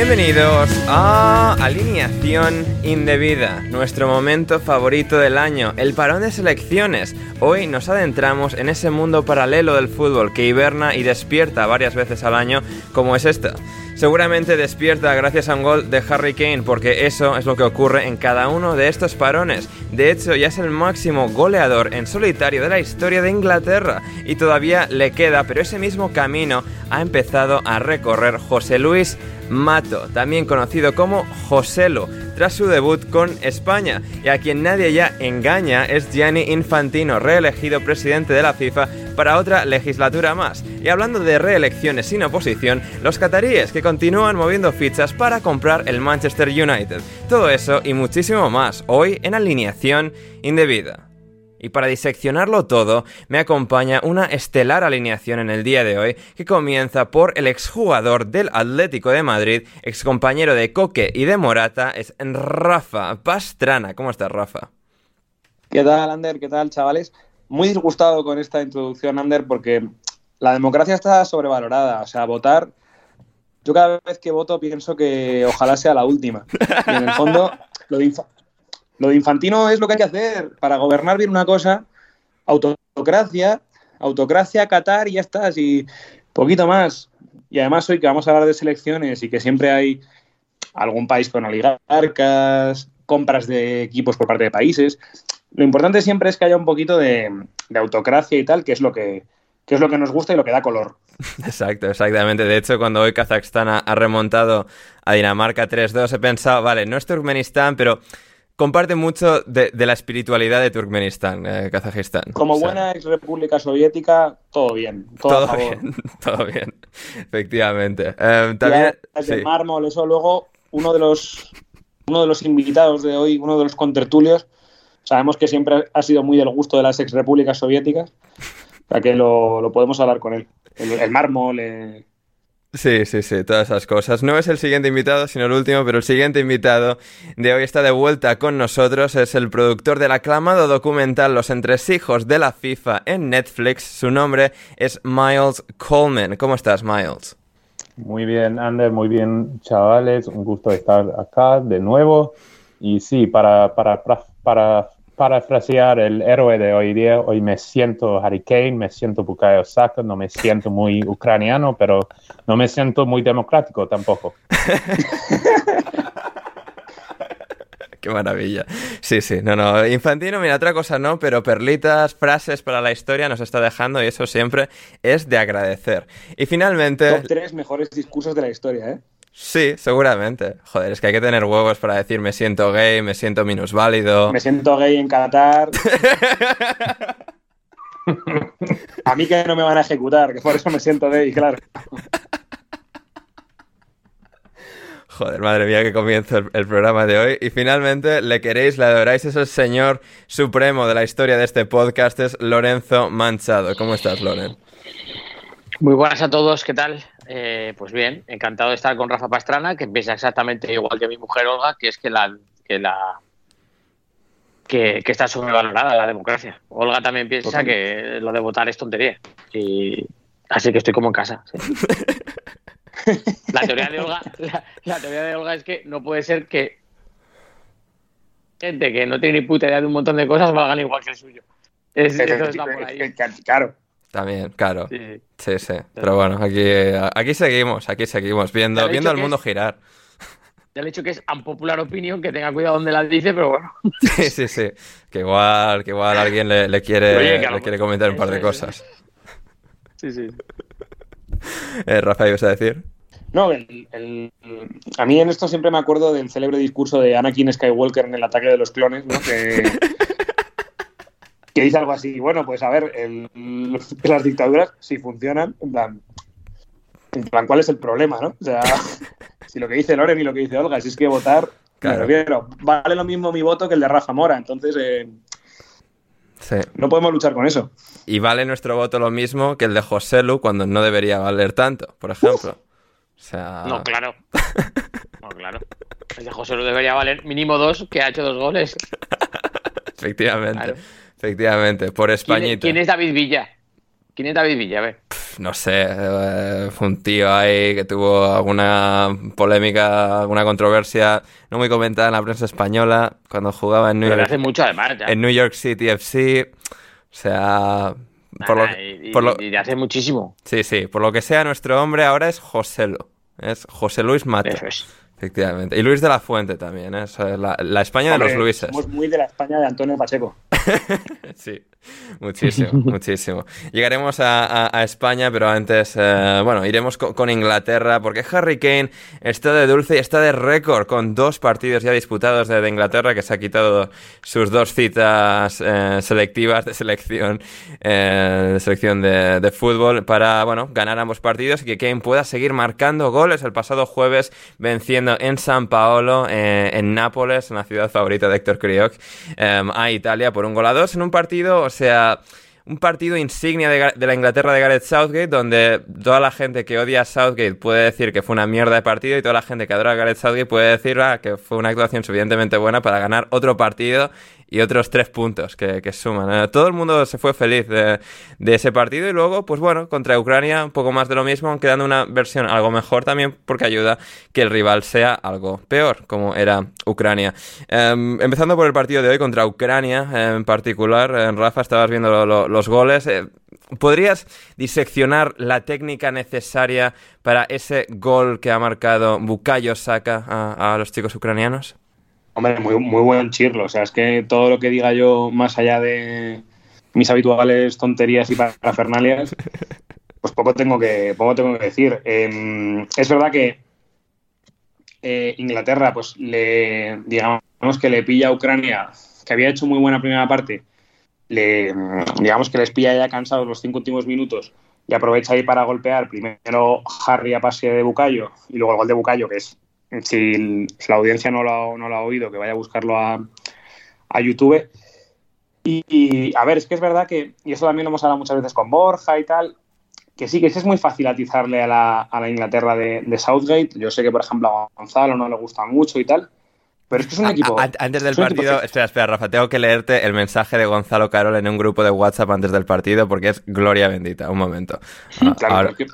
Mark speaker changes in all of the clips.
Speaker 1: Bienvenidos a Alineación Indebida, nuestro momento favorito del año, el parón de selecciones. Hoy nos adentramos en ese mundo paralelo del fútbol que hiberna y despierta varias veces al año, como es esta. Seguramente despierta gracias a un gol de Harry Kane, porque eso es lo que ocurre en cada uno de estos parones. De hecho, ya es el máximo goleador en solitario de la historia de Inglaterra y todavía le queda, pero ese mismo camino ha empezado a recorrer José Luis Mato, también conocido como Joselo, tras su debut con España, y a quien nadie ya engaña es Gianni Infantino, reelegido presidente de la FIFA para otra legislatura más. Y hablando de reelecciones sin oposición, los cataríes que continúan moviendo fichas para comprar el Manchester United. Todo eso y muchísimo más hoy en alineación indebida. Y para diseccionarlo todo, me acompaña una estelar alineación en el día de hoy que comienza por el exjugador del Atlético de Madrid, excompañero de Coque y de Morata, es Rafa Pastrana. ¿Cómo estás, Rafa?
Speaker 2: ¿Qué tal, Ander? ¿Qué tal, chavales? Muy disgustado con esta introducción, Ander, porque la democracia está sobrevalorada. O sea, votar. Yo cada vez que voto pienso que ojalá sea la última. Y en el fondo, lo lo de Infantino es lo que hay que hacer para gobernar bien una cosa, autocracia, autocracia, Qatar y ya está, y poquito más. Y además hoy que vamos a hablar de selecciones y que siempre hay algún país con oligarcas, compras de equipos por parte de países, lo importante siempre es que haya un poquito de, autocracia y tal, que es lo que, es lo que nos gusta y lo que da color.
Speaker 1: Exacto, exactamente. De hecho, cuando hoy Kazajstán ha remontado a Dinamarca 3-2, he pensado, vale, no es Turkmenistán, pero comparte mucho de, la espiritualidad de Turkmenistán, eh, Kazajistán.
Speaker 2: Como buena ex república soviética, todo bien.
Speaker 1: Todo, bien, todo bien, efectivamente. Eh, también,
Speaker 2: de mármol, eso luego, uno de los uno de los invitados de hoy, uno de los contertulios, sabemos que siempre ha sido muy del gusto de las ex repúblicas soviéticas, o sea que lo, podemos hablar con él. El, mármol, eh,
Speaker 1: Sí, sí, sí, todas esas cosas. No es el siguiente invitado, sino el último, pero el siguiente invitado de hoy está de vuelta con nosotros. Es el productor del aclamado documental Los Entresijos de la FIFA en Netflix. Su nombre es Miles Coleman. ¿Cómo estás, Miles?
Speaker 3: Muy bien, Ander, muy bien, chavales. Un gusto estar acá de nuevo. Y sí, para, para, para parafrasear el héroe de hoy día, hoy me siento Harry Kane, me siento Bukayo Saka, no me siento muy ucraniano, pero no me siento muy democrático tampoco.
Speaker 1: Qué maravilla. Sí, sí, no, no. Infantino, mira, otra cosa no, pero perlitas, frases para la historia nos está dejando y eso siempre es de agradecer. Y finalmente...
Speaker 2: Top tres mejores discursos de la historia, ¿eh?
Speaker 1: Sí, seguramente. Joder, es que hay que tener huevos para decir me siento gay, me siento minusválido.
Speaker 2: Me siento gay en Qatar. a mí que no me van a ejecutar, que por eso me siento gay, claro.
Speaker 1: Joder, madre mía, que comienzo el, programa de hoy. Y finalmente, le queréis, le adoráis, es el señor supremo de la historia de este podcast, es Lorenzo Manchado. ¿Cómo estás, Loren?
Speaker 4: Muy buenas a todos, ¿qué tal? Eh, pues bien, encantado de estar con Rafa Pastrana, que piensa exactamente igual que mi mujer Olga, que es que la que la que, está sobrevalorada la democracia. Olga también piensa que lo de votar es tontería. Y así que estoy como en casa. la teoría de Olga, la, teoría de Olga es que no puede ser que gente que no tiene ni puta idea de un montón de cosas valgan igual que el suyo. Es, eso por ahí.
Speaker 2: Claro.
Speaker 1: También, claro. Sí, sí. Pero bueno, aquí, aquí seguimos, aquí seguimos, viendo, viendo el mundo girar.
Speaker 4: Ya le he dicho que es unpopular opinion, que tenga cuidado donde la dice, pero bueno.
Speaker 1: Sí, sí, sí. Que igual, que igual alguien le, quiere, le quiere comentar un par de cosas.
Speaker 4: Sí, sí.
Speaker 1: Eh, Rafael, ¿ibas a decir?
Speaker 2: No, a mí en esto siempre me acuerdo del célebre discurso de Anakin Skywalker en el ataque de los clones, ¿no? Que, que dice algo así, bueno, pues a ver, las dictaduras si funcionan, en plan, en plan, ¿cuál es el problema, no? O sea, si lo que dice Loren y lo que dice Olga, si es que votar, claro. vale lo mismo mi voto que el de Rafa Mora, entonces eh, no podemos luchar con eso.
Speaker 1: Y vale nuestro voto lo mismo que el de José Lu cuando no debería valer tanto, por ejemplo. O sea...
Speaker 4: No, claro. No, claro. El de José Lu debería valer mínimo dos, que ha hecho dos goles.
Speaker 1: Efectivamente. Efectivamente, por Españita.
Speaker 4: ¿Quién, es David Villa? ¿Quién es David Villa? A ver.
Speaker 1: no sé, eh, fue un tío ahí que tuvo alguna polémica, alguna controversia no muy comentada en la prensa española cuando jugaba en New,
Speaker 4: Pero
Speaker 1: York,
Speaker 4: hace mucho además. ya.
Speaker 1: en New York City FC. O sea, por lo,
Speaker 4: y,
Speaker 1: por lo-
Speaker 4: y- hace muchísimo.
Speaker 1: sí, sí, por lo que sea, nuestro hombre ahora es Joselo. Es José Luis Mata,
Speaker 4: Eso es.
Speaker 1: efectivamente. Y Luis de la Fuente también, ¿eh? O sea, la, la España de los Luises.
Speaker 2: Somos muy de la España de Antonio Pacheco.
Speaker 1: Sí, muchísimo, muchísimo. Llegaremos a, España, pero antes, eh, bueno, iremos co- con, Inglaterra, porque Harry Kane está de dulce y está de récord, con dos partidos ya disputados de, Inglaterra, que se ha quitado sus dos citas eh, selectivas de selección, eh, de selección de, fútbol, para, bueno, ganar ambos partidos y que Kane pueda seguir marcando goles el pasado jueves, venciendo en San Paolo, en Nápoles, en la ciudad favorita de Héctor Crioc, a Italia por un en un partido, o sea, un partido insignia de la Inglaterra de Gareth Southgate, donde toda la gente que odia a Southgate puede decir que fue una mierda de partido y toda la gente que adora a Gareth Southgate puede decir ah, que fue una actuación suficientemente buena para ganar otro partido y otros tres puntos que, suman. Eh, todo el mundo se fue feliz de, ese partido y luego, pues bueno, contra Ucrania un poco más de lo mismo, aunque dando una versión algo mejor también porque ayuda que el rival sea algo peor, como era Ucrania. Em, empezando por el partido de hoy contra Ucrania en particular, eh, Rafa, estabas viendo lo- lo- los goles. eh, ¿Podrías diseccionar la técnica necesaria para ese gol que ha marcado Bukayo Saka a los chicos ucranianos?
Speaker 2: Hombre, muy, muy buen chirlo. O sea, es que todo lo que diga yo, más allá de mis habituales tonterías y parafernalias, pues poco tengo que, poco tengo que decir. Eh, es verdad que eh, Inglaterra, pues le, digamos que le pilla a Ucrania, que había hecho muy buena primera parte, le, digamos que les pilla ya cansados los cinco últimos minutos y aprovecha ahí para golpear primero Harry a pase de Bucayo y luego el gol de Bucayo, que es, si, la audiencia no lo, ha- no lo ha oído, que vaya a buscarlo a, a YouTube. Y, y, a ver, es que es verdad que, y eso también lo hemos hablado muchas veces con Borja y tal, que sí, que es muy fácil atizarle a la, a la Inglaterra de, de Southgate. Yo sé que, por ejemplo, a Gonzalo no le gusta mucho y tal, pero es que es un
Speaker 1: A-
Speaker 2: equipo.
Speaker 1: a- antes del partido, espera, espera, Rafa, tengo que leerte el mensaje de Gonzalo Carol en un grupo de WhatsApp antes del partido porque es gloria bendita. Un momento. Ah,
Speaker 2: Claro,
Speaker 1: ahora-
Speaker 2: es que-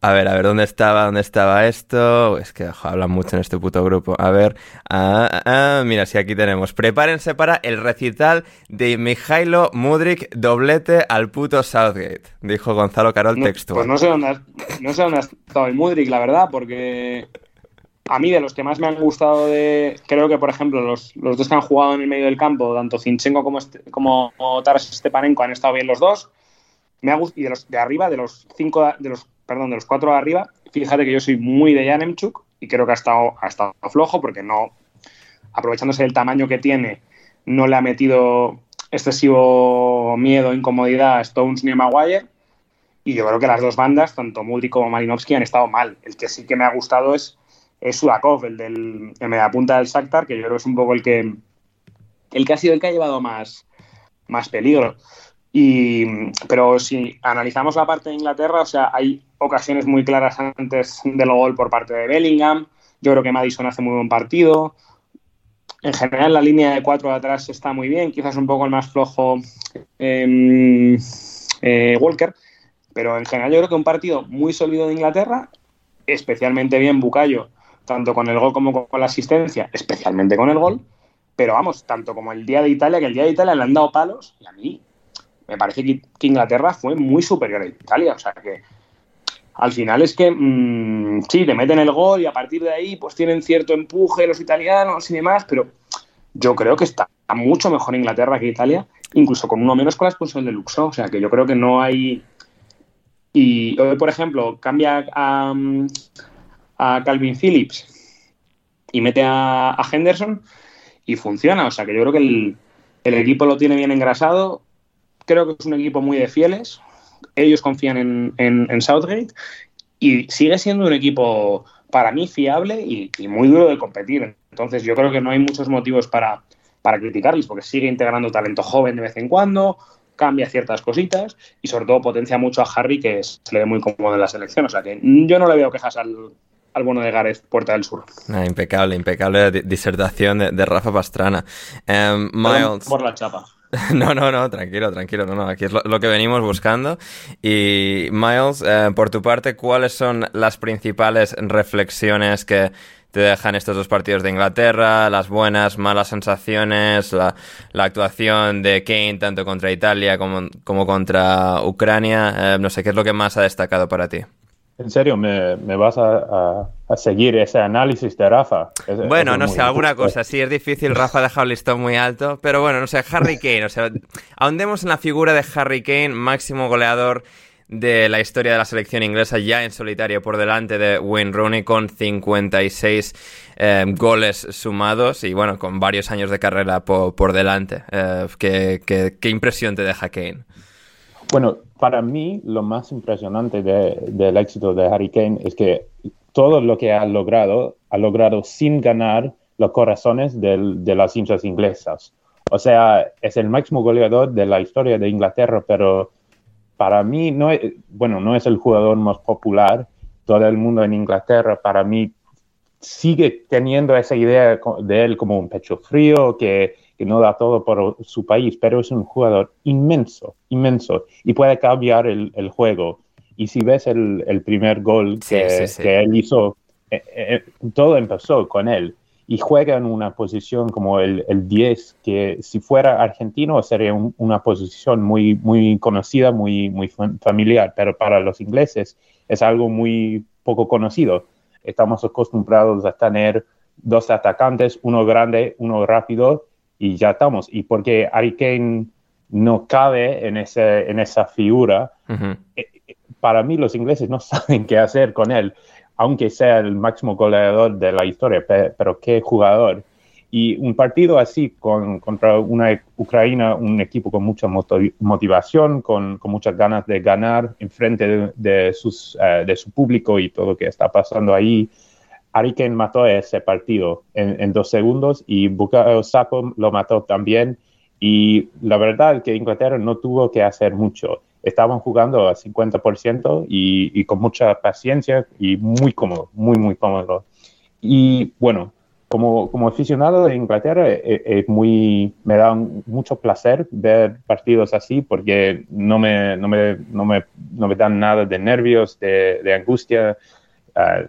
Speaker 1: a ver, a ver, ¿dónde estaba? ¿Dónde estaba esto? Es que hablan mucho en este puto grupo. A ver, ah, ah, ah, mira, sí, aquí tenemos. Prepárense para el recital de Mijailo Mudrik doblete al puto Southgate, dijo Gonzalo Carol
Speaker 2: no,
Speaker 1: textual.
Speaker 2: pues no sé dónde has- no sé dónde ha estado el Mudrik, la verdad, porque a mí de los que más me han gustado de. Creo que, por ejemplo, los, los dos que han jugado en el medio del campo, tanto Zinchenko como, este- como Taras Stepanenko, han estado bien los dos. Me ha y de los de arriba, de los cinco, de los, perdón, de los cuatro de arriba, fíjate que yo soy muy de Janemchuk y creo que ha estado, ha estado flojo porque no, aprovechándose del tamaño que tiene, no le ha metido excesivo miedo, incomodidad a Stones ni a Maguire. Y yo creo que las dos bandas, tanto Mudrik como Marinovsky, han estado mal. El que sí que me ha gustado es, es Sudakov, el del el mediapunta del Shakhtar, que yo creo que es un poco el que, el que ha sido el que ha llevado más, más peligro. Y, pero si analizamos la parte de Inglaterra, o sea, hay ocasiones muy claras antes del gol por parte de Bellingham. Yo creo que Madison hace muy buen partido. En general, la línea de cuatro de atrás está muy bien, quizás un poco el más flojo eh, eh, Walker, pero en general yo creo que un partido muy sólido de Inglaterra, especialmente bien Bucayo, tanto con el gol como con la asistencia, especialmente con el gol, pero vamos, tanto como el día de Italia, que el día de Italia le han dado palos, y a mí me parece que, que Inglaterra fue muy superior a Italia, o sea que al final es que mmm, sí, te meten el gol y a partir de ahí pues tienen cierto empuje los italianos y demás, pero yo creo que está mucho mejor Inglaterra que Italia, incluso con uno menos con la expulsión de Luxo, o sea que yo creo que no hay... Y hoy, por ejemplo, cambia a, a Calvin Phillips y mete a, a, Henderson y funciona, o sea que yo creo que el, el equipo lo tiene bien engrasado, creo que es un equipo muy de fieles, ellos confían en, Southgate y sigue siendo un equipo para mí fiable y, y, muy duro de competir. Entonces yo creo que no hay muchos motivos para, para criticarles porque sigue integrando talento joven de vez en cuando, cambia ciertas cositas y sobre todo potencia mucho a Harry que se le ve muy cómodo en la selección. O sea que yo no le veo quejas al, al de Gareth Puerta del Sur.
Speaker 1: Ah, impecable, impecable disertación de, de Rafa Pastrana. Um, Miles.
Speaker 2: Por la chapa.
Speaker 1: No, no, no, tranquilo, tranquilo, no, no, aquí es lo, que venimos buscando. Y Miles, eh, por tu parte, ¿cuáles son las principales reflexiones que te dejan estos dos partidos de Inglaterra, las buenas, malas sensaciones, la, actuación de Kane tanto contra Italia como, como contra Ucrania? Eh, no sé, ¿qué es lo que más ha destacado para ti?
Speaker 3: ¿En serio me, vas a, seguir ese análisis de Rafa?
Speaker 1: bueno, no sé, alguna cosa. Sí, es difícil. Rafa ha dejado el listón muy alto. Pero bueno, no sé, Harry Kane. O sea, ahondemos en la figura de Harry Kane, máximo goleador de la historia de la selección inglesa, ya en solitario por delante de Wayne Rooney con 56 eh, goles sumados y bueno, con varios años de carrera por, delante. Eh, ¿qué, qué impresión te deja Kane?
Speaker 3: Bueno, para mí lo más impresionante del éxito de Harry Kane es que todo lo que ha logrado, ha logrado sin ganar los corazones de las hinchas inglesas. O sea, es el máximo goleador de la historia de Inglaterra, pero para mí no es, bueno, no es el jugador más popular. Todo el mundo en Inglaterra, para mí, sigue teniendo esa idea de él como un pecho frío, que que no da todo por su país, pero es un jugador inmenso, inmenso, y puede cambiar el, juego. Y si ves el, primer gol que, él hizo, eh, eh, todo empezó con él. Y juega en una posición como el, 10, que si fuera argentino sería una posición muy, muy conocida, muy, muy familiar, pero para los ingleses es algo muy poco conocido. Estamos acostumbrados a tener dos atacantes, uno grande, uno rápido, y ya estamos. Y porque Harry Kane no cabe en, ese, en esa figura, eh, para mí los ingleses no saben qué hacer con él, aunque sea el máximo goleador de la historia, pero, qué jugador. Y un partido así con, contra una Ucrania, un equipo con mucha motivación, con, con muchas ganas de ganar en frente de, sus, eh, de su público y todo lo que está pasando ahí, Kane mató ese partido en, dos segundos y Bukayo Saka lo mató también. Y la verdad es que Inglaterra no tuvo que hacer mucho. Estaban jugando a 50% y, y con mucha paciencia y muy cómodo, muy, muy cómodo. Y bueno, como, como aficionado de Inglaterra, eh, eh, muy, me da mucho placer ver partidos así porque no me, no me, no me, no me dan nada de nervios, de, de angustia. Ah,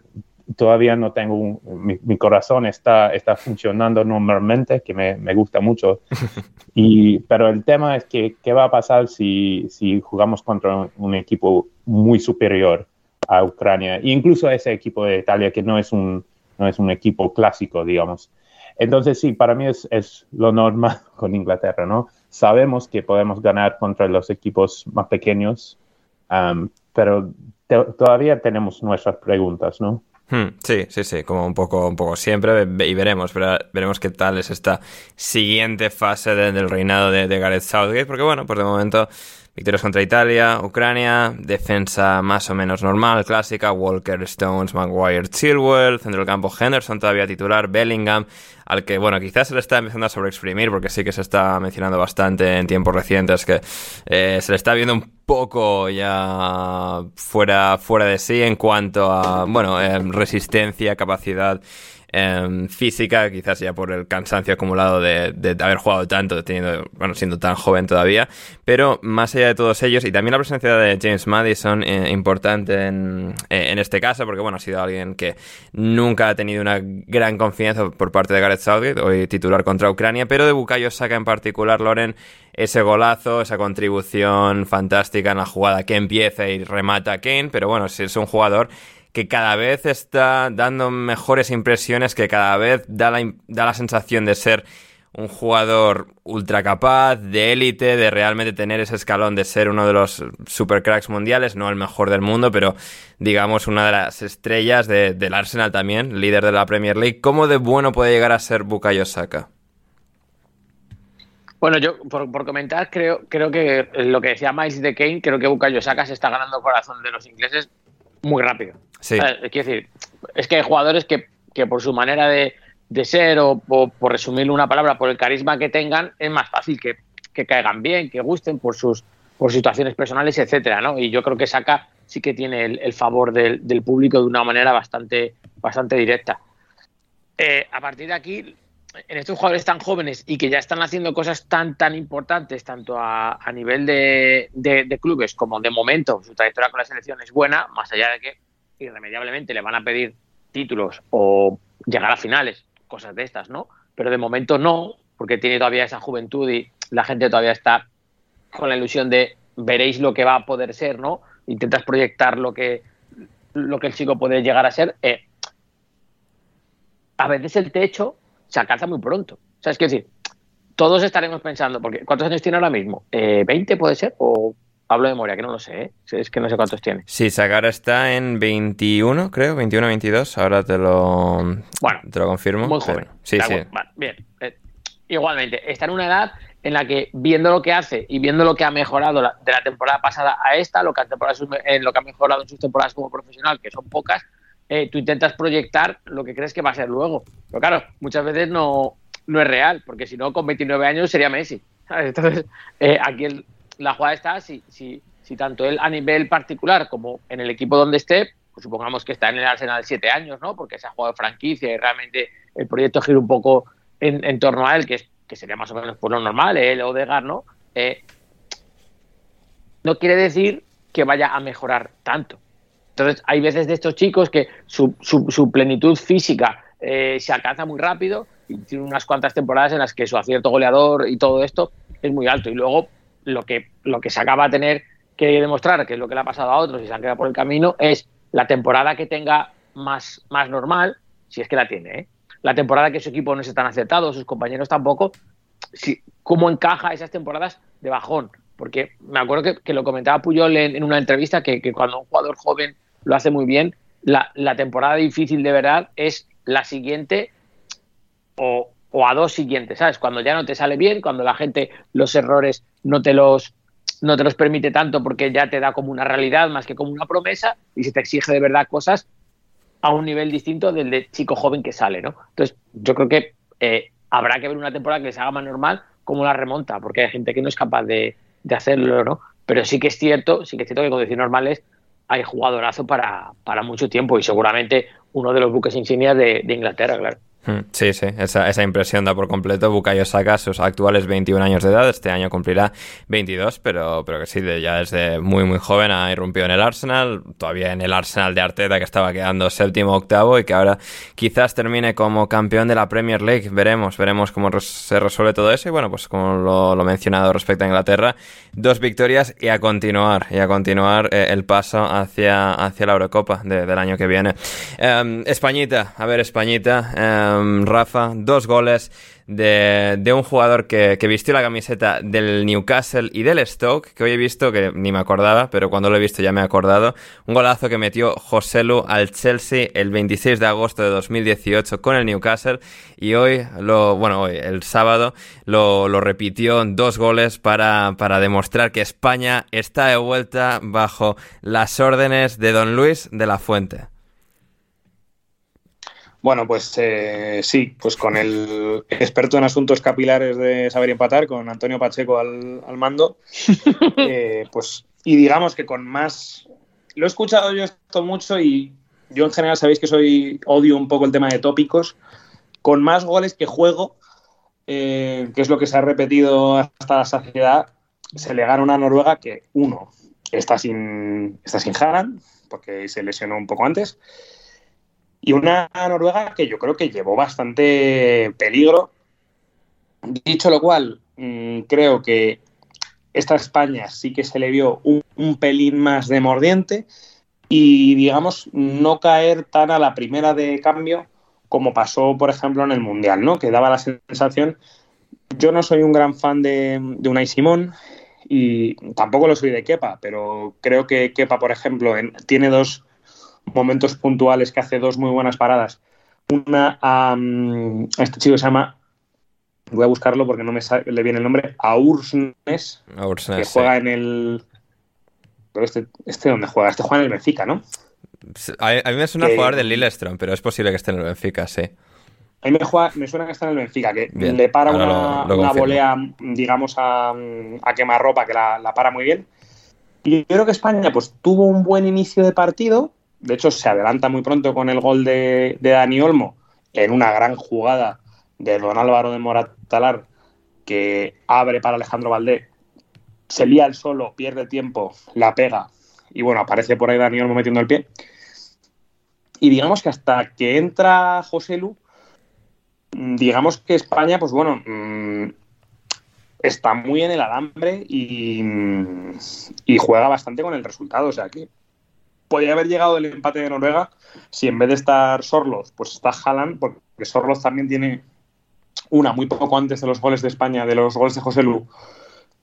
Speaker 3: todavía no tengo mi, corazón está, está funcionando normalmente, que me, me gusta mucho. Y, pero el tema es que qué va a pasar si, si jugamos contra un, equipo muy superior a Ucrania, e incluso a ese equipo de Italia que no es un, no es un equipo clásico, digamos. Entonces sí, para mí es, es lo normal con Inglaterra, ¿no? Sabemos que podemos ganar contra los equipos más pequeños, um, pero todavía tenemos nuestras preguntas, ¿no?
Speaker 1: Hmm, sí, sí, sí, como un poco, un poco. Siempre y veremos, veremos qué tal es esta siguiente fase del reinado de, de Gareth Southgate, porque bueno, pues de momento Victorias contra Italia, Ucrania, defensa más o menos normal, clásica, Walker, Stones, Maguire, Chilwell, centro del campo Henderson todavía titular, Bellingham, al que, bueno, quizás se le está empezando a sobreexprimir, porque sí que se está mencionando bastante en tiempos recientes que eh, se le está viendo un poco ya fuera, fuera de sí en cuanto a, bueno, eh, resistencia, capacidad Em, física, quizás ya por el cansancio acumulado de, haber jugado tanto, teniendo, bueno, siendo tan joven todavía, pero más allá de todos ellos, y también la presencia de James Madison, eh, importante en, eh, en, este caso, porque bueno, ha sido alguien que nunca ha tenido una gran confianza por parte de Gareth Southgate, hoy titular contra Ucrania, pero de Bukayo Saka en particular, Loren, ese golazo, esa contribución fantástica en la jugada que empieza y remata a Kane, pero bueno, si es un jugador que cada vez está dando mejores impresiones, que cada vez da la, da la sensación de ser un jugador ultra capaz, de élite, de realmente tener ese escalón de ser uno de los super cracks mundiales, no el mejor del mundo, pero digamos una de las estrellas del Arsenal también, líder de la Premier League. ¿Cómo de bueno puede llegar a ser Bukayo Saka?
Speaker 4: Bueno, yo por, comentar, creo, creo que lo que decía Miles de Kane, creo que Bukayo Saka se está ganando el corazón de los ingleses muy rápido. Sí. Es decir, es que hay jugadores que, por su manera de, ser o, por resumirlo una palabra, por el carisma que tengan, es más fácil que, caigan bien, que gusten por sus por situaciones personales, etcétera, ¿no? Y yo creo que Saka sí que tiene el, favor del, público de una manera bastante, bastante directa. Eh, a partir de aquí, en estos jugadores tan jóvenes y que ya están haciendo cosas tan tan importantes, tanto a, nivel de, clubes como de momento, su trayectoria con la selección es buena, más allá de que irremediablemente le van a pedir títulos o llegar a finales, cosas de estas, ¿no? Pero de momento no, porque tiene todavía esa juventud y la gente todavía está con la ilusión de veréis lo que va a poder ser, ¿no? Intentas proyectar lo que, lo que el chico puede llegar a ser. Eh, a veces el techo se alcanza muy pronto. O sea, es que decir, todos estaremos pensando, porque ¿cuántos años tiene ahora mismo? Eh, ¿20 puede ser? ¿O hablo de memoria? Que no lo sé, ¿eh? es que no sé cuántos tiene.
Speaker 1: Sí, Sagar está en 21, creo, 21, 22, ahora te lo, bueno, te lo confirmo.
Speaker 4: Muy joven. sí, sí. bien. Eh, igualmente, está en una edad en la que viendo lo que hace y viendo lo que ha mejorado de la temporada pasada a esta, lo que, ha en lo que ha mejorado en sus temporadas como profesional, que son pocas, eh, tú intentas proyectar lo que crees que va a ser luego. Pero claro, muchas veces no, no es real, porque si no, con 29 años sería Messi. Entonces, eh, aquí la jugada está, si, si, si tanto él a nivel particular como en el equipo donde esté, pues supongamos que está en el Arsenal 7 años, ¿no? Porque se ha jugado franquicia y realmente el proyecto gira un poco en, torno a él, que, es, que sería más o menos por lo normal, él o Degar, ¿no? Eh, no quiere decir que vaya a mejorar tanto. Entonces, hay veces de estos chicos que su, su, plenitud física eh, se alcanza muy rápido y tiene unas cuantas temporadas en las que su acierto goleador y todo esto es muy alto. Y luego lo que, lo que se acaba de tener que demostrar, que es lo que le ha pasado a otros y se han quedado por el camino, es la temporada que tenga más, más normal, si es que la tiene, ¿eh? la temporada que su equipo no esté tan acertado, sus compañeros tampoco, si, cómo encaja esas temporadas de bajón. Porque me acuerdo que, lo comentaba Puyol en, una entrevista, que, que, cuando un jugador joven lo hace muy bien. La, temporada difícil de verdad es la siguiente o, a dos siguientes, ¿sabes? Cuando ya no te sale bien, cuando la gente los errores no te los no te los permite tanto porque ya te da como una realidad más que como una promesa y se te exige de verdad cosas a un nivel distinto del de chico joven que sale, ¿no? Entonces, yo creo que eh, habrá que ver una temporada que se haga más normal como la remonta, porque hay gente que no es capaz de, de hacerlo, ¿no? Pero sí que es cierto, sí que es cierto que con condiciones normales hay jugadorazo para, para mucho tiempo y seguramente uno de los buques insignias de Inglaterra, claro.
Speaker 1: Mm, sí, sí, esa, esa, impresión da por completo. Bukayo Saka, sus actuales 21 años de edad, este año cumplirá 22, pero, pero que sí, ya desde muy, muy joven ha irrumpido en el Arsenal, todavía en el Arsenal de Arteta que estaba quedando séptimo octavo y que ahora quizás termine como campeón de la Premier League. Veremos, veremos cómo se resuelve todo eso y bueno, pues como lo, lo mencionado respecto a Inglaterra, dos victorias y a continuar, y a continuar eh, el paso hacia, hacia la Eurocopa del año que viene. Em, Españita, a ver, Españita. Em, Em, Rafa, dos goles de, un jugador que, vistió la camiseta del Newcastle y del Stoke, que hoy he visto, que ni me acordaba, pero cuando lo he visto ya me he acordado. Un golazo que metió Joselu al Chelsea el 26 de agosto de 2018 con el Newcastle y hoy, lo, bueno, hoy, el sábado, lo, lo repitió dos goles para demostrar que España está de vuelta bajo las órdenes de Don Luis de la Fuente.
Speaker 2: Bueno, pues eh, sí, pues con el experto en asuntos capilares de saber empatar, con Antonio Pacheco al, mando, eh, pues y digamos que con más... Lo he escuchado yo esto mucho y yo en general sabéis que soy odio un poco el tema de tópicos, con más goles que juego, eh, que es lo que se ha repetido hasta la saciedad, se le gana una Noruega que, uno, está sin, está sin Haran, porque se lesionó un poco antes, y una Noruega que yo creo que llevó bastante peligro. Dicho lo cual, mm, creo que esta España sí que se le vio un, pelín más de mordiente y, digamos, no caer tan a la primera de cambio como pasó, por ejemplo, en el Mundial, ¿no? Que daba la sensación. Yo no soy un gran fan de, de Unai Simón y tampoco lo soy de Kepa, pero creo que Kepa, por ejemplo, tiene dos momentos puntuales que hace dos muy buenas paradas. Una a, este chico se llama, voy a buscarlo porque no me le viene el nombre, a Ursnes, que juega en el... Este, este donde juega, este juega en el Benfica, ¿no?
Speaker 1: A, mí me suena jugar del Lillestrom, pero es posible que esté en el Benfica, sí.
Speaker 2: A mí me, suena que está en el Benfica, que le para una, volea, digamos, a, a quemarropa, que la, la, para muy bien. Y yo creo que España pues tuvo un buen inicio de partido, de hecho, se adelanta muy pronto con el gol de, Dani Olmo en una gran jugada de Don Álvaro de Moratalar, que abre para Alejandro Valdé, se lía el solo, pierde tiempo, la pega, y bueno, aparece por ahí Dani Olmo metiendo el pie. Y digamos que hasta que entra José Lu, digamos que España, pues bueno, mm, está muy en el alambre y, y, juega bastante con el resultado. O sea que podría haber llegado el empate de Noruega si en vez de estar Sorloz, pues está Haaland, porque Sorloz también tiene una muy poco antes de los goles de España, de los goles de José Lu,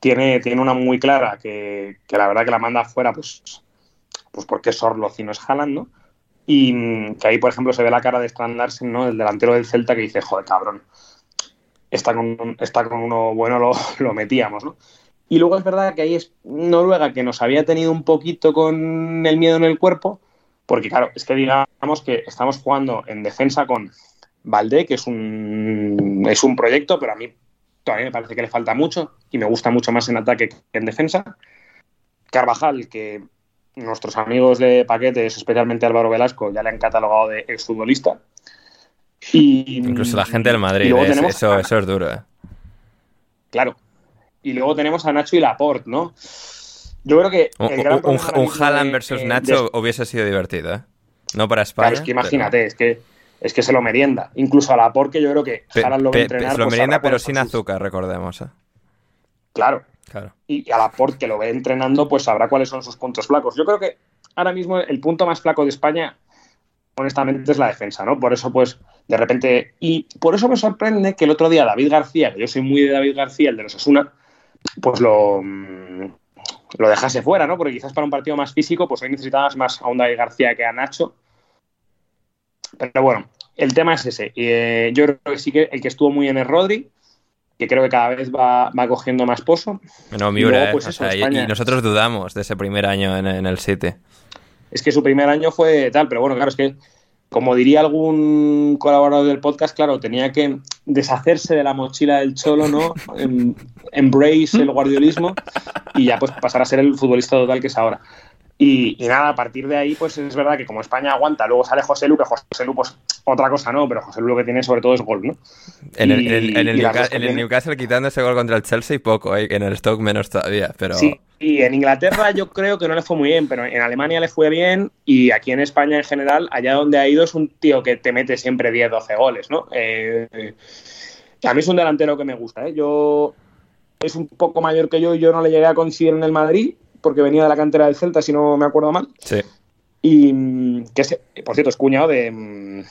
Speaker 2: tiene, tiene una muy clara que, la verdad que la manda afuera, pues, pues porque es Sorloz y no es Haaland, ¿no? Y que ahí, por ejemplo, se ve la cara de Strand Larsen, ¿no? El delantero del Celta que dice, joder, cabrón, está con, está con uno bueno, lo, lo metíamos, ¿no? Y luego es verdad que ahí es Noruega que nos había tenido un poquito con el miedo en el cuerpo, porque claro, es que digamos que estamos jugando en defensa con Valdé, que es un, es un proyecto, pero a mí todavía me parece que le falta mucho y me gusta mucho más en ataque que en defensa. Carvajal, que nuestros amigos de paquetes, especialmente Álvaro Velasco, ya le han catalogado de exfutbolista.
Speaker 1: Y, Incluso la gente del Madrid, eso, eso es duro. ¿eh?
Speaker 2: Claro, y luego tenemos a Nacho y Laporte, ¿no? Yo creo que.
Speaker 1: un, un, Haaland versus Nacho hubiese sido divertido, ¿eh? No para España.
Speaker 2: Claro, es que imagínate, es que es que se lo merienda. Incluso a Laporte, que yo creo que Haaland lo va a entrenar.
Speaker 1: Se lo pues merienda, pero sin azúcar, recordemos. ¿eh?
Speaker 2: Claro. claro. Y a Laporte, que lo ve entrenando, pues sabrá cuáles son sus puntos flacos. Yo creo que ahora mismo el punto más flaco de España, honestamente, es la defensa, ¿no? Por eso, pues, de repente. Y por eso me sorprende que el otro día David García, que yo soy muy de David García, el de los Asuna, pues lo, mm, lo dejase fuera, ¿no? Porque quizás para un partido más físico, pues hoy necesitabas más a un David García que a Nacho. Pero bueno, el tema es ese. Eh, yo creo que sí que el que estuvo muy en el Rodri, que creo que cada vez va, cogiendo más pozo.
Speaker 1: No, Miura, pues y, nosotros dudamos de ese primer año en, en el City.
Speaker 2: Es que su primer año fue tal, pero bueno, claro, es que como diría algún colaborador del podcast, claro, tenía que deshacerse de la mochila del cholo, ¿no? Em, embrace el guardiolismo y ya pues pasar a ser el futbolista total que es ahora. Y, nada, a partir de ahí, pues es verdad que como España aguanta, luego sale José Lu, que José Lu, pues otra cosa no, pero José Lu lo que tiene sobre todo es gol, ¿no?
Speaker 1: En el, en el, Newcastle, quitando ese gol contra el Chelsea, poco, ¿eh? en el Stoke menos todavía, pero...
Speaker 2: Sí, y en Inglaterra yo creo que no le fue muy bien, pero en Alemania le fue bien y aquí en España en general, allá donde ha ido es un tío que te mete siempre 10, 12 goles, ¿no? Eh, a mí es un delantero que me gusta, ¿eh? Yo... Es un poco mayor que yo y yo no le llegué a coincidir en el Madrid, porque venía de la cantera del Celta, si no me acuerdo mal.
Speaker 1: Sí.
Speaker 2: Y mm, que, por cierto, es cuñado de, mm,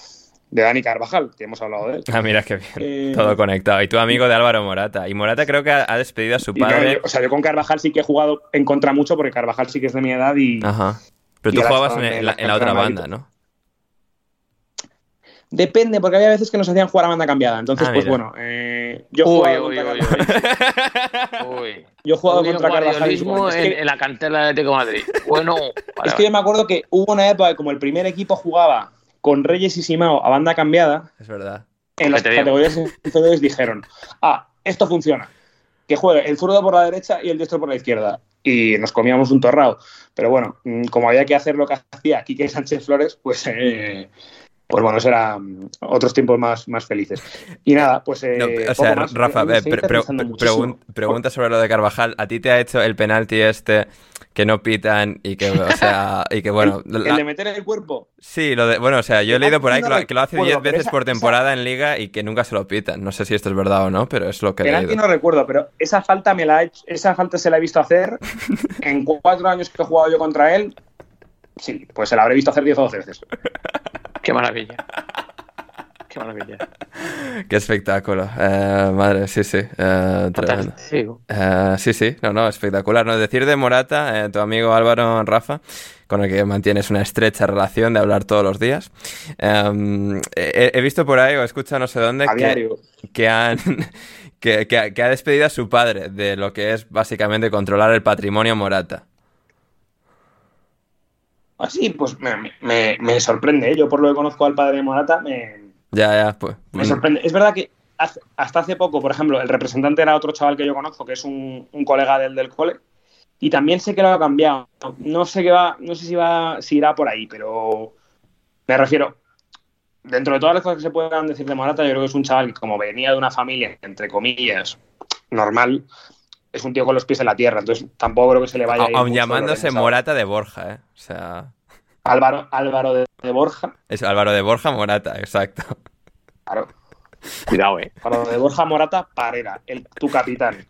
Speaker 2: de Dani Carvajal, que hemos hablado de él.
Speaker 1: Ah, mira, qué bien. Eh, Todo conectado. Y tu amigo de Álvaro Morata. Y Morata creo que ha, despedido a su padre.
Speaker 2: o sea, yo con Carvajal sí que he jugado en contra mucho, porque Carvajal sí que es de mi edad y.
Speaker 1: Ajá. Pero tú jugabas en, la, otra banda, ¿no?
Speaker 2: Depende, porque había veces que nos hacían jugar a banda cambiada. Entonces, ah, pues bueno, eh, yo jugaba uy, uy, Yo he jugado contra Carvajal.
Speaker 4: En, en, la cantera de Atlético Madrid. Bueno,
Speaker 2: es que yo me acuerdo que hubo una época que como el primer equipo jugaba con Reyes y Simao a banda cambiada.
Speaker 1: Es verdad.
Speaker 2: En las categorías inferiores dijeron, ah, esto funciona. Que juegue el zurdo por la derecha y el diestro por la izquierda. Y nos comíamos un torrado. Pero bueno, mm, como había que hacer lo que hacía Quique Sánchez Flores, pues eh, pues bueno, serán otros tiempos más, más felices. Y nada, pues. Eh,
Speaker 1: o sea, Rafa, pregunta sobre lo de Carvajal. ¿A ti te ha hecho el penalti este que no pitan y que, o sea, y que bueno.
Speaker 2: ¿El, de meter el cuerpo?
Speaker 1: Sí, lo de, bueno, o sea, yo he leído por ahí que lo, hace 10 veces por temporada en liga y que nunca se lo pitan. No sé si esto es verdad o no, pero es lo que he
Speaker 2: Penalti no recuerdo, pero esa falta me la esa falta se la he visto hacer en cuatro años que he jugado yo contra él. Sí, pues se la habré visto hacer 10 o 12 veces.
Speaker 4: Qué maravilla. Qué maravilla.
Speaker 1: Qué espectáculo. Eh, madre, sí, sí. Eh, eh, sí, sí. No, no, espectacular. ¿no? Decir de Morata, tu amigo Álvaro Rafa, con el que mantienes una estrecha relación de hablar todos los días. Em, he, visto por ahí, o escuchado no sé dónde, que, que, han, que, que ha despedido a su padre de lo que es básicamente controlar el patrimonio Morata.
Speaker 2: Así, pues me, sorprende. ¿eh? Yo, por lo que conozco al padre de Morata, me.
Speaker 1: Ya, ya, pues.
Speaker 2: Me sorprende. Es verdad que hasta hace poco, por ejemplo, el representante era otro chaval que yo conozco, que es un, colega del, del cole. Y también sé que lo ha cambiado. No sé qué va, no sé si va, si irá por ahí, pero me refiero. dentro de todas las cosas que se puedan decir de Morata, yo creo que es un chaval que como venía de una familia, entre comillas, normal, es un tío con los pies en la tierra, entonces tampoco creo que se le vaya a ir
Speaker 1: Aun llamándose. Morata de Borja, ¿eh? O sea,
Speaker 2: Álvaro, Álvaro de, de Borja,
Speaker 1: es Álvaro de Borja Morata, exacto.
Speaker 2: claro.
Speaker 4: Cuidado, eh.
Speaker 2: Álvaro de Borja Morata Parera, el, tu capitán.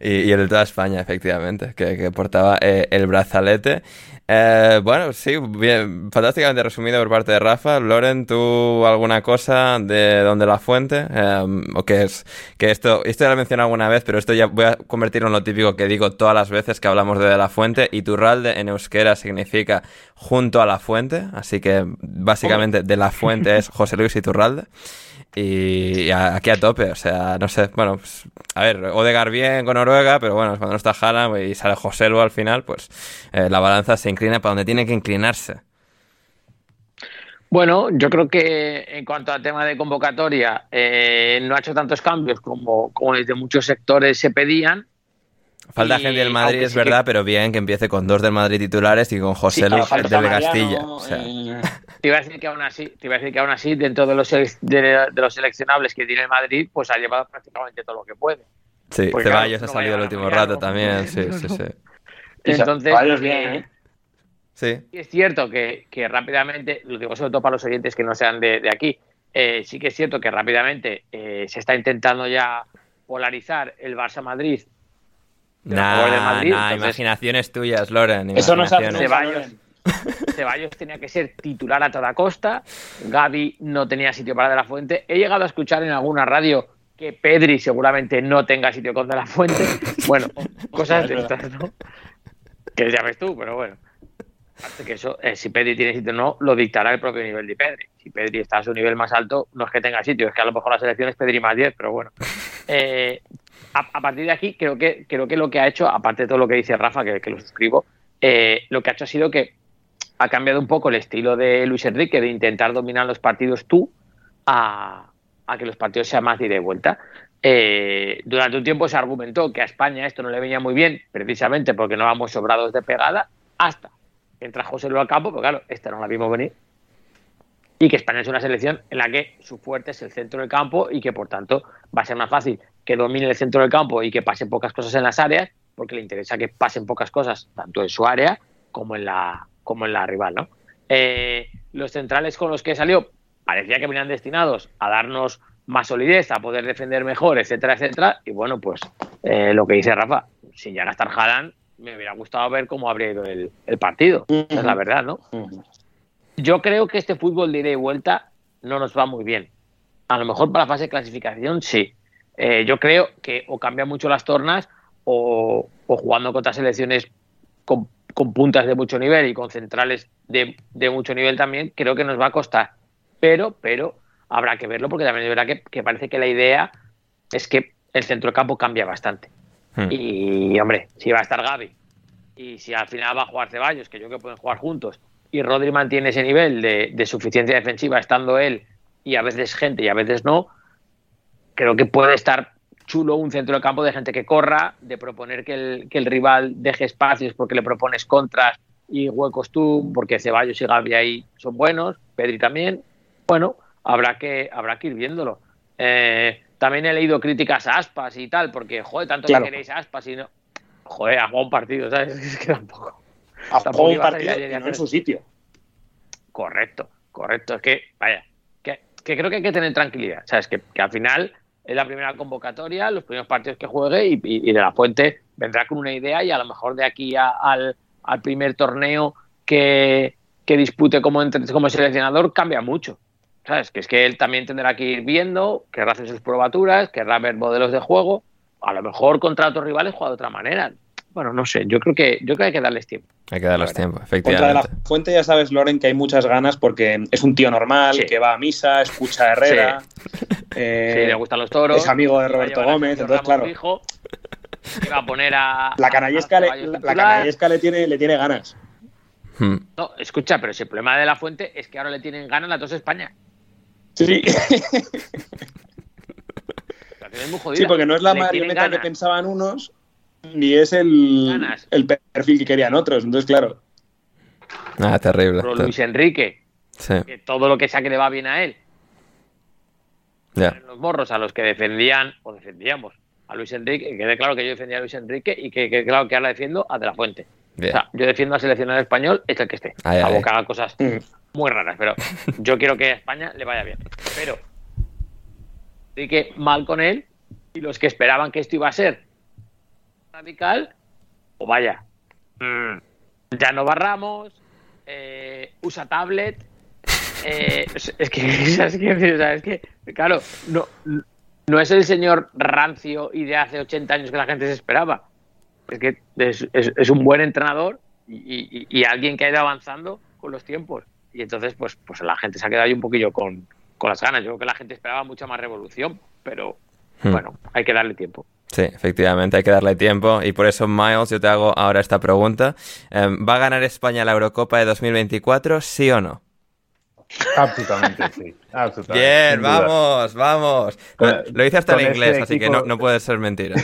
Speaker 1: Y, y el de toda España, efectivamente, que, que portaba eh, el brazalete. Eh, bueno, sí, bien, fantásticamente resumido por parte de Rafa. Loren, ¿tú alguna cosa de donde la fuente? Eh, o que es que esto, esto ya lo he mencionado alguna vez, pero esto ya voy a convertirlo en lo típico que digo todas las veces que hablamos de, de la fuente. Iturralde en euskera significa junto a la fuente, así que básicamente de la fuente es José Luis Iturralde. Y aquí a tope, o sea, no sé, bueno, pues, a ver, Odegar bien con Noruega, pero bueno, cuando no está Haaland y sale José Lu al final, pues eh, la balanza se inclina para donde tiene que inclinarse.
Speaker 4: Bueno, yo creo que en cuanto al tema de convocatoria, eh, no ha hecho tantos cambios como, como desde muchos sectores se pedían.
Speaker 1: Falta
Speaker 4: Y
Speaker 1: gente del Madrid, es
Speaker 4: sí que-
Speaker 1: verdad, pero bien que empiece con dos del Madrid titulares y con José
Speaker 4: Sí,
Speaker 1: Lu
Speaker 4: falta
Speaker 1: del
Speaker 2: Mariano,
Speaker 1: Castilla. O sea,
Speaker 2: eh,
Speaker 4: Te iba a decir que aún así, te iba a decir que aún así, dentro de los, de, de los seleccionables que tiene el Madrid, pues ha llevado prácticamente todo lo que puede.
Speaker 1: sí,
Speaker 4: pues
Speaker 1: Ceballos
Speaker 4: claro,
Speaker 1: ha
Speaker 4: no
Speaker 1: salido el último rato también, sí, sí, sí.
Speaker 4: Entonces,
Speaker 2: Ceballos bien, ¿eh?
Speaker 1: Sí,
Speaker 4: Sí es cierto que, que rápidamente, lo digo sobre todo para los oyentes que no sean de, de aquí, eh, sí que es cierto que rápidamente eh, se está intentando ya polarizar el Barça-Madrid. Pero a favor del
Speaker 1: nah,
Speaker 4: Madrid,
Speaker 1: nah,
Speaker 4: entonces-
Speaker 1: imaginaciones tuyas, Loren.
Speaker 2: Eso no nunca,
Speaker 4: Ceballos. Ceballos tenía que ser titular a toda costa, Gaby no tenía sitio para De La Fuente. He llegado a escuchar en alguna radio que Pedri seguramente no tenga sitio con De La Fuente. Bueno, cosas de estas, ¿no? Que ya ves tú, pero bueno. Aparte que eso, eh, si Pedri tiene sitio o no, lo dictará el propio nivel de Pedri. Si Pedri está a su nivel más alto, no es que tenga sitio, es que a lo mejor la selección es Pedri más 10, pero bueno. Eh, a, partir de aquí, creo que, creo que lo que ha hecho, aparte de todo lo que dice Rafa, que, lo suscribo, eh, lo que ha hecho ha sido que ha cambiado un poco el estilo de Luis Enrique de intentar dominar los partidos tú a, a que los partidos sean más de ida y vuelta. Eh, durante un tiempo se argumentó que a España esto no le venía muy bien, precisamente porque no vamos sobrados de pegada, hasta que entra José Luis al campo, pero claro, esta no la vimos venir. Y que España es una selección en la que su fuerte es el centro del campo y que por tanto va a ser más fácil que domine el centro del campo y que pasen pocas cosas en las áreas, porque le interesa que pasen pocas cosas tanto en su área como en la, como en la rival. ¿no? Eh, los centrales con los que salió parecía que venían destinados a darnos más solidez, a poder defender mejor, etcétera, etcétera. Y bueno, pues eh, lo que dice Rafa, sin ya gastar Haaland, me hubiera gustado ver cómo habría ido el, el partido. Esa es la verdad, ¿no? Yo creo que este fútbol de ida y vuelta no nos va muy bien. A lo mejor para la fase de clasificación sí. Eh, yo creo que o cambian mucho las tornas o, o jugando contra selecciones con, con puntas de mucho nivel y con centrales de, de mucho nivel también, creo que nos va a costar. Pero, pero habrá que verlo porque también es verdad que, que parece que la idea es que el centro campo cambia bastante.
Speaker 1: Hmm.
Speaker 4: Y, hombre, si va a estar Gaby y si al final va a jugar Ceballos, que yo creo que pueden jugar juntos, y Rodri mantiene ese nivel de, de suficiencia defensiva estando él y a veces gente y a veces no, creo que puede estar chulo un centro de campo de gente que corra, de proponer que el, que el rival deje espacios porque le propones contras y huecos tú, porque Ceballos y Gaby ahí son buenos, Pedri también. Bueno, habrá que, habrá que ir viéndolo. Eh, también he leído críticas a Aspas y tal, porque, joder, tanto
Speaker 2: Claro.
Speaker 4: que queréis a Aspas y no. Joder, ha jugado un partido, ¿sabes? Es que tampoco.
Speaker 2: Ha jugado un partido
Speaker 4: y
Speaker 2: no en su sitio.
Speaker 4: Correcto, correcto. Es que, vaya, que, que creo que hay que tener tranquilidad. ¿Sabes? Que, que al final es la primera convocatoria, los primeros partidos que juegue y, de la Fuente vendrá con una idea y a lo mejor de aquí a- al, al primer torneo que, que dispute como, como seleccionador cambia mucho. ¿Sabes? Que es que él también tendrá que ir viendo, querrá hacer sus probaturas, querrá ver modelos de juego. A lo mejor contra otros rivales juega de otra manera. Bueno, no sé, yo creo que, yo creo que hay que darles tiempo.
Speaker 1: Hay que darles tiempo,
Speaker 2: Contra de
Speaker 1: efectivamente.
Speaker 2: la Fuente ya sabes, Loren, que hay muchas ganas porque es un tío normal,
Speaker 4: Sí.
Speaker 2: que va a misa, escucha a Herrera, eh,
Speaker 4: Sí, le gustan los toros.
Speaker 2: es amigo de Roberto Gómez, entonces
Speaker 4: Ramos
Speaker 2: claro.
Speaker 4: Que va a poner a.
Speaker 2: la canallesca,
Speaker 4: a
Speaker 2: le, la, la canallesca le, tiene, le tiene ganas.
Speaker 1: Hmm.
Speaker 4: No, escucha, pero si el problema de la fuente es que ahora le tienen ganas las dos España.
Speaker 2: Sí,
Speaker 4: La muy jodida.
Speaker 2: sí, porque no es la marioneta que pensaban unos, ni es el, el perfil que querían otros. Entonces, claro,
Speaker 1: Ah, terrible.
Speaker 4: Pero Luis Enrique que todo lo que sea que le va bien a él. Los morros a los que defendían, o defendíamos a Luis Enrique, que quede claro que yo defendía a Luis Enrique y que claro que ahora defiendo a De La Fuente. O sea, yo defiendo al seleccionado español, es el que esté. a boca haga cosas muy raras, pero yo quiero que a España le vaya bien. Pero, que mal con él y los que esperaban que esto iba a ser radical, o vaya, mm, ya no barramos, eh, usa tablet. Eh, es, que, es, que, claro, no, no es el señor rancio y de hace 80 años que la gente se esperaba. Es que es, un buen entrenador y, alguien que ha ido avanzando con los tiempos. Y entonces, pues, pues la gente se ha quedado ahí un poquillo con, con las ganas. Yo creo que la gente esperaba mucha más revolución, pero hmm. bueno, hay que darle tiempo.
Speaker 1: Sí, efectivamente, hay que darle tiempo. Y por eso, Miles, yo te hago ahora esta pregunta. Em, ¿Va a ganar España la Eurocopa de 2024, sí o no?
Speaker 3: Absolutamente, sí.
Speaker 1: Bien, vamos, vamos. Lo hice hasta en este inglés, así que no, no puede ser mentira.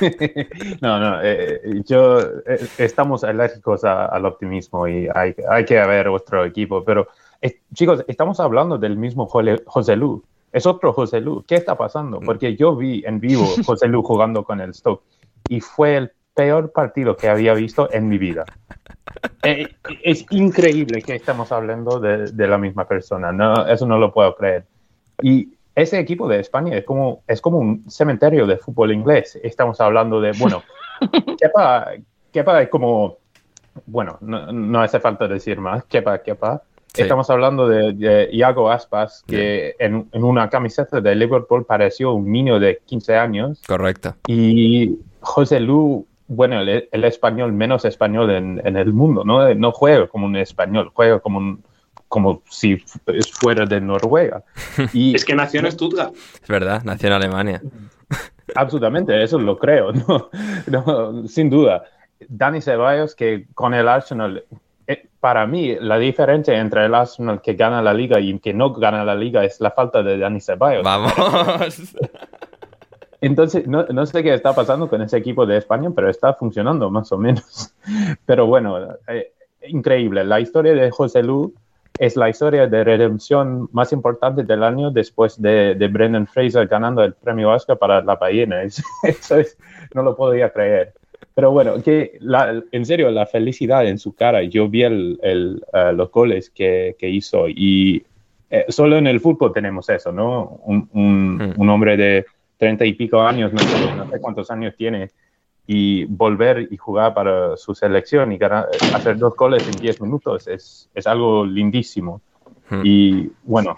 Speaker 3: no, no, eh, yo eh, estamos alérgicos al optimismo y hay, hay que ver otro equipo, pero eh, chicos, estamos hablando del mismo José Lu es otro José Lu. ¿Qué está pasando? Mm. Porque yo vi en vivo José Lu jugando con el Stoke y fue el peor partido que había visto en mi vida. Eh, es increíble que estemos hablando de, la misma persona. No, eso no lo puedo creer. Y ese equipo de España es como, es como un cementerio de fútbol inglés. Estamos hablando de, bueno, Kepa, Kepa es como, bueno, no, no hace falta decir más, Kepa, Kepa Estamos hablando de, Iago Aspas, que en, una camiseta de Liverpool pareció un niño de 15 años.
Speaker 1: Correcto.
Speaker 3: Y José Lu, bueno, el, español menos español en, el mundo, ¿no? No juega como un español, juega como un, como si fuera de Noruega.
Speaker 2: Y, es que nació en Stuttgart.
Speaker 1: Es verdad, nació en Alemania.
Speaker 3: Absolutamente, eso lo creo, no, sin duda. Dani Ceballos, que con el Arsenal para mí, la diferencia entre el Arsenal que gana la liga y que no gana la liga es la falta de Dani Ceballos.
Speaker 1: Vamos.
Speaker 3: Entonces, no, no, sé qué está pasando con ese equipo de España, pero está funcionando más o menos. Pero bueno, eh, increíble. La historia de José Lu es la historia de redención más importante del año después de, de Brendan Fraser ganando el premio Oscar para La Ballena. Eso es, no lo podía creer. Pero bueno, que en serio, la felicidad en su cara, yo vi el, eh, los goles que, que hizo y eh, solo en el fútbol tenemos eso, ¿no? Un, un, hmm. hombre de treinta y pico años, no sé, cuántos años tiene, y volver y jugar para su selección y hacer dos goles en diez minutos es, es algo lindísimo. Hmm. Y bueno,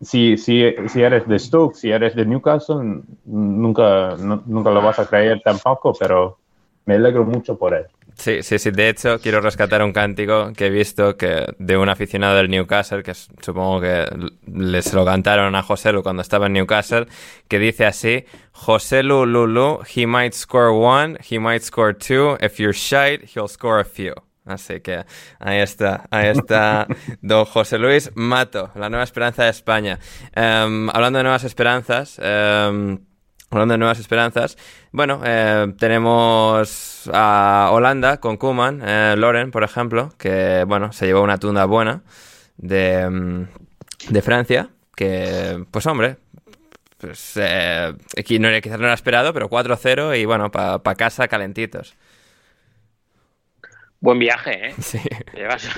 Speaker 3: si, si, si, eres de Stoke, si eres de Newcastle, nunca, nunca lo vas a creer tampoco, pero me alegro mucho por él.
Speaker 1: Sí, sí, sí. De hecho, quiero rescatar un cántico que he visto que de un aficionado del Newcastle, que supongo que les lo cantaron a José Lu cuando estaba en Newcastle, que dice así: José Lu Lulu, he might score one, he might score two. If you're shite, he'll score a few. Así que ahí está, ahí está don José Luis Mato, la nueva esperanza de España. Em, hablando de nuevas esperanzas, eh, Hablando de nuevas esperanzas, bueno, eh, tenemos a Holanda con Kuman, eh, Loren, por ejemplo, que, bueno, se llevó una tunda buena de, mm, de Francia, que, pues hombre, pues, eh, no, quizás no era esperado, pero 4-0 y, bueno, para casa calentitos.
Speaker 4: Buen viaje, ¿eh? Sí. llevas,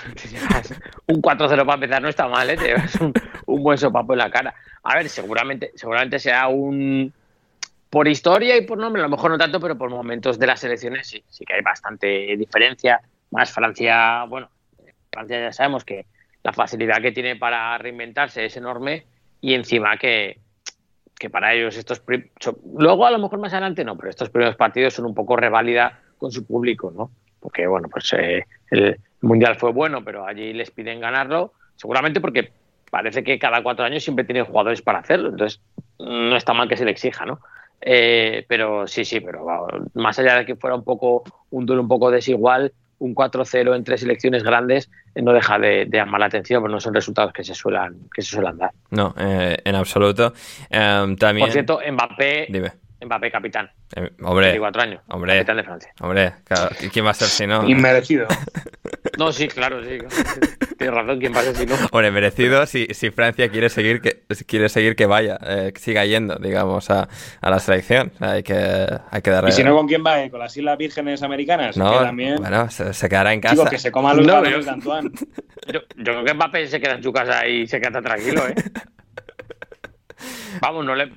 Speaker 4: un 4-0 para empezar, no está mal, ¿eh? Te llevas un, un, buen sopapo en la cara. A ver, seguramente, seguramente sea un por historia y por nombre, a lo mejor no tanto, pero por momentos de las elecciones sí, sí que hay bastante diferencia. Más Francia, bueno, Francia ya sabemos que la facilidad que tiene para reinventarse es enorme y encima que, que para ellos estos... Luego a lo mejor más adelante no, pero estos primeros partidos son un poco reválida con su público, ¿no? Porque, bueno, pues eh, el Mundial fue bueno, pero allí les piden ganarlo, seguramente porque parece que cada cuatro años siempre tienen jugadores para hacerlo, entonces no está mal que se le exija, ¿no? Eh, pero sí, sí, pero más allá de que fuera un poco un duelo un poco desigual, un 4-0 en tres elecciones grandes eh, no deja de, llamar la atención, pero no son resultados que se suelan, que se suelen dar.
Speaker 1: No, eh, en absoluto. Em, también...
Speaker 4: Por cierto, Mbappé, Mbappé capitán.
Speaker 1: Eh, hombre,
Speaker 4: 24 años.
Speaker 1: hombre.
Speaker 4: Capitán de Francia.
Speaker 1: hombre, claro, ¿y ¿quién va a ser si no?
Speaker 2: Inmerecido.
Speaker 4: No, sí, claro, sí. Tienes razón, ¿quién va a ser si no?
Speaker 1: Hombre, merecido si, si Francia quiere seguir que quiere seguir que vaya, eh, que siga yendo, digamos, a, a la selección. Hay que, hay que darle.
Speaker 2: ¿Y si no, con quién va? eh? ¿Con las Islas Vírgenes Americanas?
Speaker 1: No,
Speaker 2: que también...
Speaker 1: bueno, se, se quedará en casa.
Speaker 2: Chico, que se coma los
Speaker 4: No, yo-
Speaker 2: de Antoine.
Speaker 4: Yo, yo creo que Mbappé se queda en su casa y se queda tranquilo, ¿eh? Vamos, no le.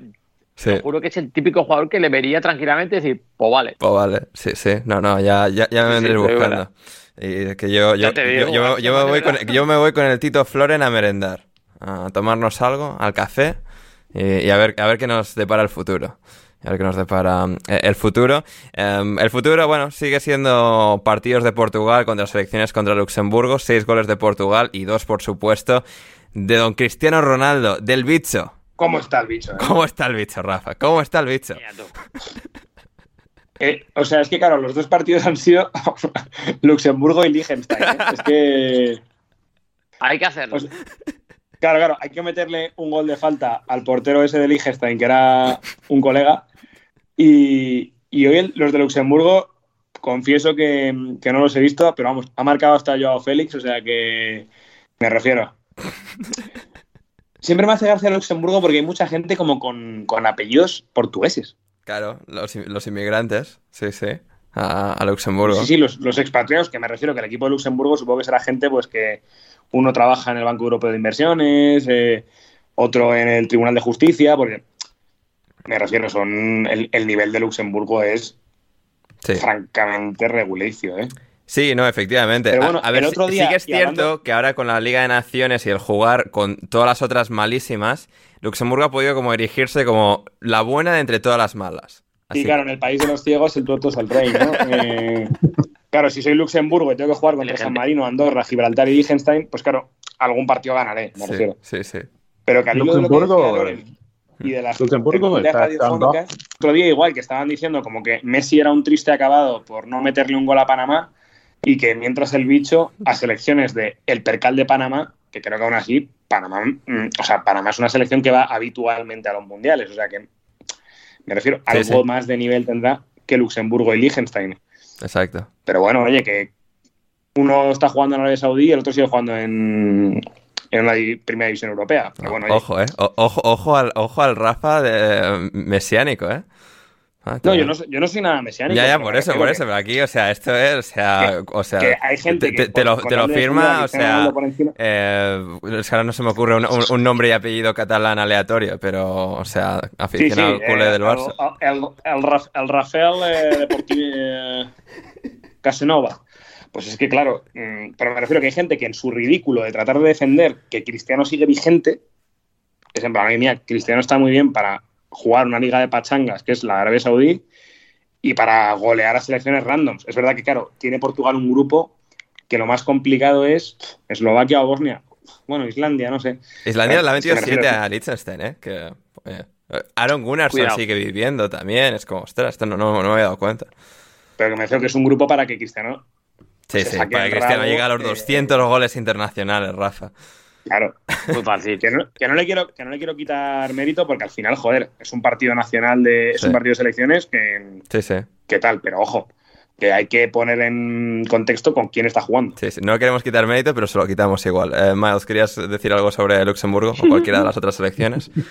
Speaker 1: Sí.
Speaker 4: Juro que es el típico jugador que le vería tranquilamente decir, pues vale.
Speaker 1: Pues vale, sí, sí. No, no, ya, ya, ya me
Speaker 4: Sí, sí,
Speaker 1: vendré
Speaker 4: te
Speaker 1: buscando. Y que yo, yo,
Speaker 4: te digo,
Speaker 1: yo, yo- me voy con, yo me voy con el Tito Floren a merendar, a tomarnos algo, al café, y, y a ver, a ver qué nos depara el futuro. A ver qué nos depara eh, el futuro. Em, el futuro, bueno, sigue siendo partidos de Portugal contra selecciones contra Luxemburgo, seis goles de Portugal y dos, por supuesto, de don Cristiano Ronaldo, del bicho.
Speaker 2: ¿Cómo está el bicho? eh?
Speaker 1: ¿Cómo está el bicho, Rafa? ¿Cómo está el bicho?
Speaker 2: Eh, o sea, es que claro, los dos partidos han sido Luxemburgo y Liechtenstein. ¿eh? Es que,
Speaker 4: Hay que hacerlo.
Speaker 2: Claro, claro, hay que meterle un gol de falta al portero ese de Liechtenstein, que era un colega. Y, y hoy el- los de Luxemburgo, confieso que, que no los he visto, pero vamos, ha marcado hasta Joao Félix, o sea que me refiero. Siempre me hace gracia Luxemburgo porque hay mucha gente como con, con apellidos portugueses.
Speaker 1: Claro, los, los inmigrantes, sí, sí, a, a Luxemburgo.
Speaker 2: Sí, sí, los, los expatriados, que me refiero que el equipo de Luxemburgo supongo que será gente pues que uno trabaja en el Banco Europeo de Inversiones, eh, otro en el Tribunal de Justicia, porque me refiero, son el, el nivel de Luxemburgo es
Speaker 1: Sí.
Speaker 2: francamente regulicio, ¿eh?
Speaker 1: Sí, no, efectivamente.
Speaker 2: Pero bueno,
Speaker 1: a, ver,
Speaker 2: el otro
Speaker 1: sí-
Speaker 2: día,
Speaker 1: sí que es cierto
Speaker 2: hablando-
Speaker 1: que ahora con la Liga de Naciones y el jugar con todas las otras malísimas, Luxemburgo ha podido como erigirse como la buena de entre todas las malas. Así
Speaker 2: Y claro, en el país de los ciegos el tuerto es el rey, ¿no? Eh, claro, si soy Luxemburgo y tengo que jugar contra San Marino, Andorra, Gibraltar y Liechtenstein, pues claro, algún partido ganaré, me
Speaker 1: sí,
Speaker 2: refiero.
Speaker 1: sí, sí.
Speaker 2: Pero que al hilo de lo que
Speaker 3: Luxemburgo,
Speaker 2: Loren y de las
Speaker 3: Luxemburgo
Speaker 2: tertulias
Speaker 3: está
Speaker 2: radiofónicas, otro día igual que estaban diciendo como que Messi era un triste acabado por no meterle un gol a Panamá y que mientras el bicho a selecciones de el percal de Panamá, que creo que aún así Panamá, mm, o sea, Panamá es una selección que va habitualmente a los mundiales, o sea que me refiero
Speaker 1: Sí,
Speaker 2: algo
Speaker 1: sí.
Speaker 2: más de nivel tendrá que Luxemburgo y Liechtenstein.
Speaker 1: Exacto.
Speaker 2: Pero bueno, oye, que uno está jugando en Arabia Saudí y el otro sigue jugando en, en di- primera división europea. Pero bueno, oye,
Speaker 1: ojo, eh. O- ojo, ojo al, ojo al Rafa de, mesiánico, eh. Ah,
Speaker 2: no, yo no, soy- yo no soy nada mesiánico.
Speaker 1: Ya, ya, por eso, por
Speaker 2: que-
Speaker 1: eso, pero aquí, o sea, esto es, o sea,
Speaker 2: Que-
Speaker 1: o sea,
Speaker 2: que hay gente
Speaker 1: te,
Speaker 2: que
Speaker 1: te- te lo, te lo firma, o sea, eh, es que ahora no se me ocurre un, un- un nombre y apellido catalán aleatorio, pero, o sea,
Speaker 2: Sí, sí,
Speaker 1: aficionado al culé
Speaker 2: eh,
Speaker 1: del Barça.
Speaker 2: El, el, el Raf- el Rafael eh, Deportivo eh, Casanova. Pues es que, claro, mm, pero me refiero que hay gente que en su ridículo de tratar de defender que Cristiano sigue vigente, es en plan, "Ay, mira, Cristiano está muy bien para jugar una liga de pachangas, que es la Arabia Saudí, y para golear a selecciones randoms. Es verdad que, claro, tiene Portugal un grupo que lo más complicado es Eslovaquia o Bosnia. Bueno, Islandia, no sé.
Speaker 1: Islandia le ha
Speaker 2: es que
Speaker 1: metido
Speaker 2: me
Speaker 1: 7
Speaker 2: refiero-
Speaker 1: a Liechtenstein, ¿eh? Que, oye, Aaron Gunnarsson
Speaker 4: Cuidado.
Speaker 1: sigue viviendo también, es como, ostras, esto no, no, no me había dado cuenta.
Speaker 2: Pero que me refiero que es un grupo para que Cristiano
Speaker 1: Sí, sí, para que Cristiano llegue a los
Speaker 2: eh,
Speaker 1: 200 goles internacionales, Rafa.
Speaker 2: Claro,
Speaker 4: Muy fácil.
Speaker 2: que no, que no le quiero, que no le quiero quitar mérito porque al final, joder, es un partido nacional de, es
Speaker 1: Sí.
Speaker 2: un partido de selecciones que,
Speaker 1: Sí, sí,
Speaker 2: que tal, pero ojo, que hay que poner en contexto con quién está jugando.
Speaker 1: sí, sí. No queremos quitar mérito, pero se lo quitamos igual. Eh, Miles, ¿querías decir algo sobre Luxemburgo o cualquiera de las otras selecciones?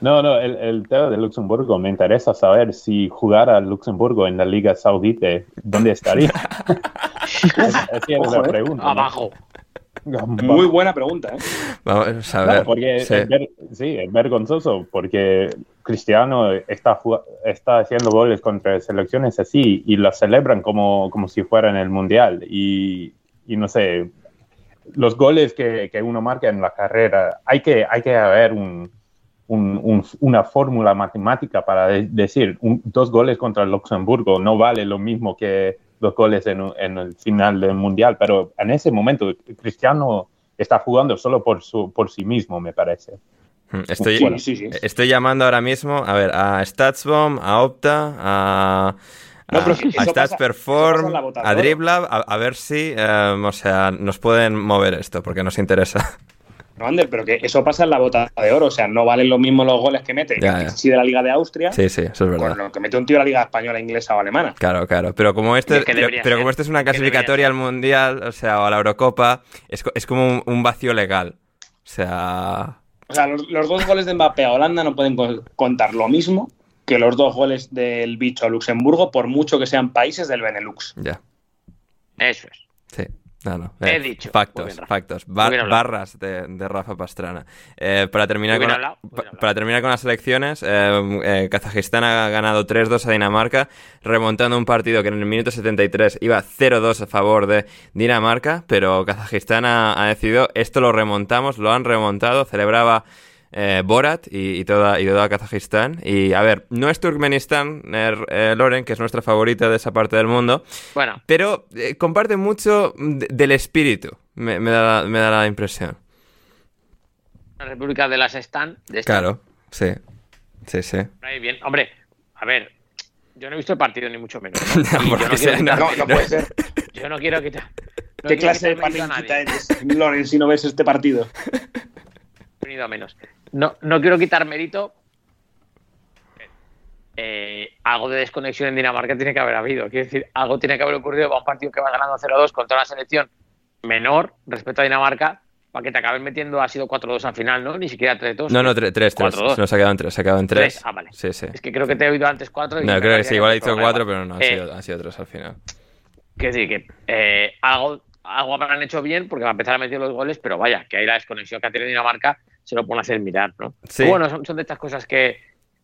Speaker 3: No, no, el, el tema de Luxemburgo, me interesa saber si jugara Luxemburgo en la Liga Saudita, ¿dónde estaría? Esa
Speaker 2: Ojo,
Speaker 3: la
Speaker 2: eh.
Speaker 3: pregunta. ¿no?
Speaker 4: Abajo.
Speaker 2: Muy buena pregunta, ¿eh?
Speaker 1: Vamos a ver.
Speaker 3: porque
Speaker 1: sí.
Speaker 3: es, ver- sí, es vergonzoso, porque Cristiano está, está haciendo goles contra selecciones así y las celebran como, como si fueran el Mundial. Y, y no sé, los goles que, que uno marca en la carrera, hay que, hay que haber un, un- un- una fórmula matemática para de- decir un- dos goles contra el Luxemburgo no vale lo mismo que dos goles en, en el final del Mundial, pero en ese momento Cristiano está jugando solo por, su, por sí mismo, me parece.
Speaker 1: Mm, Estoy,
Speaker 2: Sí, sí, sí.
Speaker 1: estoy llamando ahora mismo, a ver, a StatsBomb, a Opta, a,
Speaker 2: No, pero
Speaker 1: Stats Perform, a. Driblab, a, a ver si, eh, o sea, nos pueden mover esto, porque nos interesa.
Speaker 2: No, Ander, pero que eso pasa en la bota de oro. O sea, no valen lo mismo los goles que mete
Speaker 1: Ya, ya.
Speaker 2: si de la Liga de Austria
Speaker 1: Sí, sí, eso es verdad.
Speaker 2: con lo que mete un tío de la Liga española, inglesa o alemana.
Speaker 1: Claro, claro. Pero como este,
Speaker 4: Es que
Speaker 1: pero, como este es una clasificatoria al mundial, o sea, o a la Eurocopa, es, es como un, un vacío legal. O sea,
Speaker 2: O sea, los, los dos goles de Mbappé a Holanda no pueden co- contar lo mismo que los dos goles del bicho a Luxemburgo, por mucho que sean países del Benelux.
Speaker 1: ya,
Speaker 4: Eso es.
Speaker 1: sí. No, no.
Speaker 4: He
Speaker 1: eh,
Speaker 4: dicho.
Speaker 1: Factos,
Speaker 4: bien,
Speaker 1: factos. Bar- barras de, de Rafa Pastrana. Eh, para, terminar con
Speaker 4: hablado,
Speaker 1: pa- para terminar con las elecciones, eh, eh, Kazajistán ha ganado 3-2 a Dinamarca, remontando un partido que en el minuto 73 iba 0-2 a favor de Dinamarca, pero Kazajistán ha, ha decidido, esto lo remontamos, lo han remontado, celebraba eh, Borat y, y toda, y toda Kazajistán. Y a ver, no es Turkmenistán, eh, eh, Loren, que es nuestra favorita de esa parte del mundo,
Speaker 4: Bueno,
Speaker 1: pero eh, comparte mucho de- del espíritu, me, me da, la- me da la impresión.
Speaker 4: la República de las Stan. De
Speaker 1: Claro, sí, sí, sí.
Speaker 4: Ahí bien. Hombre, a ver, yo no he visto el partido ni mucho menos. ¿no?
Speaker 1: No,
Speaker 4: Y yo
Speaker 1: porque
Speaker 4: no quiero
Speaker 1: sea-
Speaker 4: quitar-
Speaker 2: No, no puede ser.
Speaker 4: Yo no quiero quitar. no
Speaker 2: ¿Qué
Speaker 4: quiero
Speaker 2: clase de panenquita eres, Loren, si no ves este partido?
Speaker 4: venido a menos. No, no quiero quitar mérito. Eh, algo de desconexión en Dinamarca tiene que haber habido. Quiero decir, algo tiene que haber ocurrido para un partido que va ganando 0-2 contra una selección menor respecto a Dinamarca, para que te acabes metiendo, ha sido 4-2 al final, ¿no? Ni siquiera 3-2.
Speaker 1: No, no, 3, 3, 3.
Speaker 4: 4-2.
Speaker 1: No se ha quedado en 3, se ha quedado en 3.
Speaker 4: Tres, ah, vale.
Speaker 1: Sí, sí.
Speaker 4: Es que creo que te he oído antes 4.
Speaker 1: No, creo que sí, igual ha dicho 4, pero no, han sido, han sido 3 al final.
Speaker 4: Quiero decir que eh, algo, algo habrán hecho bien porque va a empezar a meter los goles, pero vaya, que ahí la desconexión que ha tenido Dinamarca se lo pone a hacer mirar, ¿no?
Speaker 1: Sí.
Speaker 4: Bueno, son, son de estas cosas que,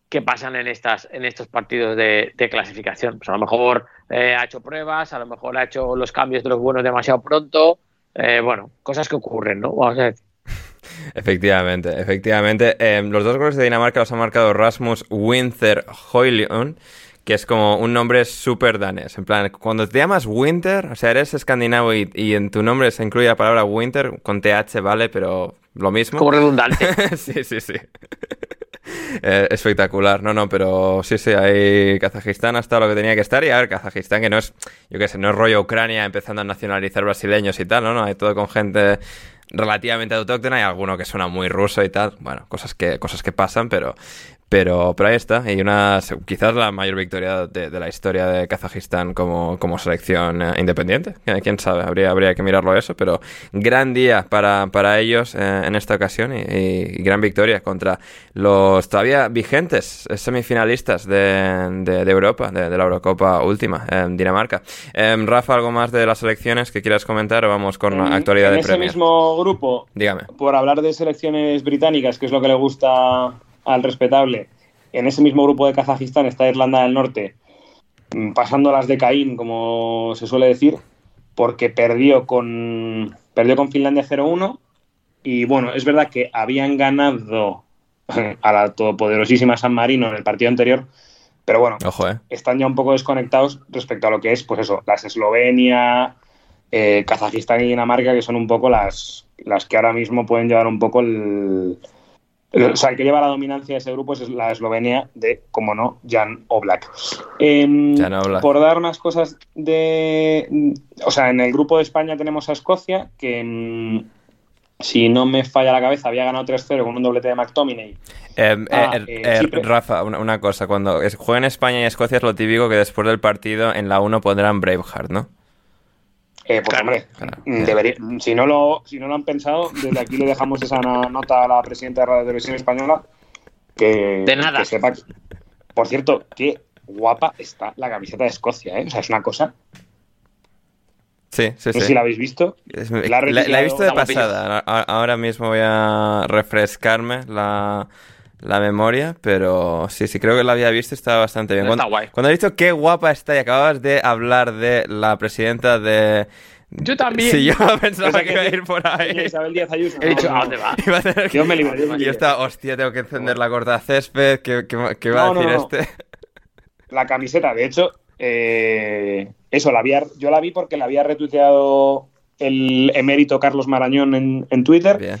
Speaker 4: que pasan en estas en estos partidos de, de clasificación. Pues a lo mejor eh, ha hecho pruebas, a lo mejor ha hecho los cambios de los buenos demasiado pronto. eh, bueno, cosas que ocurren, ¿no? Vamos a decir.
Speaker 1: Efectivamente, efectivamente. Eh, los dos goles de Dinamarca los ha marcado Rasmus Winter Højlund, que es como un nombre súper danés. En plan, cuando te llamas Winter, o sea, eres escandinavo y, y en tu nombre se incluye la palabra Winter, con TH vale, pero lo mismo.
Speaker 4: Como redundante.
Speaker 1: sí, sí, sí. Eh, espectacular, no, no, pero sí, sí, ahí Kazajistán ha estado lo que tenía que estar y a ver, Kazajistán que no es, yo qué sé, no es rollo Ucrania empezando a nacionalizar brasileños y tal, no, no, hay todo con gente relativamente autóctona y alguno que suena muy ruso y tal, bueno, cosas que, cosas que pasan, pero, pero, pero ahí está, y una, quizás la mayor victoria de, de la historia de Kazajistán como, como selección eh, independiente, Eh, quién sabe, habría, habría que mirarlo eso, pero gran día para, para ellos eh, en esta ocasión y, y gran victoria contra los todavía vigentes eh, semifinalistas de, de, de Europa, de, de la Eurocopa última, eh, Dinamarca. Eh, Rafa, ¿algo más de las elecciones que quieras comentar vamos con la actualidad
Speaker 2: en
Speaker 1: de
Speaker 2: ese
Speaker 1: Premier?
Speaker 2: mismo grupo,
Speaker 1: Dígame.
Speaker 2: por hablar de selecciones británicas, que es lo que le gusta al respetable, en ese mismo grupo de Kazajistán está Irlanda del Norte, mm, pasando las de Caín, como se suele decir, porque perdió con, perdió con Finlandia 0-1. Y bueno, es verdad que habían ganado a la todopoderosísima San Marino en el partido anterior, pero bueno,
Speaker 1: Ojo, eh.
Speaker 2: están ya un poco desconectados respecto a lo que es, pues eso, las Eslovenia, eh, Kazajistán y Dinamarca, que son un poco las, las que ahora mismo pueden llevar un poco el- O sea, el que lleva la dominancia de ese grupo es la Eslovenia de, como no, Jan Oblak. Em,
Speaker 1: Jan Oblak.
Speaker 2: Por dar más cosas de... O sea, en el grupo de España tenemos a Escocia, que... em, si no me falla la cabeza, había ganado 3-0 con un doblete de McTominay.
Speaker 1: Eh,
Speaker 2: Ah,
Speaker 1: eh,
Speaker 2: eh,
Speaker 1: eh. Rafa, una, una cosa, cuando jueguen España y Escocia es lo típico que después del partido en la 1 pondrán Braveheart, ¿no?
Speaker 2: Eh, pues
Speaker 4: Claro,
Speaker 2: hombre,
Speaker 1: claro.
Speaker 2: mm, debería- si, no lo, si no lo han pensado, desde aquí le dejamos esa nota a la presidenta de Radio Televisión Española. Que,
Speaker 4: De nada.
Speaker 2: que sepa. que- Por cierto, qué guapa está la camiseta de Escocia, ¿eh? O sea, es una cosa.
Speaker 1: Sí, sí,
Speaker 2: No sé
Speaker 1: sí.
Speaker 2: si la habéis visto.
Speaker 1: Es-
Speaker 2: La
Speaker 1: la,
Speaker 2: ha
Speaker 1: la he visto de pasada. Ahora mismo voy a refrescarme la, la memoria, pero sí, sí, creo que la había visto y estaba bastante bien.
Speaker 4: Está
Speaker 1: Cuando,
Speaker 4: guay.
Speaker 1: cuando he dicho qué guapa está y acababas de hablar de la presidenta de...
Speaker 4: Yo también.
Speaker 1: Sí, yo pensaba
Speaker 2: Pensaba
Speaker 1: que iba a
Speaker 2: que-
Speaker 1: ir por ahí.
Speaker 2: Isabel Díaz Ayuso.
Speaker 4: He dicho, ¿a dónde va?
Speaker 1: Iba a tener que-
Speaker 2: Dios me libre, Dios me
Speaker 1: Y
Speaker 2: libre.
Speaker 1: esta, hostia, tengo que encender la corta césped. ¿Qué, qué, qué va a
Speaker 2: no,
Speaker 1: decir
Speaker 2: no.
Speaker 1: este?
Speaker 2: La camiseta, de hecho, eh, eso, la había, yo la vi porque la había retuiteado el emérito Carlos Marañón en, en Twitter.
Speaker 1: Bien.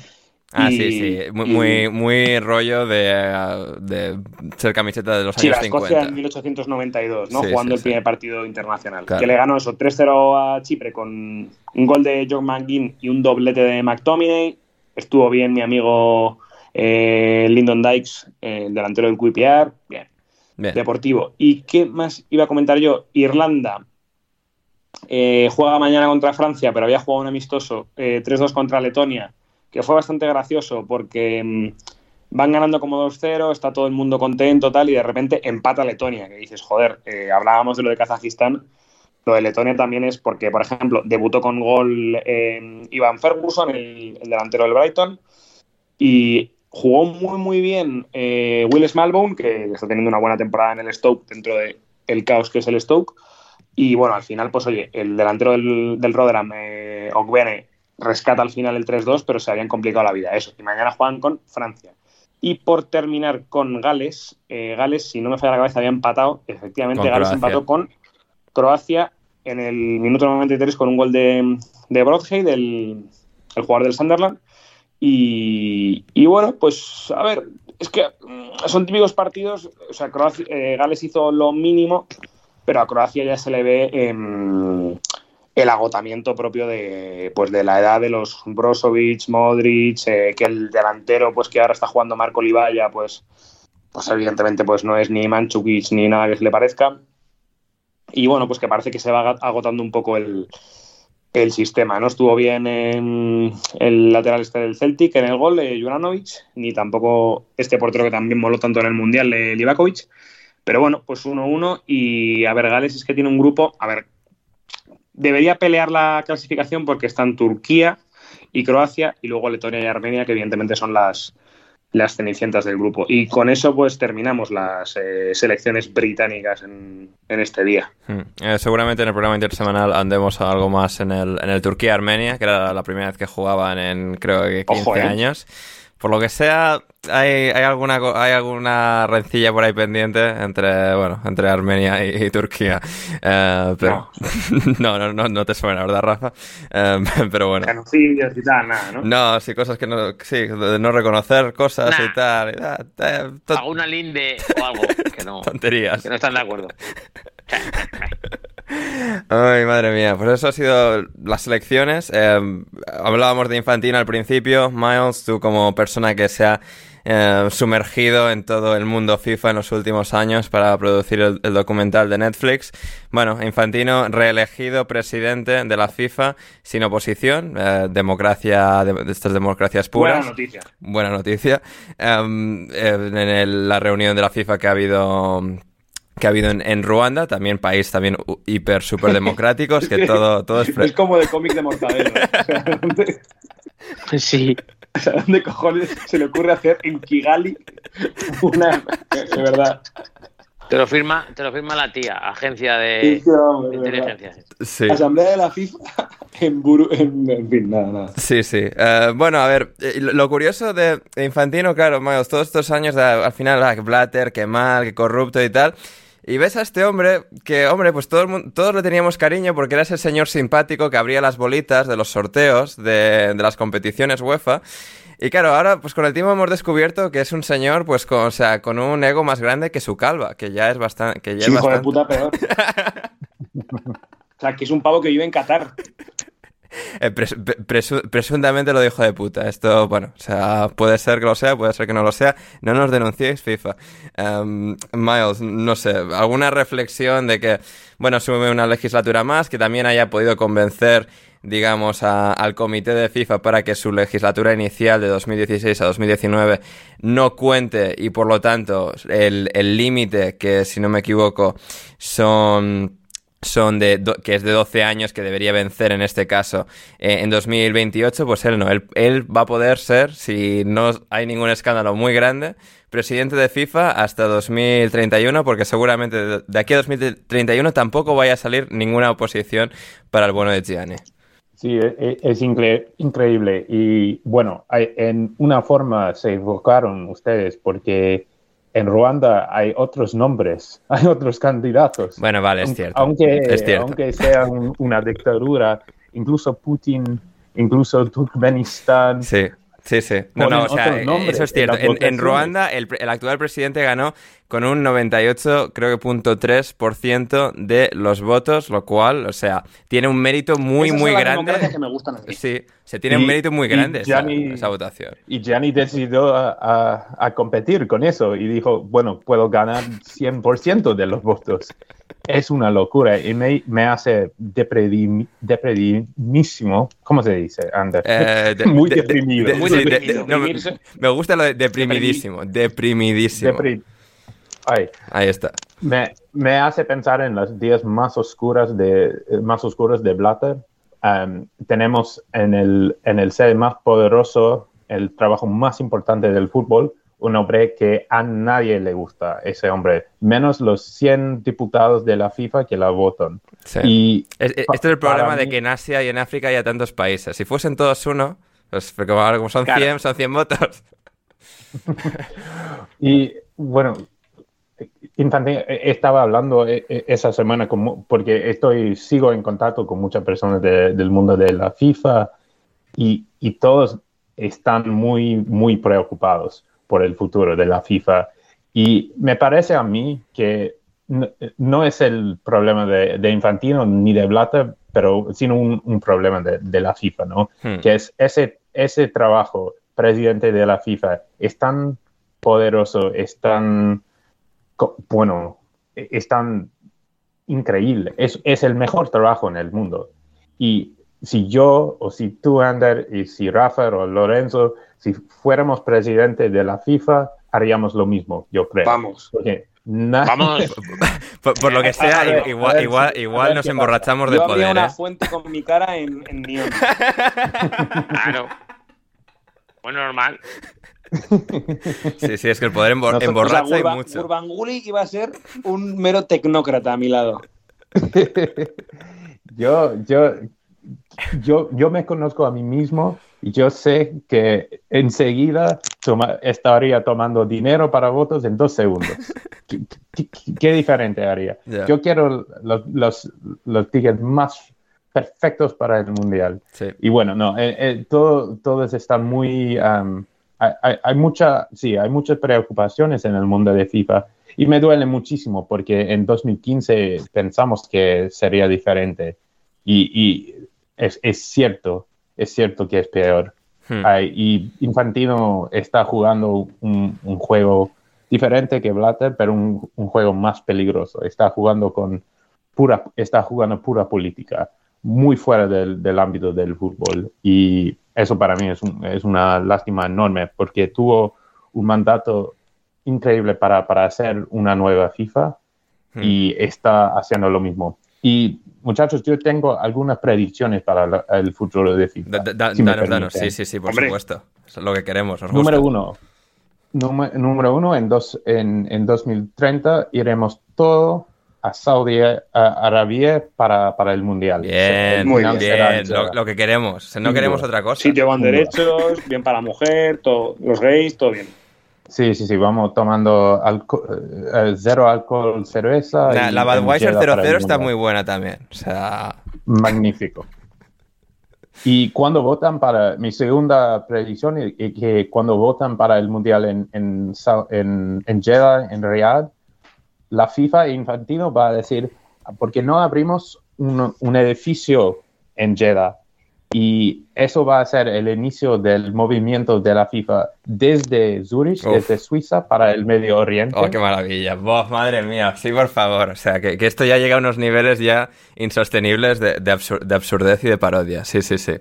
Speaker 1: Ah,
Speaker 2: Y-
Speaker 1: sí, sí. Muy,
Speaker 2: y-
Speaker 1: muy, muy rollo de, de ser camiseta de los
Speaker 2: Sí,
Speaker 1: años
Speaker 2: la Escocia
Speaker 1: 50.
Speaker 2: en 1892, ¿no?
Speaker 1: Sí,
Speaker 2: Jugando
Speaker 1: sí,
Speaker 2: el primer partido internacional.
Speaker 1: Claro.
Speaker 2: Que le ganó eso 3-0 a Chipre con un gol de John McGinn y un doblete de McTominay. estuvo bien mi amigo eh, Lyndon Dykes, eh, el delantero del QPR, bien.
Speaker 1: Bien.
Speaker 2: Deportivo. ¿Y qué más iba a comentar yo? Irlanda eh, juega mañana contra Francia, pero había jugado un amistoso eh, 3-2 contra Letonia, que fue bastante gracioso porque mm, van ganando como 2-0, está todo el mundo contento tal, y de repente empata Letonia, que dices, joder, eh, hablábamos de lo de Kazajistán, lo de Letonia también es porque, por ejemplo, debutó con gol eh, Ivan Ferguson, el, el delantero del Brighton, y jugó muy, muy bien eh, Will Smallbone, que está teniendo una buena temporada en el Stoke dentro del el caos que es el Stoke. Y bueno, al final, pues oye, el delantero del, del Rotherham, eh, Ogbene, rescata al final el 3-2, pero se habían complicado la vida. Eso. Y mañana juegan con Francia. Y por terminar con Gales, eh, Gales, si no me falla la cabeza, había empatado. Efectivamente,
Speaker 1: Con
Speaker 2: Gales
Speaker 1: Croacia.
Speaker 2: empató con Croacia en el minuto 93 con un gol de, de Broadhead, el, el jugador del Sunderland. Y, y bueno, pues a ver, es que mm, son típicos partidos. O sea, Croacia- eh, Gales hizo lo mínimo, pero a Croacia ya se le ve em, el agotamiento propio de, pues, de la edad de los Brozovic, Modric, eh, que el delantero, pues que ahora está jugando Marco Livaya, pues, pues evidentemente pues no es ni Manchukic ni nada que se le parezca. Y bueno, pues que parece que se va agotando un poco el, el sistema. No estuvo bien en el lateral este del Celtic en el gol de Juranovic, ni tampoco este portero que también moló tanto en el Mundial de Livakovic. Pero bueno, pues 1-1 y a ver, Gales es que tiene un grupo, a ver, debería pelear la clasificación porque están Turquía y Croacia y luego Letonia y Armenia, que evidentemente son las, las cenicientas del grupo. Y con eso pues terminamos las eh, selecciones británicas en, en este día.
Speaker 1: Hmm. Eh, seguramente en el programa intersemanal andemos a algo más en el, en el Turquía-Armenia, que era la primera vez que jugaban en creo que 15
Speaker 2: Ojo, ¿eh?
Speaker 1: años. Por lo que sea, hay, hay alguna co- hay alguna rencilla por ahí pendiente entre bueno entre Armenia y, y Turquía. Eh, pero no. no, no, no te suena, ¿verdad, Rafa? Eh, pero bueno.
Speaker 2: Genocidios y tal, nada, ¿no?
Speaker 1: No, sí, cosas que no, sí, de no reconocer cosas
Speaker 4: Nah.
Speaker 1: y tal. y tal, eh, to-
Speaker 4: Alguna linde o algo que no,
Speaker 1: tonterías.
Speaker 4: que no están de acuerdo.
Speaker 1: Ay, madre mía. Pues eso ha sido las elecciones. Eh, hablábamos de Infantino al principio. Miles, tú como persona que se ha eh, sumergido en todo el mundo FIFA en los últimos años para producir el, el documental de Netflix. Bueno, Infantino reelegido presidente de la FIFA sin oposición. Eh, democracia, de, estas democracias puras.
Speaker 2: Buena noticia.
Speaker 1: Buena noticia. Em, en el- la reunión de la FIFA que ha habido que ha habido en, en Ruanda, también país también u- hiper super democráticos, que todo, todo es
Speaker 2: Es como de cómic de Mortadelo. O sea, ¿dónde,
Speaker 4: Sí.
Speaker 2: o sea, ¿dónde cojones se le ocurre hacer en Kigali una... De verdad.
Speaker 4: Te lo firma, te lo firma la tía, agencia de,
Speaker 2: Sí,
Speaker 4: de inteligencia.
Speaker 1: Sí.
Speaker 2: Asamblea de la FIFA en Buru... En, en fin, nada, nada.
Speaker 1: Sí, sí. Eh, bueno, a ver, eh, lo, curioso de Infantino, claro, Miles, todos estos años, de, al final, ah, Blatter, que mal, que corrupto y tal. Y ves a este hombre que, hombre, pues todo el mundo, todos le teníamos cariño porque era ese señor simpático que abría las bolitas de los sorteos de, de las competiciones UEFA. Y claro, ahora, pues con el tiempo hemos descubierto que es un señor, pues, con, o sea, con un ego más grande que su calva, que ya es bastante... Que ya
Speaker 2: Sí,
Speaker 1: es
Speaker 2: hijo de
Speaker 1: bastante...
Speaker 2: puta peor. O sea, que es un pavo que vive en Qatar.
Speaker 1: Eh, pres- pre- presu- presuntamente lo dijo de puta. Esto, bueno, o sea, puede ser que lo sea, puede ser que no lo sea. No nos denunciéis, FIFA. Em, Miles, no sé, alguna reflexión de que, bueno, sube una legislatura más, que también haya podido convencer, digamos, al comité de FIFA para que su legislatura inicial de 2016 a 2019 no cuente y por lo tanto el límite, que si no me equivoco, son son de do- que es de 12 años que debería vencer en este caso eh, en 2028, pues él no, él, él va a poder ser, si no hay ningún escándalo muy grande, presidente de FIFA hasta 2031, porque seguramente de, aquí a 2031 tampoco vaya a salir ninguna oposición para el bueno de Gianni.
Speaker 3: Sí, e- e- es incre- increíble. Y bueno, en una forma se equivocaron ustedes porque en Ruanda hay otros nombres, hay otros candidatos.
Speaker 1: Bueno, vale, es cierto.
Speaker 3: Aunque,
Speaker 1: es cierto.
Speaker 3: aunque sea un- una dictadura, incluso Putin, incluso Turkmenistán,
Speaker 1: Sí, Sí, sí. No, no, o sea, eso es cierto. En, Ruanda, el, el, actual presidente ganó con un 98, creo que punto 3% de los votos, lo cual, o sea, tiene un mérito muy, muy grande.
Speaker 2: Que me gustan
Speaker 1: Sí, se tiene un mérito muy grande esa, votación.
Speaker 3: Y Gianni decidió a, a, competir con eso y dijo, bueno, puedo ganar 100% de los votos. Es una locura y me, me hace deprimidísimo. ¿Cómo se dice, Ander?
Speaker 1: Eh,
Speaker 3: muy deprimido.
Speaker 1: me gusta lo de deprimidísimo. Deprimidísimo. Ahí. está.
Speaker 3: Me, me, hace pensar en los días más oscuras de, más oscuros de Blatter. Um, tenemos en el, en el ser más poderoso, el trabajo más importante del fútbol, un hombre que a nadie le gusta, ese hombre, menos los 100 diputados de la FIFA que la votan.
Speaker 1: Y este es el problema de que en Asia y en África haya tantos países. Si fuesen todos uno, pues como son 100, son 100 votos.
Speaker 3: y bueno, Infantil, eh, estaba hablando eh, eh, esa semana porque estoy sigo en contacto con muchas personas del mundo de la FIFA y, y, todos están muy muy preocupados por el futuro de la FIFA y me parece a mí que no, es el problema de, Infantino ni de Blatter, pero sino un, problema de, la FIFA, ¿no? Hmm. Que es ese ese trabajo presidente de la FIFA es tan poderoso, es tan bueno, es tan increíble. Es, es, el mejor trabajo en el mundo. Y si yo, o si tú, Ander, y si Rafa o Lorenzo, si fuéramos presidente de la FIFA, haríamos lo mismo, yo creo.
Speaker 2: Vamos.
Speaker 4: Vamos.
Speaker 1: por, lo que sea, igual, igual, igual nos emborrachamos de poder.
Speaker 2: una ¿eh? fuente con mi cara en, en neón.
Speaker 4: Claro. Bueno, normal.
Speaker 1: Sí, sí, es que el poder emborracha y mucho.
Speaker 2: Urbanguli iba a ser un mero tecnócrata a mi lado.
Speaker 3: yo, yo, yo, yo me conozco a mí mismo yo sé que enseguida estaría tomando dinero para votos en dos segundos. ¿Qué, diferente haría? Yo quiero los, los, los, tickets más perfectos para el mundial. Y bueno, no, eh, eh, todo, todos están muy hay, mucha, sí, hay muchas preocupaciones en el mundo de FIFA y me duele muchísimo porque en 2015 pensamos que sería diferente y, es, cierto, es cierto que es peor. Hmm. y Infantino está jugando un, juego diferente que Blatter, pero un, juego más peligroso. Está jugando con pura, está jugando pura política, muy fuera del, del ámbito del fútbol y eso para mí es, es una lástima enorme porque tuvo un mandato increíble para, para hacer una nueva FIFA hmm. y está haciendo lo mismo. Y muchachos, yo tengo algunas predicciones para el futuro de FIFA.
Speaker 1: danos, danos, sí, sí, sí, por supuesto. Eso es lo que queremos.
Speaker 3: número uno. Número, uno, en, dos, en, en 2030 iremos todo a Saudi Arabia para, para el Mundial.
Speaker 1: Bien, muy bien, lo, que queremos. No queremos otra cosa.
Speaker 2: Sitio van derechos, bien para la mujer, todo, los gays, todo bien.
Speaker 3: Sí, sí, sí, vamos tomando eh, cero alcohol, cerveza.
Speaker 1: La, la Budweiser 00 está muy buena también. O sea...
Speaker 3: Magnífico. Y cuando votan para, mi segunda predicción es que cuando votan para el Mundial en, en, en, en Jeddah, en Riyadh, la FIFA Infantino va a decir, ¿por qué no abrimos un, edificio en Jeddah? Y eso va a ser el inicio del movimiento de la FIFA desde Zurich, desde Suiza, para el Medio Oriente.
Speaker 1: ¡Oh, qué maravilla! ¡Vos, madre mía! Sí, por favor. O sea, que, esto ya llega a unos niveles ya insostenibles de, de, absurdez y de parodia. Sí, sí, sí.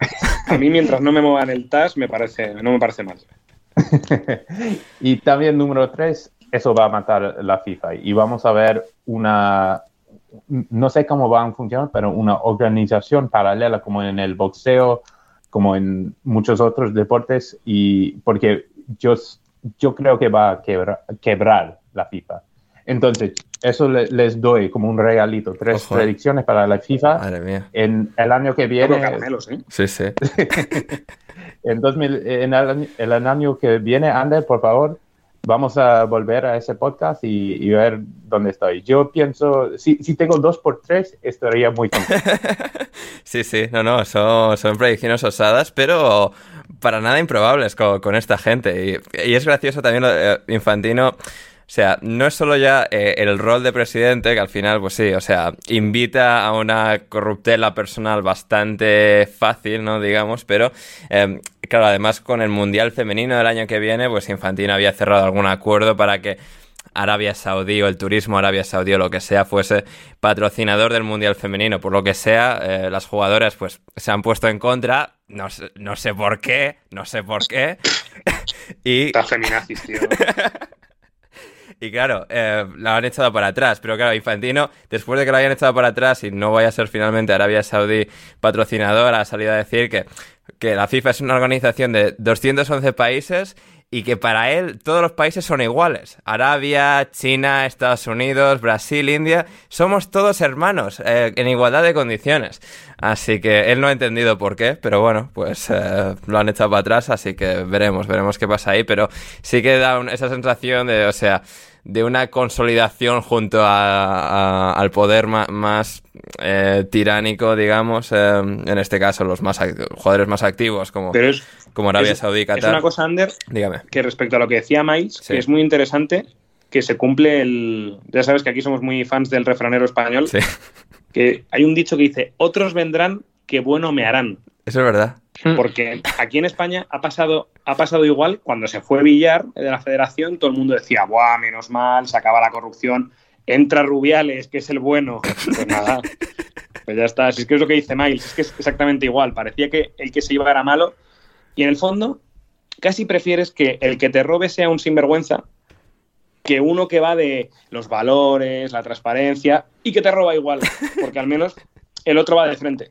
Speaker 2: A mí, mientras no me muevan el TAS, me parece, no me parece mal.
Speaker 3: y también número tres, eso va a matar la FIFA y vamos a ver una, no sé cómo van a funcionar, pero una organización paralela como en el boxeo, como en muchos otros deportes, y porque yo, yo creo que va a quebrar, la FIFA. Entonces, eso les doy como un regalito, tres predicciones para la FIFA. En el año que viene.
Speaker 2: ¿eh?
Speaker 1: Sí, sí.
Speaker 3: en, 2000, en el, el, año que viene, Ander, por favor, vamos a volver a ese podcast y, ver dónde estoy. Yo pienso, si, si tengo dos por tres, estaría muy contento.
Speaker 1: sí, sí, no, no, son, son predicciones osadas, pero para nada improbables con, esta gente. Y, es gracioso también de Infantino. O sea, no es solo ya eh, el rol de presidente, que al final, pues sí, o sea, invita a una corruptela personal bastante fácil, ¿no? Digamos, pero em, claro, además con el Mundial Femenino del año que viene, pues Infantino había cerrado algún acuerdo para que Arabia Saudí o el turismo Arabia Saudí o lo que sea fuese patrocinador del Mundial Femenino. Por lo que sea, eh, las jugadoras pues se han puesto en contra. No, no sé por qué, no sé por qué.
Speaker 2: y... Está feminazis, tío.
Speaker 1: Y claro, eh, la han echado para atrás. Pero claro, Infantino, después de que la hayan echado para atrás y no vaya a ser finalmente Arabia Saudí patrocinadora, ha salido a decir que, que la FIFA es una organización de 211 países y que para él todos los países son iguales. Arabia, China, Estados Unidos, Brasil, India, somos todos hermanos eh, en igualdad de condiciones. Así que él no ha entendido por qué, pero bueno, pues eh, lo han echado para atrás, así que veremos, veremos qué pasa ahí, pero sí que da esa sensación de, o sea, de una consolidación junto al poder más, eh, tiránico, digamos, en este caso los más jugadores más activos como como Arabia Saudí, Qatar.
Speaker 2: Es una cosa, Ander,
Speaker 1: Dígame.
Speaker 2: que respecto a lo que decía Miles, que es muy interesante que se cumple el... Ya sabes que aquí somos muy fans del refranero español.
Speaker 1: Sí.
Speaker 2: Que hay un dicho que dice, otros vendrán que bueno me harán.
Speaker 1: Eso es verdad.
Speaker 2: Porque aquí en España ha pasado, ha pasado igual cuando se fue Villar de la federación, todo el mundo decía, ¡buah, menos mal, se acaba la corrupción! Entra Rubiales, que es el bueno. Pues nada, pues ya está. Si es que es lo que dice Miles, es que es exactamente igual. Parecía que el que se iba era malo y en el fondo, casi prefieres que el que te robe sea un sinvergüenza que uno que va de los valores, la transparencia y que te roba igual, porque al menos el otro va de frente.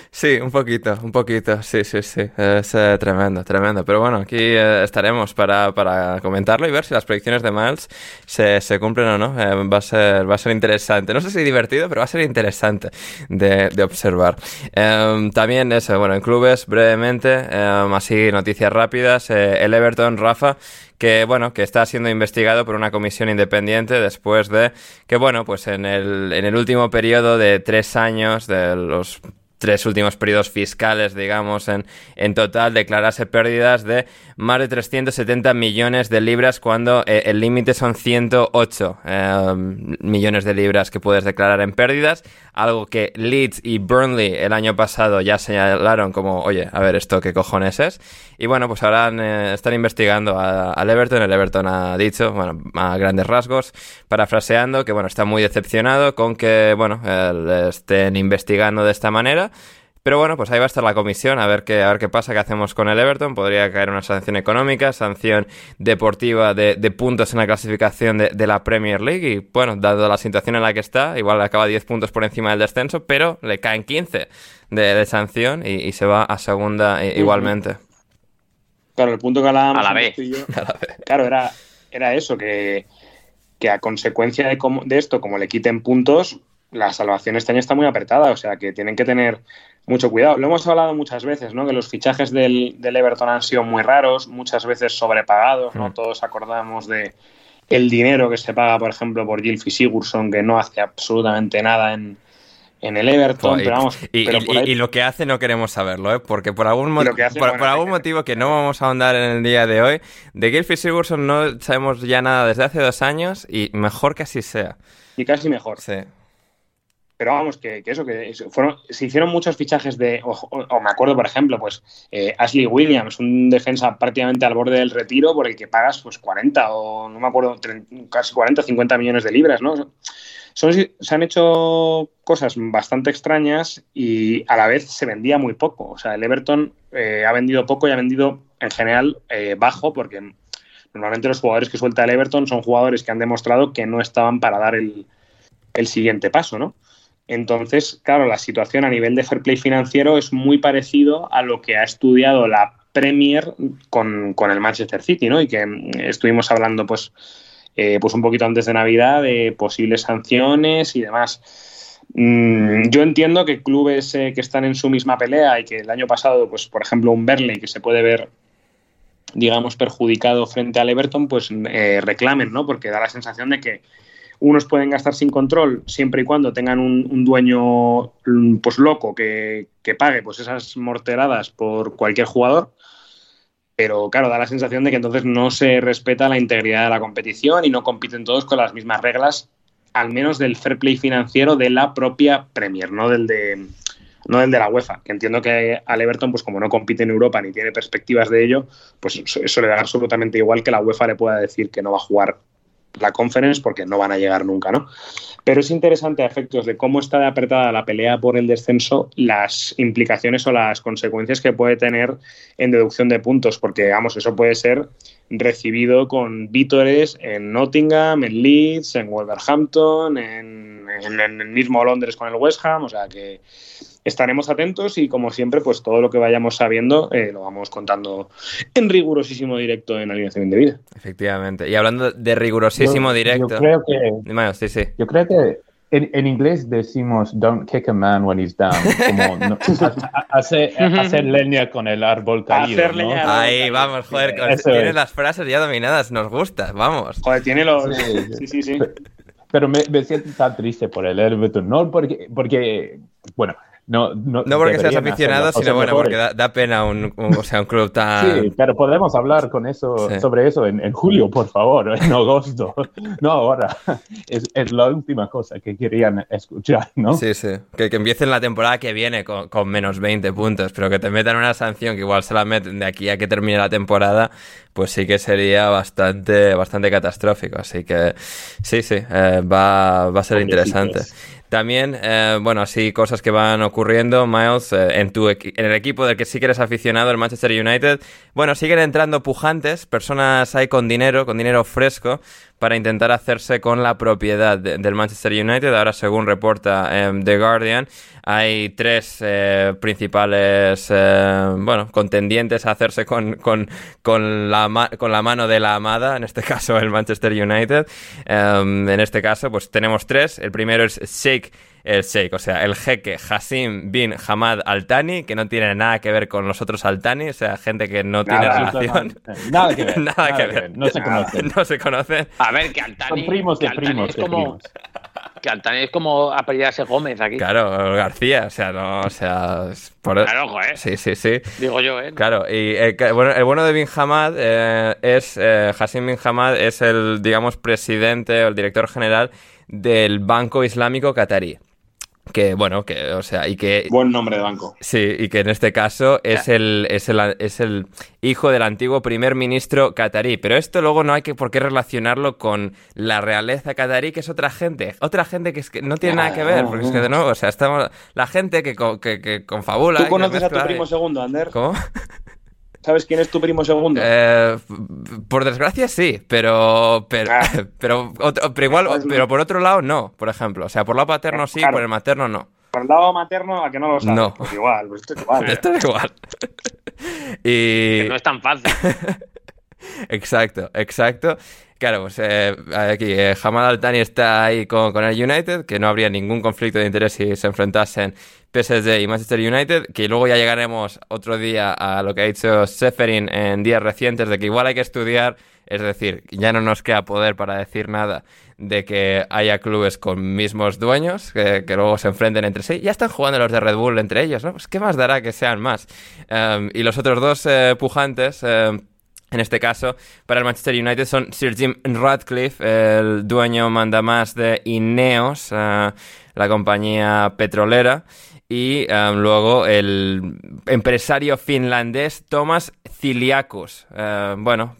Speaker 1: Sí, un poquito, un poquito, sí, sí, sí, es eh, tremendo, tremendo. Pero bueno, aquí eh, estaremos para, para, comentarlo y ver si las predicciones de Miles se, se cumplen o no. Eh, va, a ser, va a ser interesante. No sé si divertido, pero va a ser interesante de, de observar. Em, también eso, bueno, en clubes, brevemente, em, así noticias rápidas. el Everton, Rafa, que bueno, que está siendo investigado por una comisión independiente después de que bueno, pues en el, en el último periodo de tres años de los tres últimos periodos fiscales, digamos, en, en total, declarase pérdidas de más de 370 millones de libras cuando eh, el límite son 108 eh, millones de libras que puedes declarar en pérdidas, algo que Leeds y Burnley el año pasado ya señalaron como, oye, a ver, esto qué cojones es. Y bueno, pues ahora eh, están investigando al Everton, el Everton ha dicho, bueno, a grandes rasgos, parafraseando, que bueno, está muy decepcionado con que, bueno, estén investigando de esta manera pero bueno, pues ahí va a estar la comisión, a ver qué, a ver qué pasa, qué hacemos con el Everton. Podría caer una sanción económica, sanción deportiva de, puntos en la clasificación de, la Premier League. Y bueno, dado la situación en la que está, igual le acaba 10 puntos por encima del descenso, pero le caen 15 de, sanción y, se va a segunda igualmente.
Speaker 2: Claro, el punto que hablábamos
Speaker 4: a la vez.
Speaker 2: claro, era, era eso, que, que a consecuencia de, de esto, como le quiten puntos, la salvación este año está muy apretada, o sea que tienen que tener mucho cuidado. Lo hemos hablado muchas veces, ¿no? Que los fichajes del, Everton han sido muy raros, muchas veces sobrepagados, ¿no? Mm. Todos acordamos de el dinero que se paga, por ejemplo, por Gilfy Sigurdsson, que no hace absolutamente nada en, el Everton, pero vamos...
Speaker 1: Y, lo que hace no queremos saberlo, ¿eh? Porque por algún, por, algún motivo que no vamos a ahondar en el día de hoy, de Gilfy Sigurdsson no sabemos ya nada desde hace dos años y mejor que así sea.
Speaker 2: Y casi mejor.
Speaker 1: Sí
Speaker 2: pero vamos, que, eso, que fueron, se hicieron muchos fichajes de, o, me acuerdo, por ejemplo, pues eh, Ashley Williams, un defensa prácticamente al borde del retiro por el que pagas pues 40 o no me acuerdo, casi 40, 50 millones de libras, ¿no? Son, se han hecho cosas bastante extrañas y a la vez se vendía muy poco. O sea, el Everton eh, ha vendido poco y ha vendido en general eh, bajo porque normalmente los jugadores que suelta el Everton son jugadores que han demostrado que no estaban para dar el, el siguiente paso, ¿no? Entonces, claro, la situación a nivel de fair play financiero es muy parecido a lo que ha estudiado la Premier con, el Manchester City, ¿no? Y que mm, estuvimos hablando, pues, eh, pues un poquito antes de Navidad de posibles sanciones y demás. Mm, yo entiendo que clubes eh, que están en su misma pelea y que el año pasado, pues, por ejemplo, un Berley que se puede ver digamos, perjudicado frente al Everton, pues eh, reclamen, ¿no? Porque da la sensación de que unos pueden gastar sin control siempre y cuando tengan un, dueño mm, pues loco que, que, pague pues esas morteradas por cualquier jugador. Pero claro, da la sensación de que entonces no se respeta la integridad de la competición y no compiten todos con las mismas reglas, al menos del fair play financiero de la propia Premier, no del de, no del de la UEFA, que entiendo que al Everton, pues como no compite en Europa ni tiene perspectivas de ello, pues eso le da absolutamente igual que la UEFA le pueda decir que no va a jugar la conference porque no van a llegar nunca, ¿no? Pero es interesante a efectos de cómo está de apretada la pelea por el descenso, las implicaciones o las consecuencias que puede tener en deducción de puntos, porque, digamos, eso puede ser recibido con vítores en Nottingham, en Leeds, en Wolverhampton, en, en el mismo Londres con el West Ham, o sea que estaremos atentos y como siempre, pues todo lo que vayamos sabiendo eh, lo vamos contando en rigurosísimo directo en Alineación Indebida.
Speaker 1: Efectivamente. Y hablando de rigurosísimo directo...
Speaker 3: Yo creo que...
Speaker 1: sí, sí.
Speaker 3: Yo creo que en, inglés decimos don't kick a man when he's down. Como no, hacer, leña con el árbol caído. ¿no?
Speaker 1: Ahí, vamos, joder. tienes las frases ya dominadas, nos gusta, vamos.
Speaker 2: Joder, tiene los. Sí, sí, sí.
Speaker 3: Pero me, siento tan triste por el Everton, no porque, porque bueno, no, no,
Speaker 1: no porque seas aficionado, sino bueno, porque da, pena un, o sea, un club tan...
Speaker 3: Sí, pero podemos hablar con eso, sobre eso en, julio, por favor, en agosto, no ahora. Es, es, la última cosa que querían escuchar, ¿no?
Speaker 1: Sí, sí. Que, que empiecen la temporada que viene con, con, menos 20 puntos, pero que te metan una sanción que igual se la meten de aquí a que termine la temporada, pues sí que sería bastante, bastante catastrófico. Así que sí, sí, eh, va, va a ser interesante. También, eh, bueno, así cosas que van ocurriendo, Miles, eh, en, tu en el equipo del que sí que eres aficionado, el Manchester United. Bueno, siguen entrando pujantes, personas ahí con dinero, con dinero fresco, para intentar hacerse con la propiedad del Manchester United. Ahora, según reporta em, The Guardian, hay tres eh, principales, eh, bueno, contendientes a hacerse con, con, con, la, con la mano de la amada, en este caso el Manchester United. Em, en este caso, pues tenemos tres. El primero es Sheikh el Sheikh, o sea, el jeque Hassim bin Hamad Al-Thani, que no tiene nada que ver con los otros Al-Thani, o sea, gente que no tiene relación.
Speaker 3: Nada que ver. nada, que, ver. No se conocen.
Speaker 1: No se conocen.
Speaker 4: A ver, que Al-Thani.
Speaker 3: Son primos de primos. Es como,
Speaker 4: Que Al-Thani es como apellidarse Gómez aquí.
Speaker 1: Claro, García, o sea, no, o sea.
Speaker 4: Por... Claro, ojo, ¿eh?
Speaker 1: Sí, sí, sí.
Speaker 4: Digo yo, ¿eh?
Speaker 1: Claro, y el, bueno, el bueno de bin Hamad eh, es. Eh, Hassim bin Hamad es el, digamos, presidente o el director general del Banco Islámico Qatarí que bueno, que o sea, y que
Speaker 2: buen nombre de banco.
Speaker 1: Sí, y que en este caso es el es el, es el hijo del antiguo primer ministro catarí, pero esto luego no hay que por qué relacionarlo con la realeza catarí, que es otra gente, otra gente que, es que no tiene nada que ver, porque es que de nuevo, o sea, estamos la gente que, que, que confabula
Speaker 2: ¿Tú conoces a tu primo segundo, Ander?
Speaker 1: ¿Cómo?
Speaker 2: ¿Sabes quién es tu primo segundo?
Speaker 1: Eh, por desgracia sí, pero pero, ah. pero, igual, pues pero por otro lado no, por ejemplo. O sea, por el lado paterno sí, por el materno no.
Speaker 2: Por el lado materno, a que no lo sabes. No. Pues igual, pues esto es igual.
Speaker 1: Esto es igual. y...
Speaker 4: Que no es tan fácil.
Speaker 1: exacto, exacto. Claro, pues eh, aquí eh, Hamad Altani está ahí con, con, el United, que no habría ningún conflicto de interés si se enfrentasen PSG y Manchester United, que luego ya llegaremos otro día a lo que ha dicho Seferin en días recientes, de que igual hay que estudiar, es decir, ya no nos queda poder para decir nada de que haya clubes con mismos dueños, que, luego se enfrenten entre sí. Ya están jugando los de Red Bull entre ellos, ¿no? Pues qué más dará que sean más. Em, y los otros dos eh, pujantes... Em, en este caso, para el Manchester United son Sir Jim Radcliffe, el dueño manda más de Ineos, eh, la compañía petrolera, y luego el empresario finlandés Thomas Ciliacus. Uh, bueno,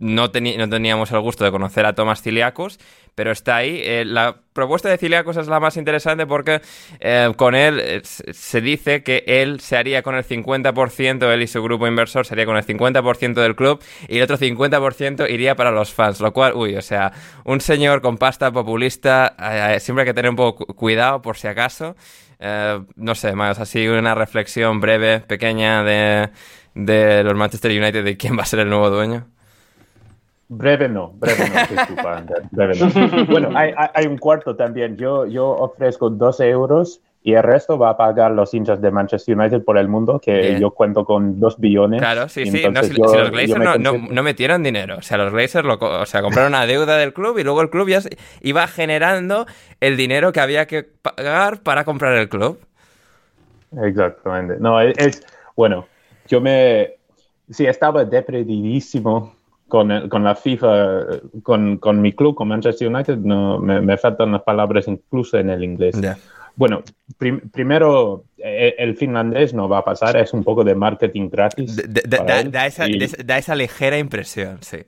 Speaker 1: no, teníamos el gusto de conocer a Thomas Ciliacus, pero está ahí. Eh, la propuesta de Ciliacus es la más interesante porque eh, con él eh, se dice que él se haría con el 50%, él y su grupo inversor se haría con el 50% del club y el otro 50% iría para los fans, lo cual, uy, o sea, un señor con pasta populista, siempre hay que tener un poco cuidado por si acaso. Eh, no sé, más así una reflexión breve, pequeña de, de los Manchester United de quién va a ser el nuevo dueño.
Speaker 3: Breve no, breve no, disculpa, breve no. Bueno, hay, hay, un cuarto también. Yo, yo ofrezco 12 euros y el resto va a pagar los hinchas de Manchester United por el mundo, que
Speaker 1: Bien.
Speaker 3: yo cuento con dos billones.
Speaker 1: Claro, sí, sí. No, si,
Speaker 3: yo-
Speaker 1: si los Glazers no, no- no metieron dinero. O sea, los Glazers lo, o sea, compraron una deuda del club y luego el club ya se- iba generando el dinero que había que pagar para comprar el club.
Speaker 3: Exactamente. No, es, es- bueno, yo me sí estaba depredidísimo con, con la FIFA, con, con mi club, con Manchester United, no, me, me faltan las palabras incluso en el inglés.
Speaker 1: Ya.
Speaker 3: Bueno, prim- primero, eh, el finlandés no va a pasar, es un poco de marketing gratis.
Speaker 1: Da, da- esa,
Speaker 3: Y,
Speaker 1: da esa ligera impresión, sí.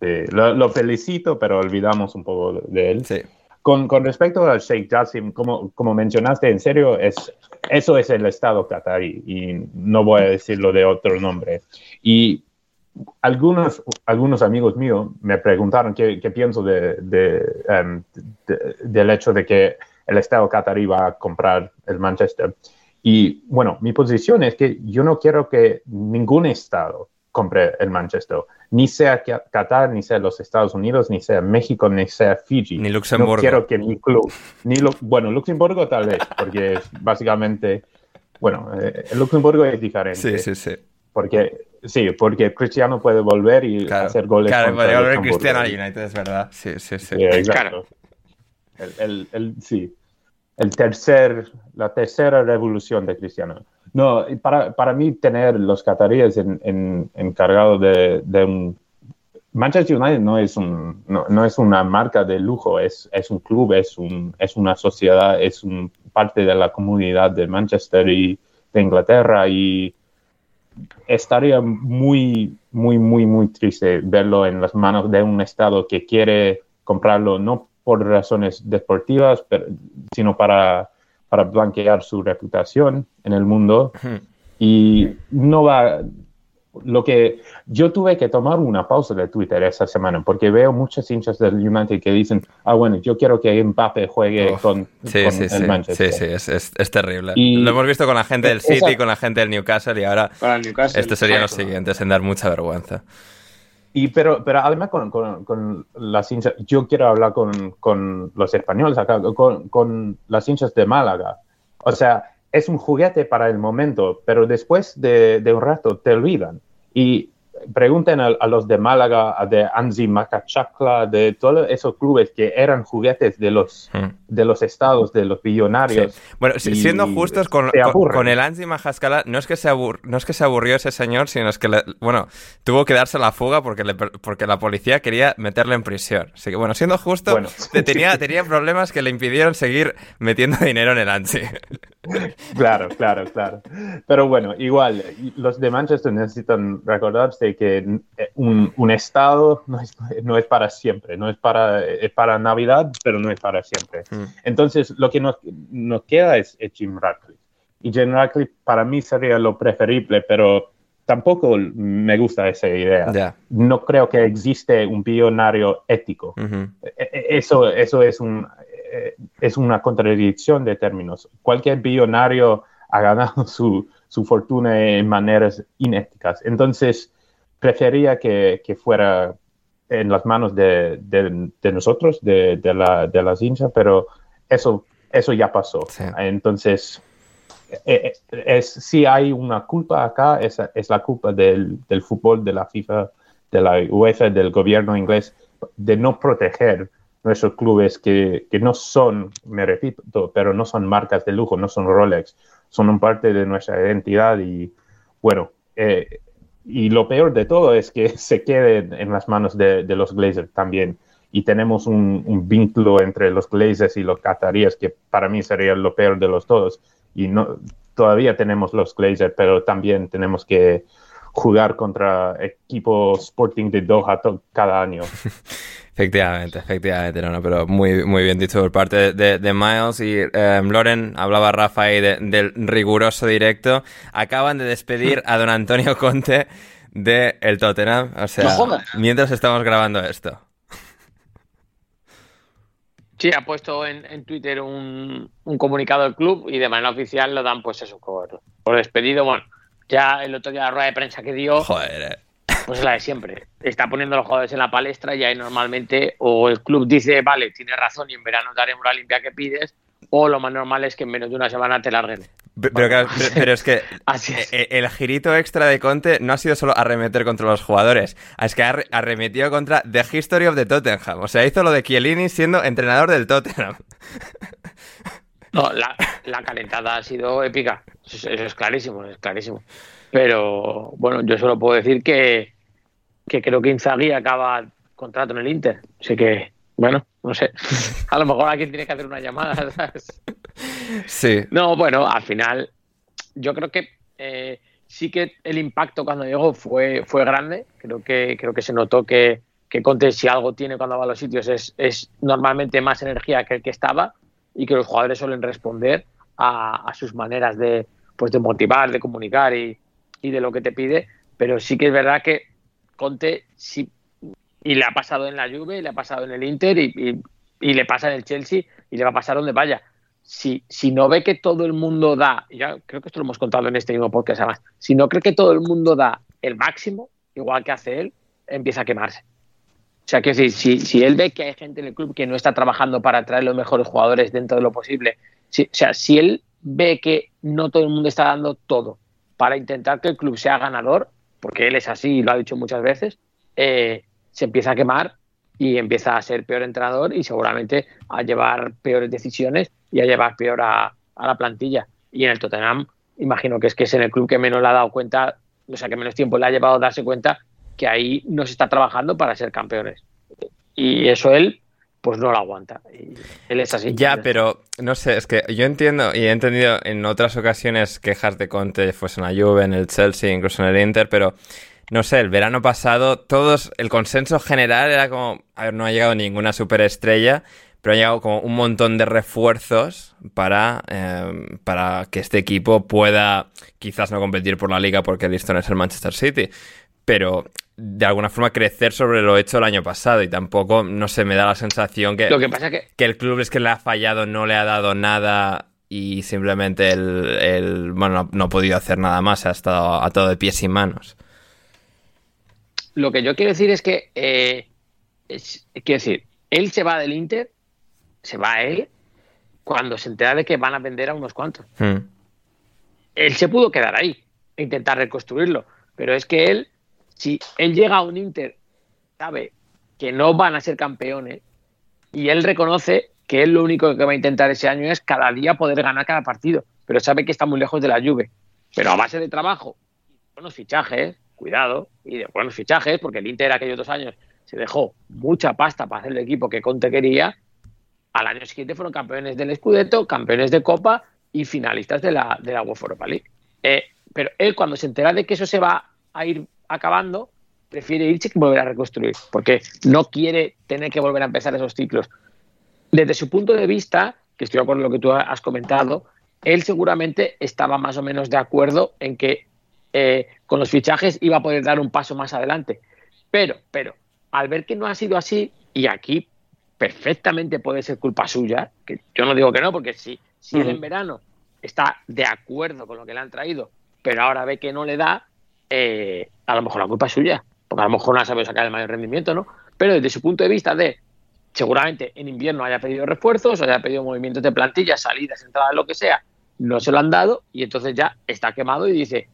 Speaker 3: sí, lo, lo felicito, pero olvidamos un poco de él.
Speaker 1: Sí.
Speaker 3: Con, con respecto al Sheikh Jassim, como, como mencionaste, en serio, es, eso es el Estado qatarí y no voy a decirlo de otro nombre. Y algunos, algunos amigos míos me preguntaron qué, qué pienso de, de, em, de- del hecho de que el Estado qatarí va a comprar el Manchester. Y bueno, mi posición es que yo no quiero que ningún Estado compre el Manchester, ni sea Qat- Qatar, ni sea los Estados Unidos, ni sea México, ni sea Fiji.
Speaker 1: Ni Luxemburgo.
Speaker 3: No quiero que mi club, ni Lu- bueno, Luxemburgo tal vez, porque es básicamente, bueno, eh, Luxemburgo es diferente.
Speaker 1: Sí, sí, sí.
Speaker 3: Porque, sí, porque Cristiano puede volver y
Speaker 1: Claro,
Speaker 3: hacer goles.
Speaker 1: claro podría volver. Cristiano al United, es verdad. Sí, sí, sí.
Speaker 3: Sí, exacto.
Speaker 4: Claro.
Speaker 3: El, el- sí. El tercer, la tercera revolución de Cristiano. No, para, para mí tener los cataríes en, en, encargados de, de un... Manchester United no es, un, no, no es una marca de lujo, es, es un club, es, un, es una sociedad, es un, parte de la comunidad de Manchester y de Inglaterra y estaría muy, muy, muy, muy triste verlo en las manos de un Estado que quiere comprarlo no por razones deportivas, pero- sino para, para blanquear su reputación en el mundo. Y no va... Lo que yo tuve que tomar una pausa de Twitter esa semana porque veo muchos hinchas del United que dicen, ah, bueno, yo quiero que Mbappe juegue
Speaker 1: Uf,
Speaker 3: con,
Speaker 1: Sí,
Speaker 3: con
Speaker 1: sí,
Speaker 3: el
Speaker 1: sí,
Speaker 3: Manchester.
Speaker 1: sí, sí, es, es- es terrible.
Speaker 3: Y-
Speaker 1: Lo hemos visto con la gente del
Speaker 3: Esa-
Speaker 1: City, con la gente del Newcastle y ahora
Speaker 2: Para el Newcastle.
Speaker 1: estos serían los siguientes en dar mucha vergüenza.
Speaker 3: Y pero, pero además con, con, con las hinchas, yo quiero hablar con, con los españoles acá, con, con las hinchas de Málaga. O sea, es un juguete para el momento, pero después de, de un rato te olvidan. Y pregunten a, a los de Málaga, a de Anzi Macachacla, de todos esos clubes que eran juguetes de los,
Speaker 1: Mm.
Speaker 3: de los estados, de los billonarios.
Speaker 1: Sí. Bueno, si- siendo justos con, con, el Anzi Majascala, no es que se abur- no es que se aburrió ese señor, sino es que le- bueno, tuvo que darse la fuga porque le porque la policía quería meterle en prisión. Así que bueno, siendo justo,
Speaker 3: Bueno.
Speaker 1: te- tenía, tenía problemas que le impidieron seguir metiendo dinero en el Anzi.
Speaker 3: Claro, claro, claro. Pero bueno, igual, los de Manchester necesitan recordarse que eh, un, un estado no es, no es para siempre, no es para, es para Navidad, pero no es para siempre.
Speaker 1: Mm.
Speaker 3: Entonces, lo que nos, nos queda es, es Jim Ratcliffe. Y Jim Ratcliffe para mí sería lo preferible, pero tampoco me gusta esa idea.
Speaker 1: Ya.
Speaker 3: No creo que existe un billonario ético. Eh, eh, Eso, eso es, un, eh, es una contradicción de términos. Cualquier billonario ha ganado su, su fortuna en maneras inéticas. Entonces, prefería que, que fuera en las manos de, de- de nosotros, de, de, la, de las hinchas, pero eso, eso ya pasó.
Speaker 1: Sí.
Speaker 3: Entonces, eh, eh, es, si hay una culpa acá, es, es la culpa del, del fútbol, de la FIFA, de la UEFA, del gobierno inglés, de no proteger nuestros clubes que, que no son, me repito, pero no son marcas de lujo, no son Rolex, son un parte de nuestra identidad y bueno, eh, y lo peor de todo es que se quede en las manos de, los Glazers también. Y tenemos un, un vínculo entre los Glazers y los cataríes que para mí sería lo peor de los todos. Y no, todavía tenemos los Glazers, pero también tenemos que jugar contra equipos Sporting de Doha cada año.
Speaker 1: Efectivamente, efectivamente, no, no, pero muy, muy bien dicho por parte de, Miles y eh, Loren, hablaba Rafa ahí de- del riguroso directo. Acaban de despedir a don Antonio Conte de el Tottenham, o sea,
Speaker 2: No jodas.
Speaker 1: mientras estamos grabando esto.
Speaker 4: Sí, ha puesto en, en Twitter un, un comunicado del club y de manera oficial lo dan pues eso por, por despedido. Bueno, ya el otro día la rueda de prensa que dio,
Speaker 1: Joder, eh.
Speaker 4: pues es la de siempre. Está poniendo a los jugadores en la palestra y ahí normalmente o el club dice, vale, tienes razón y en verano daremos la limpia que pides, o lo más normal es que en menos de una semana te larguen.
Speaker 1: Pero, pero, pero, es que e, el girito extra de Conte no ha sido solo arremeter contra los jugadores, es que ha arremetido contra The History of the Tottenham. O sea, hizo lo de Chiellini siendo entrenador del Tottenham.
Speaker 4: No, la, calentada ha sido épica. Eso, es clarísimo, es clarísimo. Pero bueno, yo solo puedo decir que, que creo que Inzaghi acaba contrato en el Inter. Así que, bueno, no sé. A lo mejor aquí tiene que hacer una llamada, ¿sabes?
Speaker 1: Sí.
Speaker 4: No, bueno, al final, yo creo que eh, sí que el impacto cuando llegó fue, fue grande. Creo que, creo que se notó que, que Conte, si algo tiene cuando va a los sitios, es, es normalmente más energía que el que estaba y que los jugadores suelen responder a, a sus maneras de, pues, de motivar, de comunicar y, y de lo que te pide. Pero sí que es verdad que Conte sí y le ha pasado en la Juve, y le ha pasado en el Inter y, le pasa en el Chelsea y le va a pasar donde vaya. Si, si no ve que todo el mundo da, ya creo que esto lo hemos contado en este mismo podcast además, si no cree que todo el mundo da el máximo, igual que hace él, empieza a quemarse. O sea, que si, si él ve que hay gente en el club que no está trabajando para traer los mejores jugadores dentro de lo posible, si, o sea, si él ve que no todo el mundo está dando todo para intentar que el club sea ganador, porque él es así y lo ha dicho muchas veces, eh, se empieza a quemar y empieza a ser peor entrenador y seguramente a llevar peores decisiones y a llevar peor a, la plantilla. Y en el Tottenham, imagino que es que es en el club que menos le ha dado cuenta, o sea, que menos tiempo le ha llevado a darse cuenta que ahí no se está trabajando para ser campeones. Y eso él, pues no lo aguanta. Y él es así.
Speaker 1: Ya, pero no sé, es que yo entiendo y he entendido en otras ocasiones quejas de Conte, fuese en la Juve, en el Chelsea, incluso en el Inter, pero no sé, el verano pasado, todos, el consenso general era como, a ver, no ha llegado ninguna superestrella, pero ha llegado como un montón de refuerzos para, em, para que este equipo pueda quizás no competir por la liga porque listo no es el Manchester City, pero de alguna forma crecer sobre lo hecho el año pasado y tampoco, no sé, me da la sensación que,
Speaker 4: lo que, pasa que...
Speaker 1: que el club es que le ha fallado, no le ha dado nada y simplemente el, bueno, no, ha podido hacer nada más, ha estado atado de pies y manos
Speaker 4: lo que yo quiero decir es que, eh, quiero decir, él se va del Inter, se va a él, cuando se entera de que van a vender a unos cuantos. Hmm. Él se pudo quedar ahí e intentar reconstruirlo, pero es que él, si él llega a un Inter, sabe que no van a ser campeones y él reconoce que él lo único que va a intentar ese año es cada día poder ganar cada partido, pero sabe que está muy lejos de la lluvia. Pero a base de trabajo, buenos fichajes, cuidado, y de buenos fichajes, porque el Inter aquellos dos años se dejó mucha pasta para hacer el equipo que Conte quería. Al año siguiente fueron campeones del Scudetto, campeones de Copa y finalistas de la, de la UEFA Europa League. Eh, pero él, cuando se entera de que eso se va a ir acabando, prefiere irse que volver a reconstruir, porque no quiere tener que volver a empezar esos ciclos. Desde su punto de vista, que estoy de acuerdo con lo que tú has comentado, él seguramente estaba más o menos de acuerdo en que eh, con los fichajes iba a poder dar un paso más adelante. Pero, pero, al ver que no ha sido así, y aquí perfectamente puede ser culpa suya, que yo no digo que no, porque si, si él en verano está de acuerdo con lo que le han traído, pero ahora ve que no le da, eh, a lo mejor la culpa es suya, porque a lo mejor no ha sabido sacar el mayor rendimiento, ¿no? Pero desde su punto de vista de, seguramente en invierno haya pedido refuerzos, haya pedido movimientos de plantilla, salidas, entradas, lo que sea, no se lo han dado y entonces ya está quemado y dice,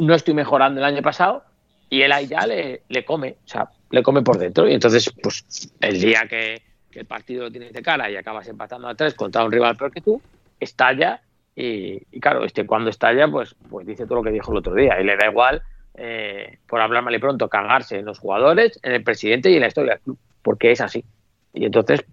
Speaker 4: no estoy mejorando el año pasado y él ahí ya le, come, o sea, le come por dentro. Y entonces, pues el día que, el partido lo tienes de cara y acabas empatando a tres contra un rival peor que tú, estalla y, claro, este cuando estalla, pues, pues dice todo lo que dijo el otro día y le da igual, eh, por hablar mal y pronto, cagarse en los jugadores, en el presidente y en la historia del club, porque es así. Y entonces,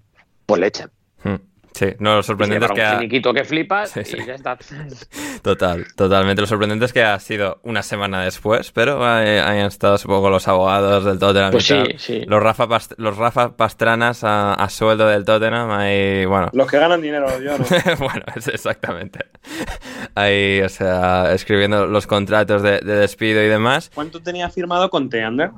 Speaker 4: pues le echan.
Speaker 1: Hmm. Sí, no, lo sorprendente es que.
Speaker 4: Ha... que flipas y ya está.
Speaker 1: Total, totalmente. Lo sorprendente es que ha sido una semana después, pero hayan estado supongo los abogados del Tottenham.
Speaker 4: Pues sí, sí.
Speaker 1: Los Rafa, los Rafa Pastranas a, sueldo del Tottenham, ahí, bueno.
Speaker 2: Los que ganan dinero, yo no.
Speaker 1: bueno, exactamente. Ahí, o sea, escribiendo los contratos de, despido y demás.
Speaker 2: ¿Cuánto tenía firmado con Teander?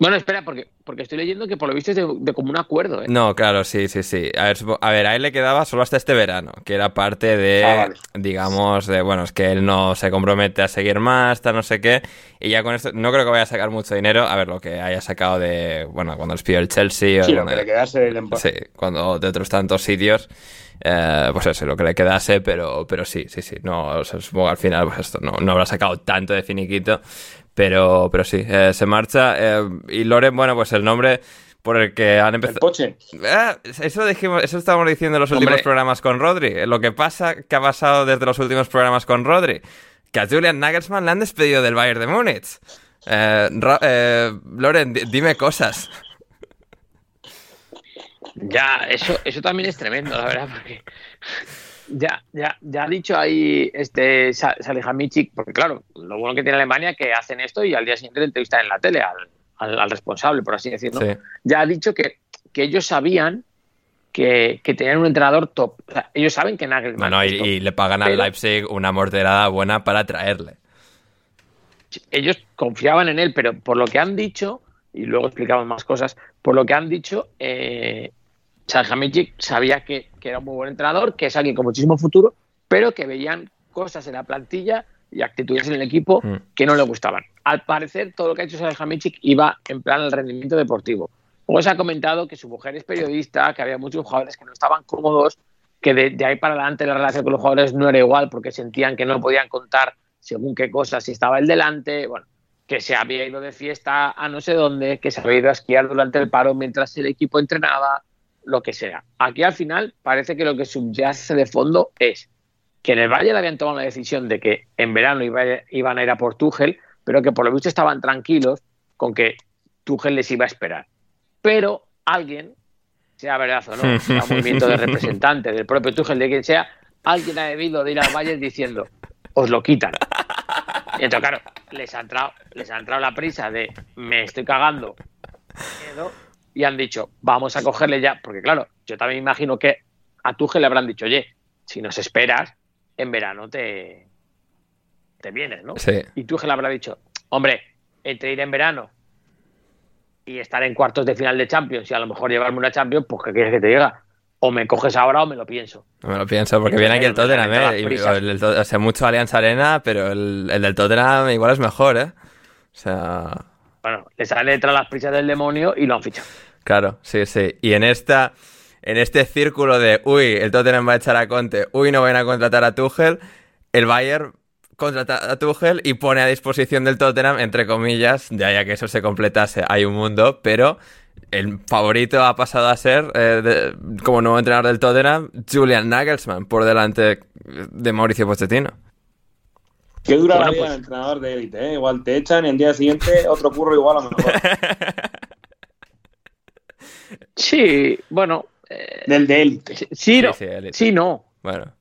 Speaker 4: Bueno, espera, porque, porque estoy leyendo que por lo visto es de, común acuerdo, ¿eh?
Speaker 1: No, claro, sí, sí, sí. A ver, a ver, a él le quedaba solo hasta este verano, que era parte de, ah, digamos, de, bueno, es que él no se compromete a seguir más, hasta no sé qué, y ya con esto no creo que vaya a sacar mucho dinero, a ver, lo que haya sacado de, bueno, cuando despidió el Chelsea,
Speaker 2: sí,
Speaker 1: o
Speaker 2: que le quedase
Speaker 1: el Sí, cuando de otros tantos sitios, eh, pues eso, lo que le quedase, pero, pero sí, sí, sí. No, o sea, supongo que al final pues esto no, no habrá sacado tanto de finiquito, pero, pero sí, eh, se marcha. eh, y Loren, bueno, pues el nombre por el que han
Speaker 2: El
Speaker 1: empezado...
Speaker 2: Poche.
Speaker 1: Ah, eso dijimos, eso estábamos diciendo en los
Speaker 4: Hombre.
Speaker 1: últimos programas con Rodri. Lo que pasa, que ha pasado desde los últimos programas con Rodri, que a Julian Nagelsmann le han despedido del Bayern de Múnich. Eh, eh, Loren, di- dime cosas.
Speaker 4: Ya, eso, eso también es tremendo, la verdad, porque ya, ya, ya ha dicho ahí este Sa- Salihamidzic, porque claro, lo bueno que tiene Alemania es que hacen esto y al día siguiente le entrevistan en la tele al, al- al responsable, por así decirlo.
Speaker 1: Sí.
Speaker 4: Ya ha dicho que, que ellos sabían que, que tenían un entrenador top. O sea, ellos saben que Nagelsmann
Speaker 1: Bueno, y,
Speaker 4: es top.
Speaker 1: y le pagan al Leipzig una morterada buena para traerle.
Speaker 4: ellos confiaban en él, pero por lo que han dicho, y luego explicamos más cosas, por lo que han dicho, eh, sabía que, que era un muy buen entrenador, que es alguien con muchísimo futuro, pero que veían cosas en la plantilla y actitudes en el equipo
Speaker 1: Mm.
Speaker 4: que no le gustaban. Al parecer, todo lo que ha hecho Salihamidzic iba en plan al rendimiento deportivo. Luego se ha comentado que su mujer es periodista, que había muchos jugadores que no estaban cómodos, que de, de ahí para adelante la relación con los jugadores no era igual porque sentían que no podían contar según qué cosas si estaba el delante, bueno, que se había ido de fiesta a no sé dónde, que se había ido a esquiar durante el paro mientras el equipo entrenaba, lo que sea. Aquí al final parece que lo que subyace de fondo es que en el Bayern habían tomado la decisión de que en verano iba- iban a ir a por Tuchel, pero que por lo visto estaban tranquilos con que Tuchel les iba a esperar. Pero alguien, sea verdad o no, sea un movimiento de representante del propio Tuchel, de quien sea, alguien ha debido de ir al Bayern diciendo, os lo quitan. Y entonces, claro, les ha entrado, les ha entrado la prisa de me estoy cagando miedo, y han dicho, vamos a cogerle ya, porque claro, yo también imagino que a Tuchel le habrán dicho, oye, si nos esperas, en verano te, te vienes, ¿no?
Speaker 1: Sí.
Speaker 4: Y Tuchel habrá dicho, hombre, entre ir en verano y estar en cuartos de final de Champions y a lo mejor llevarme una Champions, pues ¿qué quieres que te diga? O me coges ahora o me lo pienso.
Speaker 1: No me lo pienso, porque viene aquí el Tottenham, ¿eh? Y- el o sea, mucho Alianza Arena, pero el, el del Tottenham igual es mejor, ¿eh? O sea,
Speaker 4: Bueno, le sale detrás las prisas del demonio y lo han fichado.
Speaker 1: claro, sí, sí. Y en esta, en este círculo de, uy, el Tottenham va a echar a Conte, uy, no van a contratar a Tuchel, el Bayern contrata a Tuchel y pone a disposición del Tottenham, entre comillas, de ahí a que eso se completase, hay un mundo, pero el favorito ha pasado a ser, eh, de- como nuevo entrenador del Tottenham, Julian Nagelsmann, por delante de Mauricio Pochettino.
Speaker 2: Qué dura
Speaker 4: Bueno,
Speaker 2: la vida
Speaker 4: pues-
Speaker 2: del entrenador de élite, ¿eh? Igual te echan y el día siguiente otro curro igual a lo mejor.
Speaker 4: Sí, bueno. eh,
Speaker 2: Del de élite.
Speaker 4: sí, sí, no.
Speaker 1: sí, élite.
Speaker 4: Sí, no.
Speaker 1: Bueno,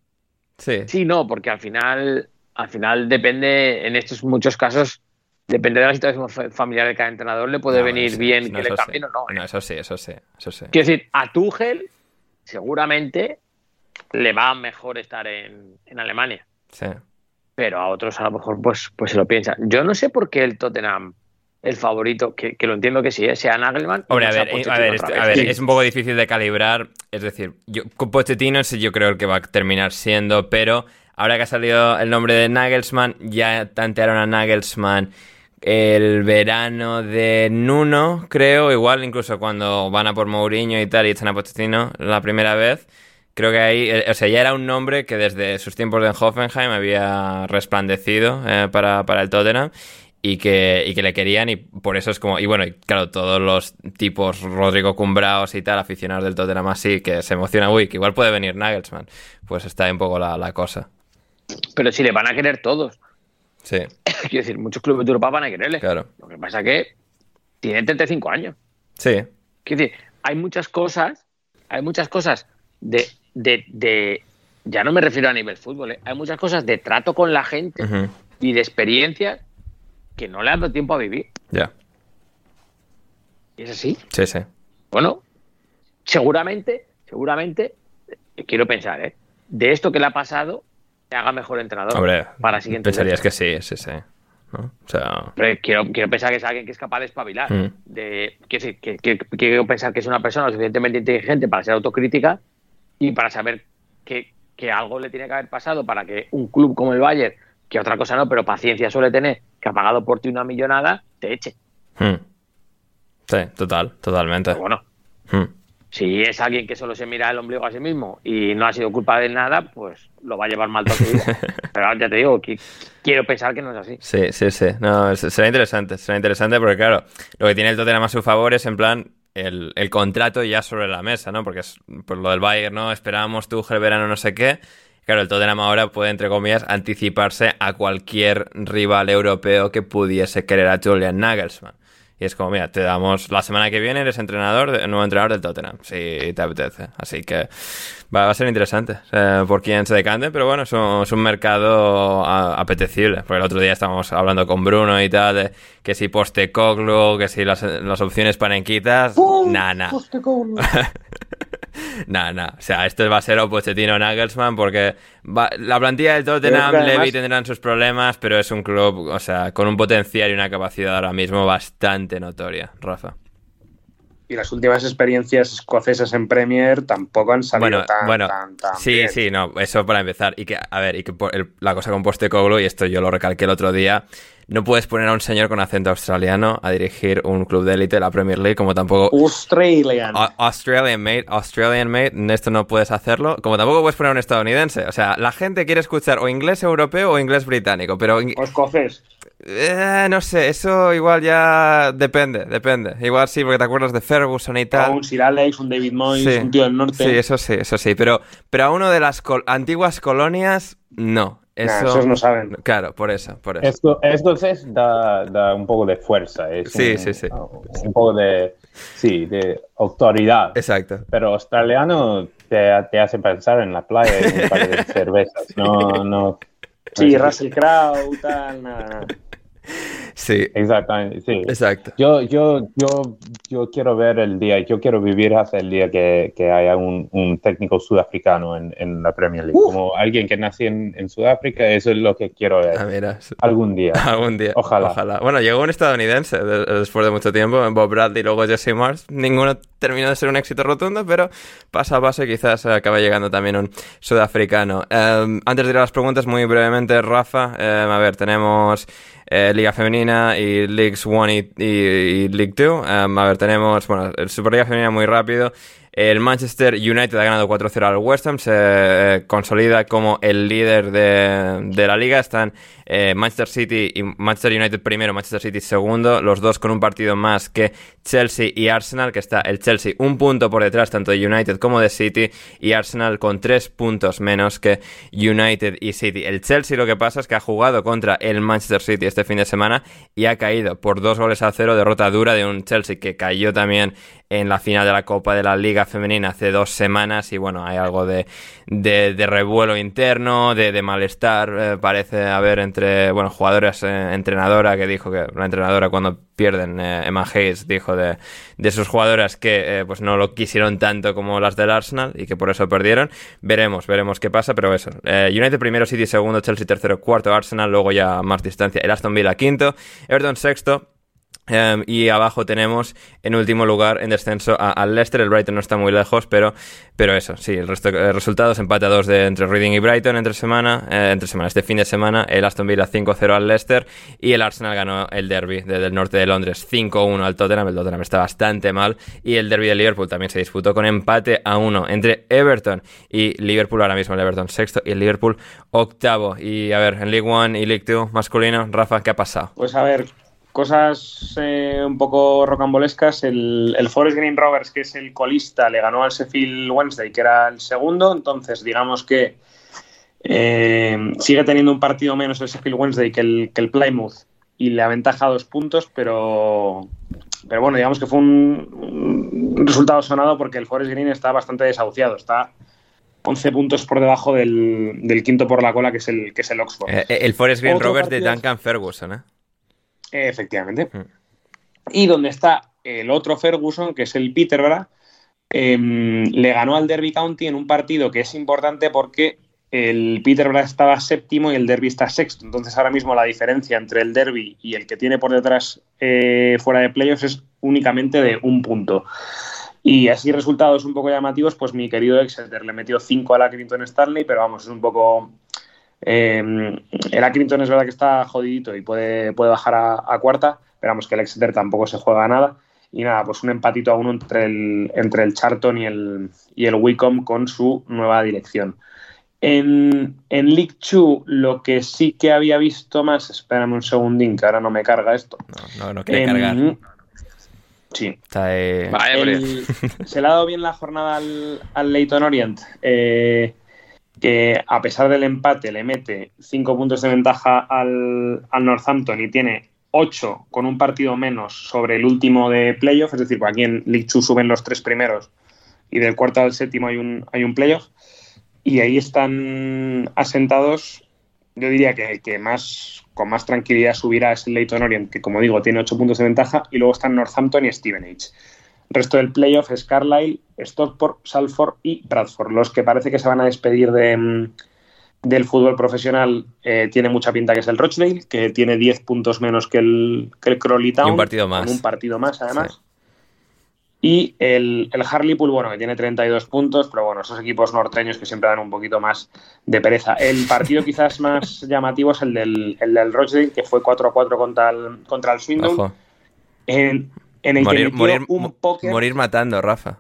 Speaker 1: sí.
Speaker 4: Sí, no, porque al final, al final depende, en estos muchos casos, depende de la situación fa- familiar de cada entrenador, le puede
Speaker 1: No,
Speaker 4: venir
Speaker 1: sí,
Speaker 4: bien
Speaker 1: no,
Speaker 4: que le
Speaker 1: eso
Speaker 4: cambien
Speaker 1: sí.
Speaker 4: o no. ¿eh?
Speaker 1: No, eso sí, eso sí, eso sí.
Speaker 4: Quiero decir, a Tuchel seguramente le va mejor estar en, en Alemania,
Speaker 1: Sí.
Speaker 4: pero a otros a lo mejor pues, pues se lo piensan. Yo no sé por qué el Tottenham, el favorito, que, que lo entiendo que sí, ¿eh? sea Nagelman.
Speaker 1: Hombre, a ver, eh, a ver, este- a ver,
Speaker 2: Sí.
Speaker 1: es un poco difícil de calibrar. Es decir, yo, con Pochettino sí yo creo el que va a terminar siendo, pero ahora que ha salido el nombre de Nagelsmann, ya tantearon a Nagelsmann el verano de Nuno, creo, igual incluso cuando van a por Mourinho y tal y echan a Pochettino la primera vez. Creo que ahí, eh, o sea, ya era un nombre que desde sus tiempos de Hoffenheim había resplandecido eh, para, para el Tottenham y que, y que le querían y por eso es como, y bueno, y claro, todos los tipos Rodrigo Cumbraos y tal, aficionados del Tottenham así, que se emocionan, uy, que igual puede venir Nagelsmann, pues está ahí un poco la cosa.
Speaker 4: Pero si le van a querer todos.
Speaker 1: Sí,
Speaker 4: Quiero decir, muchos clubes de Europa van a quererle.
Speaker 1: claro.
Speaker 4: Lo que pasa que tiene 35 años.
Speaker 1: Sí,
Speaker 4: Quiero decir, hay muchas cosas, hay muchas cosas de, de, de- ya no me refiero a nivel fútbol, ¿eh? hay muchas cosas de trato con la gente y de experiencias que no le han dado tiempo a vivir.
Speaker 1: ya,
Speaker 4: Y es así.
Speaker 1: sí, sí.
Speaker 4: Bueno, seguramente, seguramente, eh, quiero pensar, ¿eh? de esto que le ha pasado, te haga mejor entrenador
Speaker 1: Hombre,
Speaker 4: para siguientes
Speaker 1: pensarías que sí, sí, sí. ¿no? O sea,
Speaker 4: Hombre, quiero, quiero pensar que es alguien que es capaz de espabilar.
Speaker 1: Mm.
Speaker 4: De, quiero, decir, que, que- quiero pensar que es una persona suficientemente inteligente para ser autocrítica y para saber que, que algo le tiene que haber pasado para que un club como el Bayern, que otra cosa no, pero paciencia suele tener, que ha pagado por ti una millonada, te eche.
Speaker 1: hmm. sí, total, totalmente.
Speaker 4: Pero bueno,
Speaker 1: Hmm.
Speaker 4: Si es alguien que solo se mira el ombligo a sí mismo y no ha sido culpa de nada, pues lo va a llevar mal toda su vida. Pero ya te digo, que quiero pensar que no es así.
Speaker 1: Sí, sí, sí. No, será interesante, será interesante porque, claro, lo que tiene el Tottenham a su favor es, en plan, el, el contrato ya sobre la mesa, ¿no? Porque es por lo del Bayern, ¿no? Esperábamos tú, el verano, no sé qué. Claro, el Tottenham ahora puede, entre comillas, anticiparse a cualquier rival europeo que pudiese querer a Julian Nagelsmann. Y es como, mira, te damos la semana que viene, eres entrenador, nuevo entrenador del Tottenham, si te apetece. Así que va, a ser interesante por quién se decante, pero bueno, es un, mercado apetecible. Porque el otro día estábamos hablando con Bruno y tal, de que si Postecoglu, que si las, las opciones panenquitas, nada, nada. Nada, nada. O sea, esto va a ser o Pochettino Nagelsmann porque la plantilla del Tottenham, Levy tendrán sus problemas, pero es un club, o sea, con un potencial y una capacidad ahora mismo bastante notoria, Rafa.
Speaker 2: Y las últimas experiencias escocesas en Premier tampoco han salido tan, bueno,
Speaker 1: Sí, sí, no, eso para empezar. Y que, a ver, y que la cosa con Postecoglou, y esto yo lo recalqué el otro día, no puedes poner a un señor con acento australiano a dirigir un club de élite, la Premier League, como tampoco...
Speaker 2: Australian.
Speaker 1: Australian mate, Australian mate, esto no puedes hacerlo, como tampoco puedes poner a un estadounidense. O sea, la gente quiere escuchar o inglés europeo o inglés británico, pero...
Speaker 2: O escocés.
Speaker 1: Eh, no sé, eso igual ya depende, depende. Igual sí, porque te acuerdas de Ferguson y tal.
Speaker 2: O un Sir Alex, un David Moyes, un tío del norte.
Speaker 1: Sí, eso sí, eso sí. Pero, pero a uno de las antiguas colonias, no.
Speaker 2: Eso, esos no saben.
Speaker 1: Claro, por eso. Por eso.
Speaker 3: Esto, es da, un poco de fuerza.
Speaker 1: sí, sí, sí.
Speaker 3: Un poco de, sí, de autoridad.
Speaker 1: Exacto.
Speaker 3: Pero australiano te, te hace pensar en la playa y un par de cervezas. No, no.
Speaker 2: Sí, Russell Crowe, tal, nada.
Speaker 1: Sí.
Speaker 3: Exactamente, sí.
Speaker 1: Exacto.
Speaker 3: Yo, yo, yo, yo quiero ver el día, yo quiero vivir hasta el día que, que haya un, un, técnico sudafricano en, en la Premier League. Como alguien que nació en, en, Sudáfrica, eso es lo que quiero ver.
Speaker 1: Ah,
Speaker 3: Algún día.
Speaker 1: Algún día.
Speaker 3: Ojalá.
Speaker 1: Ojalá. Bueno, llegó un estadounidense después de mucho tiempo, Bob Bradley y luego Jesse Mars. Ninguno terminó de ser un éxito rotundo, pero paso a paso quizás acabe llegando también un sudafricano. Em, antes de ir a las preguntas, muy brevemente, Rafa, em, a ver, tenemos eh, Liga Femenina y Leagues 1 y, y, League 2. Em, a ver, tenemos, bueno, el Superliga Femenina muy rápido. El Manchester United ha ganado 4-0 al West Ham, se eh, consolida como el líder de, la liga. Están eh, Manchester City y Manchester United primero, Manchester City segundo, los dos con un partido más que Chelsea y Arsenal, que está el Chelsea un punto por detrás tanto de United como de City y Arsenal con tres puntos menos que United y City. El Chelsea lo que pasa es que ha jugado contra el Manchester City este fin de semana y ha caído por dos goles a cero, derrota dura de un Chelsea que cayó también en la final de la Copa de la Liga Femenina hace dos semanas y bueno, hay algo de, de, revuelo interno, de, de malestar, eh, parece haber entre, bueno, jugadores, eh, entrenadora que dijo que la entrenadora cuando pierden, eh, Emma Hayes dijo de, de sus jugadoras que pues no lo quisieron tanto como las del Arsenal y que por eso perdieron. Veremos, veremos qué pasa, pero eso. United primero, City segundo, Chelsea tercero, cuarto, Arsenal, luego ya más distancia, el Aston Villa quinto, Everton sexto. Em, y abajo tenemos en último lugar en descenso al Leicester. El Brighton no está muy lejos, pero, pero eso, sí, el resto de resultados empatados de entre Reading y Brighton entre semana, eh, entre semana, este fin de semana, el Aston Villa 5-0 al Leicester y el Arsenal ganó el derby del norte de Londres 5-1 al Tottenham. El Tottenham está bastante mal y el derby de Liverpool también se disputó con empate a 1 entre Everton y Liverpool ahora mismo, el Everton sexto y el Liverpool octavo. Y a ver, en League One y League Two masculino, Rafa, ¿qué ha pasado?
Speaker 2: Pues a ver, cosas eh, un poco rocambolescas. El, el, Forest Green Rovers, que es el colista, le ganó al Sheffield Wednesday, que era el segundo. Entonces, digamos que eh, sigue teniendo un partido menos el Sheffield Wednesday que el, que el Plymouth y le aventaja dos puntos, pero, pero bueno, digamos que fue un, resultado sonado porque el Forest Green está bastante desahuciado. Está 11 puntos por debajo del, del, quinto por la cola, que es el, que es el Oxford.
Speaker 1: Eh, el Forest Green Rovers de Duncan Ferguson, ¿eh?
Speaker 2: Efectivamente. Mm. Y donde está el otro Ferguson, que es el Peterborough, em, le ganó al Derby County en un partido que es importante porque el Peterborough estaba séptimo y el Derby está sexto. Entonces ahora mismo la diferencia entre el Derby y el que tiene por detrás eh, fuera de playoffs es únicamente de un punto. Y así resultados un poco llamativos, pues mi querido Exeter le metió 5 a la Clinton Stanley, pero vamos, es un poco eh, el Accrington es verdad que está jodidito y puede, puede bajar a, cuarta, pero vamos que el Exeter tampoco se juega nada. Y nada, pues un empatito a uno entre el, entre el Charlton y el, y el Wicom con su nueva dirección. En, en League 2 lo que sí que había visto más, espérame un segundín que ahora no me carga esto.
Speaker 1: No, no, no quiere
Speaker 2: Em,
Speaker 1: cargar.
Speaker 2: Sí.
Speaker 1: Está ahí.
Speaker 4: Vale, hombre.
Speaker 2: El- se le ha dado bien la jornada al, al Leyton Orient, eh, que a pesar del empate le mete 5 puntos de ventaja al, Northampton y tiene 8 con un partido menos sobre el último de playoff, es decir, aquí en League 2 suben los tres primeros y del cuarto al séptimo hay un, hay un playoff. Y ahí están asentados, yo diría que, que más con más tranquilidad subirá es el Leyton Orient, que como digo, tiene 8 puntos de ventaja, y luego están Northampton y Stevenage. El resto del playoff es Carlisle, Stockport, Salford y Bradford. Los que parece que se van a despedir de, mm, del fútbol profesional eh, tiene mucha pinta que es el Rochdale, que tiene 10 puntos menos que el, que el Crawley Town.
Speaker 1: Y un partido más.
Speaker 2: Con un partido más, además. Y el, el Hartlepool, bueno, que tiene 32 puntos, pero bueno, esos equipos norteños que siempre dan un poquito más de pereza. El partido quizás más llamativo es el del, el del Rochdale, que fue 4 a 4 contra el, contra el Swindon, en, en el
Speaker 1: Morir,
Speaker 2: que
Speaker 1: morir,
Speaker 2: un póker,
Speaker 1: morir matando, Rafa.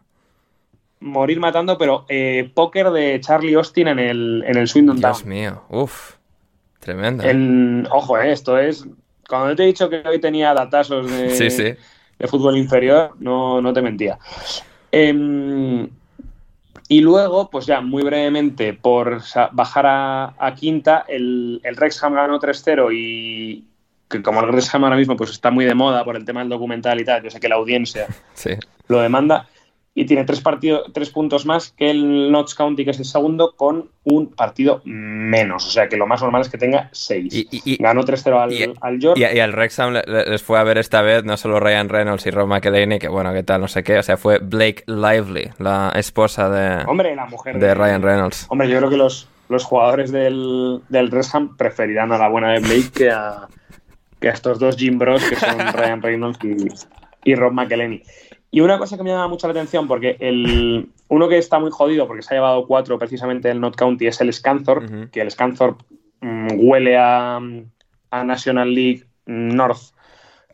Speaker 2: morir matando, pero eh, póker de Charlie Austin en el, en el Swindon
Speaker 1: Dios
Speaker 2: Town.
Speaker 1: mío. Uf. Tremendo.
Speaker 2: En- ojo, eh, esto es... Cuando te he dicho que hoy tenía datazos de,
Speaker 1: Sí, sí.
Speaker 2: de fútbol inferior, no, no te mentía. Em, y luego, pues ya muy brevemente, por bajar a, a quinta, el, el Wrexham ganó 3-0 y que como el Wrexham ahora mismo pues está muy de moda por el tema del documental y tal, yo sé que la audiencia
Speaker 1: Sí.
Speaker 2: lo demanda, y tiene tres, partidos, tres puntos más que el Notts County, que es el segundo, con un partido menos. O sea que lo más normal es que tenga seis.
Speaker 1: Y, y- y-
Speaker 2: Ganó 3-0 al,
Speaker 1: y-
Speaker 2: al York.
Speaker 1: y- al Wrexham le- le- les fue a ver esta vez no solo Ryan Reynolds y Rob McElhenney, que bueno, qué tal, no sé qué. O sea, fue Blake Lively, la esposa de,
Speaker 2: Hombre, la mujer
Speaker 1: de Ryan Reynolds.
Speaker 2: Hombre, yo creo que los, los jugadores del, del preferirán a la buena de Blake que a, que a estos dos Jim Bros que son Ryan Reynolds y, y Rob McElhenney. Y una cosa que me llama mucho la atención, porque el, uno que está muy jodido, porque se ha llevado cuatro precisamente del Not County, es el Scanthorpe, que el Scanthorpe mm, huele a, a National League North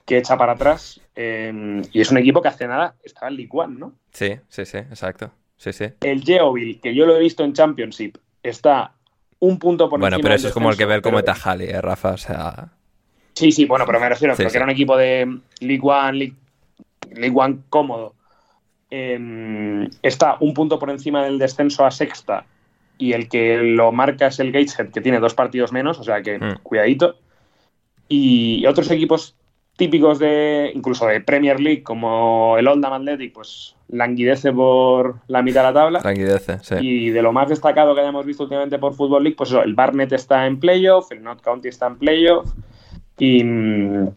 Speaker 2: que echa para atrás. eh, y es un equipo que hace nada estaba en League One, ¿no?
Speaker 1: Sí, sí, sí, exacto. Sí, sí.
Speaker 2: El Yeovil, que yo lo he visto en Championship, está un punto por
Speaker 1: Bueno,
Speaker 2: encima
Speaker 1: pero
Speaker 2: del
Speaker 1: eso es como el que ver como
Speaker 2: pero-
Speaker 1: Tajali, ¿eh, Rafa? O sea,
Speaker 2: Sí, sí, bueno, pero me refiero,
Speaker 1: Sí,
Speaker 2: creo
Speaker 1: sí.
Speaker 2: que era un equipo de League One, League, League One cómodo. Eh, está un punto por encima del descenso a sexta y el que lo marca es el Gateshead, que tiene dos partidos menos, o sea que
Speaker 1: Mm.
Speaker 2: cuidadito. Y otros equipos típicos de, incluso de Premier League, como el Oldham Athletic, pues languidece por la mitad de la tabla.
Speaker 1: tranquilece, sí.
Speaker 2: Y de lo más destacado que hayamos visto últimamente por Football League, pues eso, el Barnet está en playoff, el Not County está en playoff y, mm,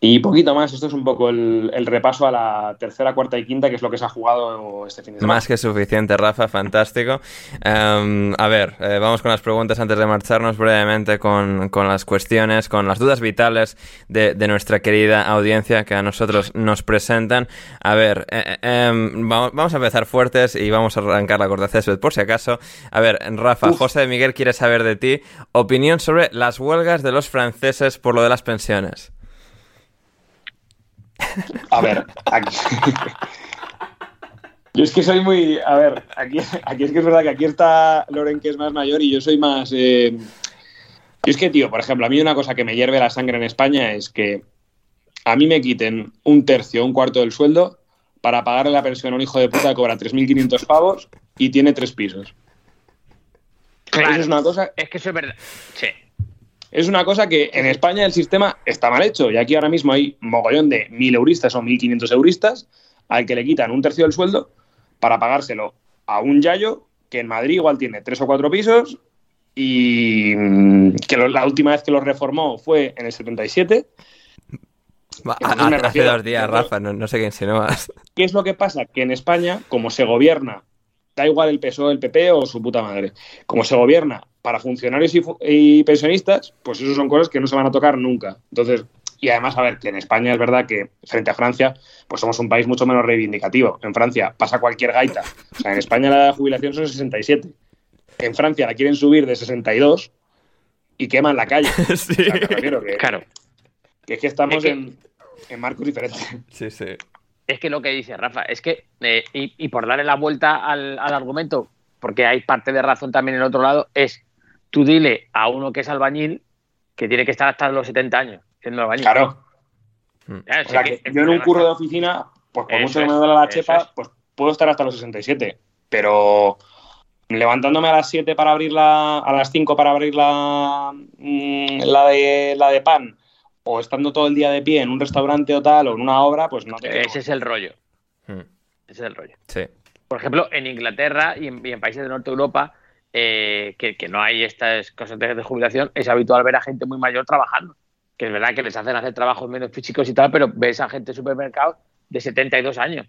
Speaker 2: y poquito más. Esto es un poco el, el repaso a la tercera, cuarta y quinta, que es lo que se ha jugado este fin de semana.
Speaker 1: Más que suficiente, Rafa, fantástico. Em, a ver, eh, vamos con las preguntas antes de marcharnos brevemente con, con las cuestiones, con las dudas vitales de, de nuestra querida audiencia que a nosotros nos presentan. A ver, eh, eh, em, vamos, vamos a empezar fuertes y vamos a arrancar la corta césped por si acaso. A ver, Rafa,
Speaker 2: Uf.
Speaker 1: José de Miguel quiere saber de ti opinión sobre las huelgas de los franceses por lo de las pensiones.
Speaker 2: A ver, aquí... Yo es que soy muy. A ver, aquí, aquí es que es verdad que aquí está Loren, que es más mayor, y yo soy más. eh, Yo es que, tío, por ejemplo, a mí una cosa que me hierve la sangre en España es que a mí me quiten un tercio, un cuarto del sueldo para pagarle la pensión a un hijo de puta que cobra 3.500 pavos y tiene tres pisos.
Speaker 4: Claro.
Speaker 2: Eso es una cosa
Speaker 4: Es que eso es verdad. Sí.
Speaker 2: Es una cosa que en España el sistema está mal hecho. Y aquí ahora mismo hay mogollón de 1.000 euristas o 1.500 euristas al que le quitan un tercio del sueldo para pagárselo a un yayo que en Madrid igual tiene tres o cuatro pisos y mm, que lo- la última vez que lo reformó fue en el 77.
Speaker 1: Va,
Speaker 2: Entonces
Speaker 1: ha-
Speaker 2: me
Speaker 1: hace dos días, Rafa, no, no sé qué insinúas.
Speaker 2: ¿Qué es lo que pasa? Que en España, como se gobierna, da igual el PSOE, el PP o su puta madre, como se gobierna para funcionarios y, pensionistas, pues eso son cosas que no se van a tocar nunca. Entonces, y además, a ver, que en España es verdad que frente a Francia, pues somos un país mucho menos reivindicativo. En Francia pasa cualquier gaita. O sea, en España la jubilación son 67. En Francia la quieren subir de 62 y queman la calle. O
Speaker 1: sí.
Speaker 2: sea, me refiero que,
Speaker 4: Claro.
Speaker 2: que es que estamos
Speaker 4: Es que-
Speaker 2: en, en marcos diferentes.
Speaker 1: sí, sí.
Speaker 4: es que lo que dice Rafa, es que, eh, y, y, por darle la vuelta al, al, argumento, porque hay parte de razón también en el otro lado, es tú dile a uno que es albañil que tiene que estar hasta los 70 años siendo albañil.
Speaker 2: Claro. claro o sea, que, que yo en un curro de oficina, pues por mucho que me duele la chepa, es. pues puedo estar hasta los 67, pero levantándome a las 7 para abrir la, a las 5 para abrir la, mmm, la, de, la de pan, o estando todo el día de pie en un restaurante o tal, o en una obra, pues no te
Speaker 4: Ese es el rollo.
Speaker 1: Hmm.
Speaker 4: Ese es el rollo.
Speaker 1: Sí.
Speaker 4: Por ejemplo, en Inglaterra y en, y en países de Norte de Europa, eh, que, que, no hay estas cosas de, de, jubilación, es habitual ver a gente muy mayor trabajando. Que es verdad que les hacen hacer trabajos menos físicos y tal, pero ves a gente en supermercados de 72 años.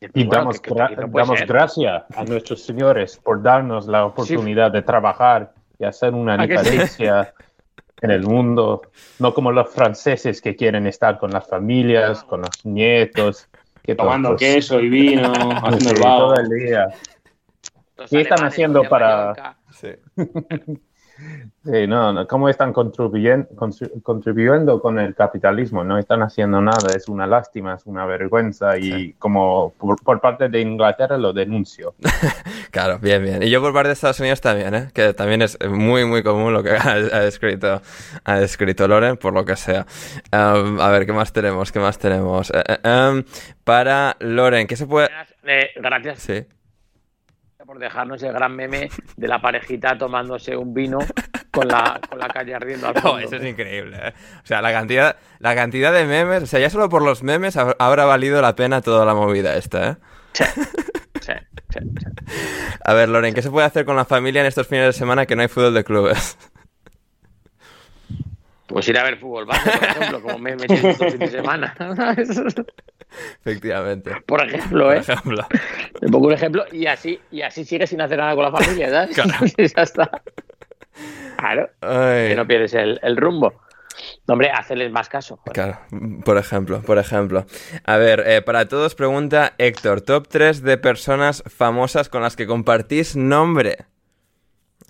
Speaker 3: Y bueno, damos, que, que, no damos gracias a nuestros señores por darnos la oportunidad sí. de trabajar y hacer una diferencia sí? en el mundo, no como los franceses que quieren estar con las familias, con los nietos.
Speaker 2: Que Tomando queso y vino, haciendo
Speaker 3: sí, todo el día. ¿Qué están haciendo para...? Sí, no, no, ¿cómo están contribuyendo, contribuyendo con el capitalismo? No están haciendo nada, es una lástima, es una vergüenza y sí. como por, por, parte de Inglaterra lo denuncio.
Speaker 1: claro, bien, bien. Y yo por parte de Estados Unidos también, ¿eh? que también es muy, muy común lo que ha, ha escrito, ha escrito Loren, por lo que sea. Um, a ver, ¿qué más tenemos? ¿Qué más tenemos? Uh, um, para Loren, ¿qué se puede...?
Speaker 4: Eh, gracias.
Speaker 1: Sí
Speaker 4: por dejarnos el gran meme de la parejita tomándose un vino con la, con la calle ardiendo al fondo.
Speaker 1: No, eso es increíble. ¿eh? O sea, la cantidad, la cantidad de memes, o sea, ya solo por los memes habrá valido la pena toda la movida esta, ¿eh?
Speaker 4: Sí. Sí, sí, sí.
Speaker 1: A ver, Loren, ¿qué se puede hacer con la familia en estos fines de semana que no hay fútbol de clubes?
Speaker 4: Pues ir a ver fútbol base, por ejemplo, como me he metido estos fines de semana.
Speaker 1: Efectivamente.
Speaker 4: Por ejemplo,
Speaker 1: Por
Speaker 4: ¿eh?
Speaker 1: ejemplo.
Speaker 4: Te pongo un ejemplo y así, y así sigues sin hacer nada con la familia, ¿sabes?
Speaker 1: Claro.
Speaker 4: ya está. Claro.
Speaker 1: Ay.
Speaker 4: Que no pierdes el, el rumbo. No, hombre, hacerles más caso. Joder.
Speaker 1: Claro, por ejemplo, por ejemplo. A ver, eh, para todos pregunta Héctor, top 3 de personas famosas con las que compartís nombre.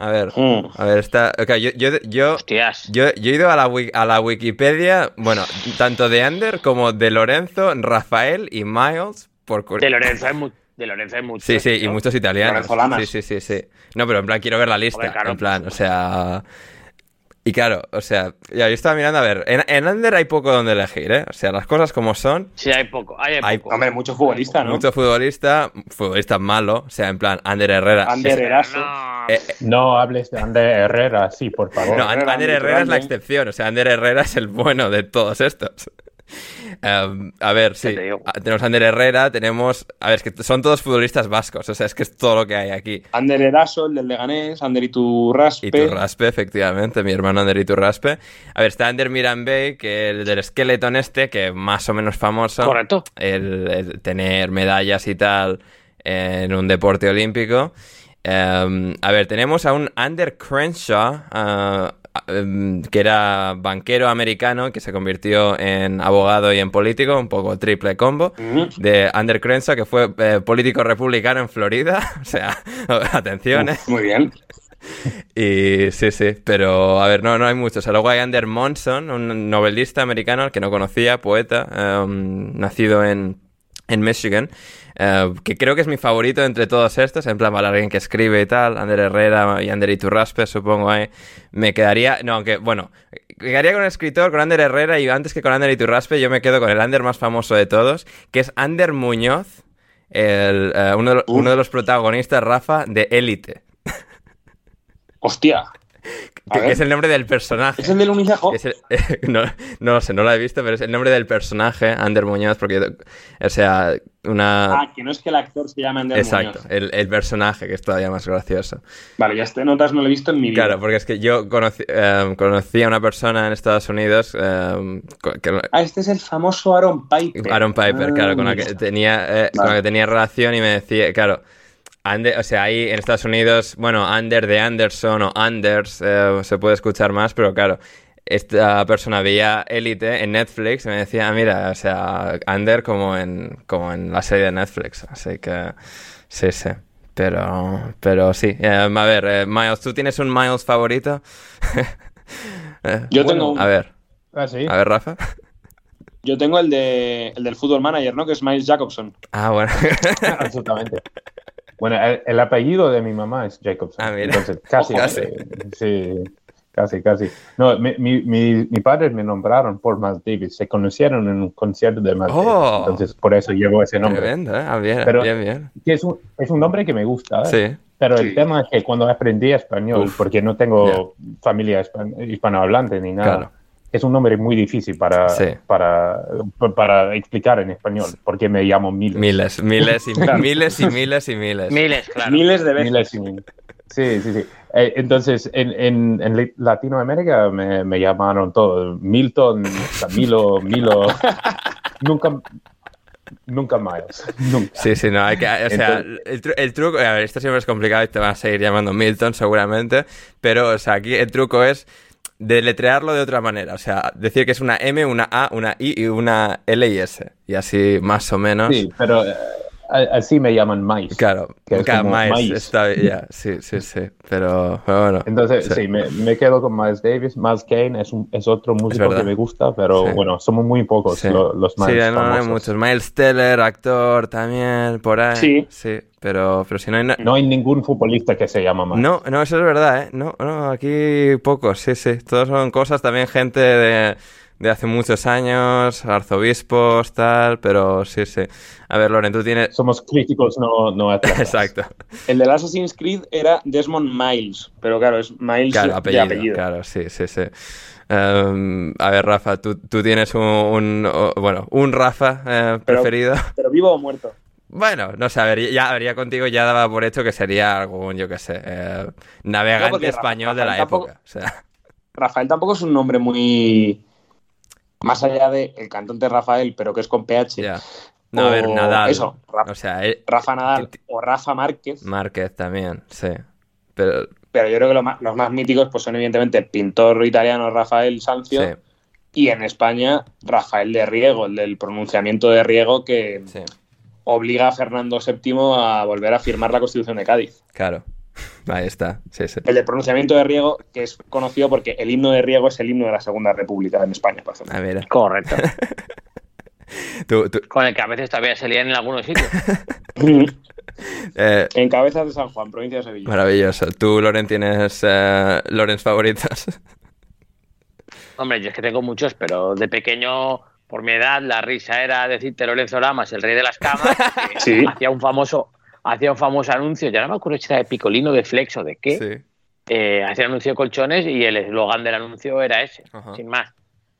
Speaker 1: A ver,
Speaker 2: Mm.
Speaker 1: a ver, está. Okay, yo, yo, yo,
Speaker 4: Hostias.
Speaker 1: yo, yo he ido a la, wi- a la Wikipedia, bueno, tanto de Ander como de Lorenzo, Rafael y Miles. Por
Speaker 4: De Lorenzo hay, mu de Lorenzo hay muchos.
Speaker 1: Sí, sí, y muchos italianos. Sí, sí, sí, sí. No, pero en plan quiero ver la lista.
Speaker 4: Joder, claro,
Speaker 1: en plan,
Speaker 4: pues,
Speaker 1: o sea. Y claro, o sea, ya yo estaba mirando, a ver, en, en Ander hay poco donde elegir, ¿eh? O sea, las cosas como son.
Speaker 4: Sí, hay poco. Hay,
Speaker 1: Hay-
Speaker 4: poco.
Speaker 2: Hombre, mucho futbolista, ¿no?
Speaker 1: Mucho futbolista, futbolista malo, o sea, en plan, Ander Herrera.
Speaker 2: Ander
Speaker 1: Sí,
Speaker 2: Eraso.
Speaker 4: No,
Speaker 1: Eh,
Speaker 3: No hables de Ander Herrera, sí, por favor.
Speaker 1: No,
Speaker 2: Herrera,
Speaker 1: Ander Herrera es la excepción, o sea, Ander Herrera es el bueno de todos estos. Um, a ver, sí,
Speaker 4: te
Speaker 1: tenemos a Ander Herrera, tenemos... A ver, es que son todos futbolistas vascos, o sea, es que es todo lo que hay aquí.
Speaker 2: Ander Eraso, el del Leganés, Ander Iturraspe.
Speaker 1: Iturraspe, efectivamente, mi hermano Ander Iturraspe. A ver, está Ander Mirambey, que el del Skeleton este, que más o menos famoso.
Speaker 4: Correcto.
Speaker 1: El, el tener medallas y tal en un deporte olímpico. Um, a ver, tenemos a un Ander Crenshaw, uh, um, que era banquero americano, que se convirtió en abogado y en político, un poco triple combo. De Ander Crenshaw, que fue eh, político republicano en Florida. O sea, atención, ¿eh?
Speaker 2: Muy bien.
Speaker 1: Y sí, sí, pero a ver, no, no hay muchos. O sea, luego hay Ander Monson, un novelista americano al que no conocía, poeta, um, nacido en, en Michigan, eh, que creo que es mi favorito entre todos estos, en plan, para alguien que escribe y tal, Ander Herrera y Ander Iturraspe, supongo, ahí. Me quedaría, no, aunque, bueno, quedaría con el escritor, con Ander Herrera, y antes que con Ander Iturraspe, yo me quedo con el Ander más famoso de todos, que es Ander Muñoz, el, eh, uno, de, uno de los protagonistas, Rafa, de Élite.
Speaker 2: Hostia.
Speaker 1: Que, es el nombre del personaje.
Speaker 2: ¿Es el del Unicejo?
Speaker 1: El- no, no lo sé, no lo he visto, pero es el nombre del personaje, Ander Muñoz, porque, o sea, una...
Speaker 2: Ah, que no es que el actor se llame Ander
Speaker 1: Exacto,
Speaker 2: Muñoz.
Speaker 1: el, el personaje, que es todavía más gracioso.
Speaker 2: Vale, ya este notas no lo he visto en mi vida.
Speaker 1: Claro, porque es que yo conocí, eh, conocí a una persona en Estados Unidos, eh, que-
Speaker 2: Ah, este es el famoso Aaron Piper.
Speaker 1: Aaron Piper,
Speaker 2: Ah,
Speaker 1: claro, con la que tenía, eh, con la que tenía relación y me decía, claro, Ander- o sea, ahí en Estados Unidos, bueno, Ander de Anderson o Anders eh, se puede escuchar más, pero claro, esta persona veía Elite en Netflix y me decía, "Ah, mira, o sea, Ander como en, como en la serie de Netflix, así que sí, sí. Pero, pero sí, Eh, a ver, eh, Miles, ¿tú tienes un Miles favorito? Eh,
Speaker 2: Yo
Speaker 3: Bueno,
Speaker 2: tengo un...
Speaker 1: a ver,
Speaker 3: Ah, sí.
Speaker 1: a ver, Rafa.
Speaker 2: Yo tengo el, de, el del Football Manager, ¿no? Que es Miles Jacobson.
Speaker 1: Ah, bueno.
Speaker 3: Absolutamente. Bueno, el, el apellido de mi mamá es Jacobson.
Speaker 1: Ah, mira.
Speaker 3: Entonces, casi.
Speaker 1: Casi.
Speaker 3: eh, sí, casi, casi. No, mi, mi, mi, mi padres me nombraron por Miles Davis. Se conocieron en un concierto de Miles
Speaker 1: Oh.
Speaker 3: Davis. Entonces, por eso llevo ese nombre.
Speaker 1: Tremendo, ¿eh? Ah, bien,
Speaker 3: Pero-
Speaker 1: bien, bien.
Speaker 3: Que es, un, es un nombre que me gusta. ¿eh?
Speaker 1: Sí.
Speaker 3: Pero
Speaker 2: Sí.
Speaker 3: el tema es que cuando aprendí español,
Speaker 1: Uf.
Speaker 3: porque no tengo familia hispan- hispanohablante ni nada,
Speaker 1: Claro.
Speaker 3: Es un nombre muy difícil para,
Speaker 1: Sí.
Speaker 3: para, para explicar en español, porque me llamo Miles.
Speaker 1: Miles, miles y
Speaker 2: Claro.
Speaker 1: miles y miles y miles.
Speaker 4: Miles, claro.
Speaker 2: Miles de veces.
Speaker 3: Miles y miles. Sí, sí, sí. Eh, entonces, en, en, en Latinoamérica me, me llamaron todo. Milton, Camilo, Milo. nunca, nunca Miles. Nunca.
Speaker 1: Sí, sí, no, hay que, o sea,
Speaker 3: Entonces-
Speaker 1: el, tru- el truco, a ver, esto siempre es complicado y te van a seguir llamando Milton seguramente, pero, o sea, aquí el truco es deletrearlo de otra manera, o sea, decir que es una M, una A, una I y una L y S, y así más o menos.
Speaker 3: Sí, pero eh, así me llaman Miles.
Speaker 1: Claro,
Speaker 3: Que es
Speaker 1: claro,
Speaker 3: como
Speaker 1: Miles,
Speaker 3: maíz.
Speaker 1: está bien, ya, sí, sí, sí, pero, pero bueno.
Speaker 3: Entonces,
Speaker 1: Sí.
Speaker 3: sí, me, me quedo con Miles Davis. Miles Kane es, un, es otro músico que me gusta, pero
Speaker 1: Sí.
Speaker 3: bueno, somos muy pocos
Speaker 1: Sí,
Speaker 3: lo- los
Speaker 1: Sí,
Speaker 3: Miles
Speaker 1: no, no hay muchos. Miles Teller, actor también, por ahí.
Speaker 2: Sí.
Speaker 1: Sí, pero, pero si no hay... na-
Speaker 3: No hay ningún futbolista que se llama Miles.
Speaker 1: No, no, eso es verdad, ¿eh? No, no, aquí pocos, sí, sí. Todos son cosas también gente de, de hace muchos años, arzobispos, tal, pero sí, sí. A ver, Loren, tú tienes...
Speaker 3: Somos críticos, no, no atletas.
Speaker 1: Exacto.
Speaker 2: El del Assassin's Creed era Desmond Miles, pero claro, es Miles
Speaker 1: Claro,
Speaker 2: de
Speaker 1: apellido, claro, sí, sí, sí. Em, a ver, Rafa, tú, tú tienes un, bueno, un Rafa eh,
Speaker 2: Pero-
Speaker 1: preferido.
Speaker 2: Pero vivo o muerto.
Speaker 1: Bueno, no sé, a ver, ya habría contigo ya daba por hecho que sería algún, yo qué sé, eh, navegante español de la
Speaker 2: tampoco-
Speaker 1: época. O sea,
Speaker 2: Rafael tampoco es un nombre muy. Más allá de el cantante Rafael, pero que es con PH.
Speaker 1: No, a ver,
Speaker 2: O
Speaker 1: Nadal.
Speaker 2: Eso, Ra-
Speaker 1: O sea,
Speaker 2: Rafa Nadal o Rafa Márquez.
Speaker 1: Márquez también, sí. Pero,
Speaker 2: Pero yo creo que lo más- los más míticos pues son evidentemente el pintor italiano Rafael Sanzio
Speaker 1: sí,
Speaker 2: y en España Rafael de Riego, el del pronunciamiento de Riego que
Speaker 1: sí,
Speaker 2: obliga a Fernando VII a volver a firmar la Constitución de Cádiz.
Speaker 1: claro. Ahí está, sí, sí.
Speaker 2: El del pronunciamiento de Riego, que es conocido porque el himno de Riego es el himno de la Segunda República en España, por ejemplo.
Speaker 1: Ah, mira.
Speaker 4: Correcto.
Speaker 1: Tú, tú,
Speaker 4: Con el que a veces todavía se lían en algunos sitios.
Speaker 1: eh,
Speaker 2: En Cabezas de San Juan, provincia de Sevilla.
Speaker 1: maravilloso. ¿Tú, Loren, tienes eh, Lorens favoritos?
Speaker 4: Hombre, yo es que tengo muchos, pero de pequeño, por mi edad, la risa era decirte Lorenzo Lamas, el rey de las camas, que
Speaker 2: Sí.
Speaker 4: hacía un famoso hacía un famoso anuncio, ya no me acuerdo si era de Picolino, de Flex o de qué,
Speaker 1: Sí.
Speaker 4: eh, hacía un anuncio de colchones y el eslogan del anuncio era ese,
Speaker 1: Ajá.
Speaker 4: sin más.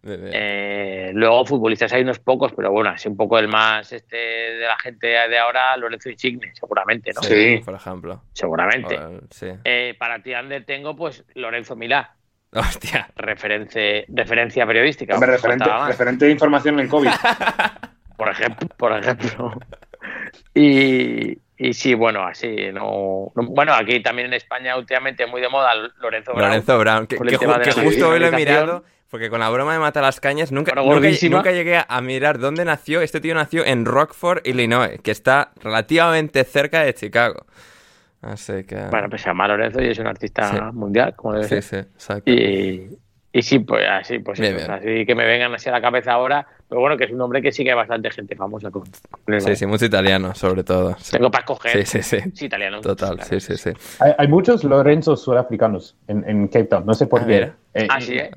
Speaker 4: Eh, luego futbolistas hay unos pocos, pero bueno, así un poco el más este de la gente de ahora, Lorenzo Insigne, seguramente, ¿no?
Speaker 2: Sí.
Speaker 1: Por ejemplo.
Speaker 4: Seguramente.
Speaker 1: Sí.
Speaker 4: Eh, para ti, Ander, tengo pues Lorenzo Milá,
Speaker 1: Hostia.
Speaker 4: reference, referencia periodística.
Speaker 2: Hombre, referente, referente de información en el COVID.
Speaker 4: por ejemplo, por ejemplo. Y, y sí, bueno, así, no, no- Bueno, aquí también en España últimamente muy de moda Lorenzo Brown.
Speaker 1: Lorenzo Brown, que, ju- justo hoy lo he mirado, porque con la broma de Mata las Cañas nunca, nunca, nunca llegué a mirar dónde nació. Este tío nació en Rockford, Illinois, que está relativamente cerca de Chicago. Así que...
Speaker 4: Bueno, pues se llama Lorenzo y es un artista
Speaker 1: Sí.
Speaker 4: mundial, como debe
Speaker 1: sí,
Speaker 4: ser.
Speaker 1: sí, exacto.
Speaker 4: Y, y sí, pues así, pues
Speaker 1: Bien,
Speaker 4: eso,
Speaker 1: bien.
Speaker 4: así que me vengan así a la cabeza ahora. Pero bueno, que es un nombre que sí que hay bastante gente famosa con, con
Speaker 1: Sí, sí, mucho italiano, sobre todo. Sí,
Speaker 4: Tengo para escoger.
Speaker 1: sí, sí. sí.
Speaker 4: Sí, italiano.
Speaker 1: Total,
Speaker 4: claro.
Speaker 1: sí, sí, sí.
Speaker 3: Hay, hay muchos Lorenzos sudafricanos en, en Cape Town, no sé por
Speaker 1: Ah,
Speaker 3: qué. Eh,
Speaker 4: Ah, sí, ¿eh?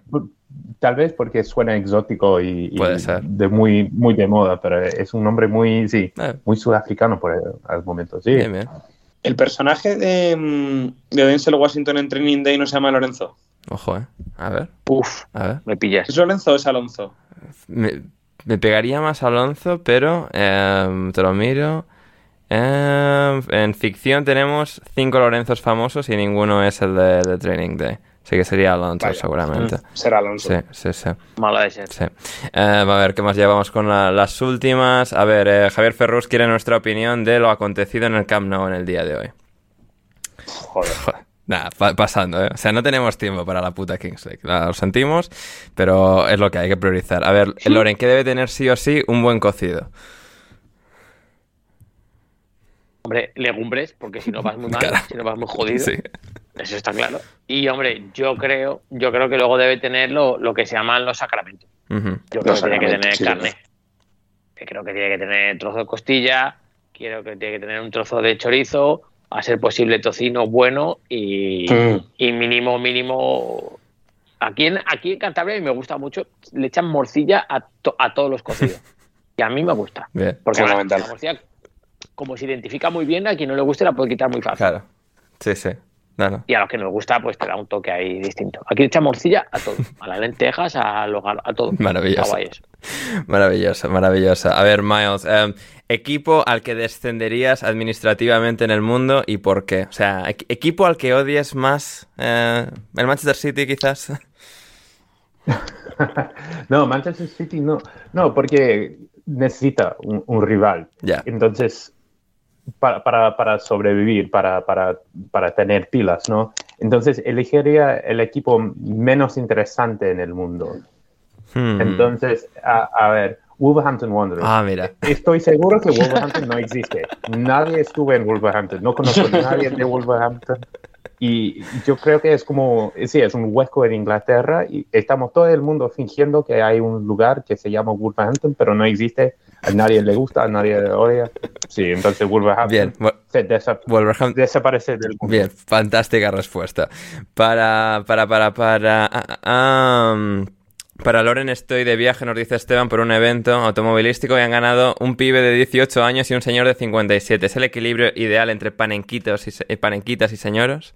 Speaker 3: Tal vez porque suena exótico y, y
Speaker 1: Puede ser.
Speaker 3: de muy, muy de moda, pero es un nombre muy, sí,
Speaker 1: Eh,
Speaker 3: muy sudafricano por el, al momento. Sí.
Speaker 1: bien, bien.
Speaker 2: El personaje de, mm, de Denzel Washington en Training Day no se llama Lorenzo.
Speaker 1: Ojo, ¿eh? A ver,
Speaker 4: Uf,
Speaker 1: a ver.
Speaker 4: me pillas.
Speaker 2: ¿Es Lorenzo o es Alonso?
Speaker 1: Me, me pegaría más Alonso, pero em, te lo miro. Em, en ficción tenemos cinco Lorenzos famosos y ninguno es el de, de Training Day. Así que sería Alonso,
Speaker 2: Vaya.
Speaker 1: seguramente.
Speaker 2: Será Alonso.
Speaker 1: Sí, sí, sí.
Speaker 4: Malo de ser.
Speaker 1: sí. Eh, a ver, ¿qué más llevamos con la- las últimas? A ver, eh, Javier Ferrus quiere nuestra opinión de lo acontecido en el Camp Nou en el día de hoy.
Speaker 2: Joder.
Speaker 1: Joder, Nada, pa- pasando, ¿eh? O sea, no tenemos tiempo para la puta Kings League. Nada, lo sentimos, pero es lo que hay que priorizar. A ver, Loren, ¿qué debe tener sí o sí un buen cocido?
Speaker 4: Hombre, legumbres, porque si no vas muy mal,
Speaker 1: Claro.
Speaker 4: si no vas muy jodido.
Speaker 1: Sí.
Speaker 4: Eso está claro. Y hombre, yo creo, yo creo que luego debe tener lo, lo que se llaman los sacramentos. Yo creo que tiene que tener carne. Creo que tiene que tener trozo de costilla, quiero que tiene que tener un trozo de chorizo, a ser posible tocino bueno y, y mínimo, mínimo. Aquí en, aquí en Cantabria me gusta mucho, le echan morcilla a, a todos los cocidos. y a mí me gusta. Porque la, la, morcilla, como se identifica muy bien, a quien no le guste la puede quitar muy fácil.
Speaker 1: Claro. Sí, sí.
Speaker 4: Y a los que nos gusta, pues te da un toque ahí distinto. Aquí le echa morcilla a todo, a las lentejas, a, a todo.
Speaker 1: Maravilloso. Maravilloso, maravilloso. A ver, Miles, em, equipo al que descenderías administrativamente en el mundo y por qué. O sea, equipo al que odies más, eh, el Manchester City quizás.
Speaker 3: no, Manchester City no. No, porque necesita un, rival.
Speaker 1: Ya.
Speaker 3: Entonces, para, para, para sobrevivir, para, para, para, tener pilas, ¿no? Entonces elegiría el equipo menos interesante en el mundo. Hmm. Entonces, a, a, ver, Wolverhampton Wanderers.
Speaker 1: Ah, mira.
Speaker 3: Estoy seguro que Wolverhampton no existe. Nadie estuvo en Wolverhampton. No conozco a nadie de Wolverhampton. Y yo creo que es como, sí, es un hueco en Inglaterra y estamos todo el mundo fingiendo que hay un lugar que se llama Wolverhampton, pero no existe a nadie le gusta, a nadie le odia. Sí, entonces Wolverhampton,
Speaker 1: Bien.
Speaker 3: desaparece del
Speaker 1: mundo. Bien, fantástica respuesta. Para, para, para, para... Ah, para Loren estoy de viaje, nos dice Esteban, por un evento automovilístico y han ganado un pibe de 18 años y un señor de 57. ¿Es el equilibrio ideal entre panenquitos y, panenquitas y señoros?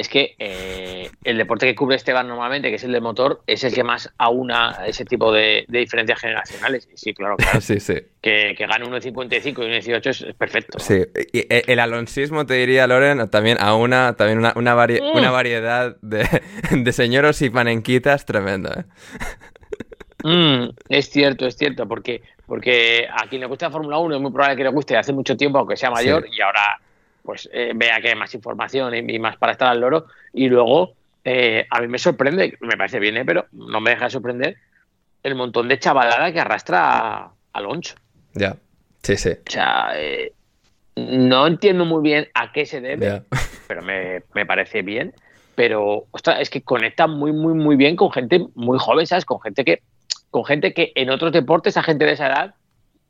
Speaker 4: Es que eh, el deporte que cubre Esteban normalmente, que es el de motor, es el que más aúna ese tipo de, diferencias generacionales. Sí, claro, claro.
Speaker 1: sí, sí.
Speaker 4: Que, que gane 1,55 y 1,18 es, es perfecto.
Speaker 1: Sí, y eh, el alonsismo, te diría, Loren, también aúna también una, una, mm. una variedad de, de, señoros y panenquitas tremendo. ¿eh?
Speaker 4: Mm, es cierto, es cierto, porque, porque a quien le gusta la Fórmula 1 es muy probable que le guste hace mucho tiempo, aunque sea mayor, y ahora pues eh, vea que hay más información y, más para estar al loro. Y luego, eh, a mí me sorprende, me parece bien, ¿eh? pero no me deja de sorprender el montón de chavalada que arrastra Alonso.
Speaker 1: Ya, sí, sí.
Speaker 4: O sea, no entiendo muy bien a qué se debe, pero me, parece bien. Pero, ostras, es que conecta muy, muy, muy bien con gente muy joven, ¿sabes? Con gente que, con gente que en otros deportes, a gente de esa edad,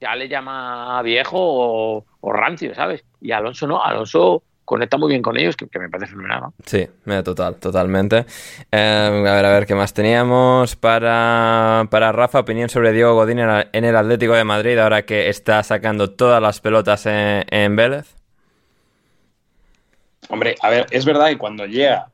Speaker 4: ya le llama viejo o, rancio, ¿sabes? Y Alonso no, Alonso conecta muy bien con ellos, que, me parece fenomenal. ¿no?
Speaker 1: Sí, total, totalmente. Em, a ver, a ver, ¿qué más teníamos? Para, para Rafa, opinión sobre Diego Godín en el Atlético de Madrid, ahora que está sacando todas las pelotas en, en Vélez.
Speaker 2: Hombre, a ver, es verdad que cuando llega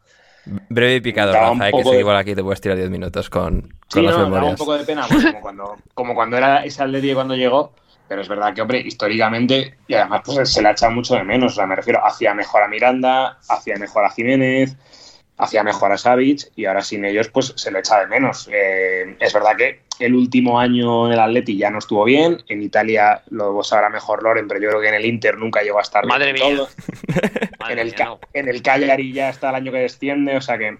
Speaker 1: Breve y picado, Rafa, que seguir igual aquí te puedes tirar 10 minutos con,
Speaker 2: sí, las no, memorias. un poco de pena, pues, como, cuando, como cuando era ese Atleti cuando llegó, pero es verdad que, hombre, históricamente, y además pues, se le ha echado mucho de menos, o sea, me refiero, hacía mejor a Miranda, hacía mejor a Jiménez, hacía mejor a Savic, y ahora sin ellos, pues se le echa de menos. Eh, es verdad que el último año en el Atleti ya no estuvo bien, en Italia lo sabrá mejor Loren, pero yo creo que en el Inter nunca llegó a estar
Speaker 4: Madre
Speaker 2: bien
Speaker 4: mía.
Speaker 2: en, el, en el Cagliari ya está el año que desciende, o sea que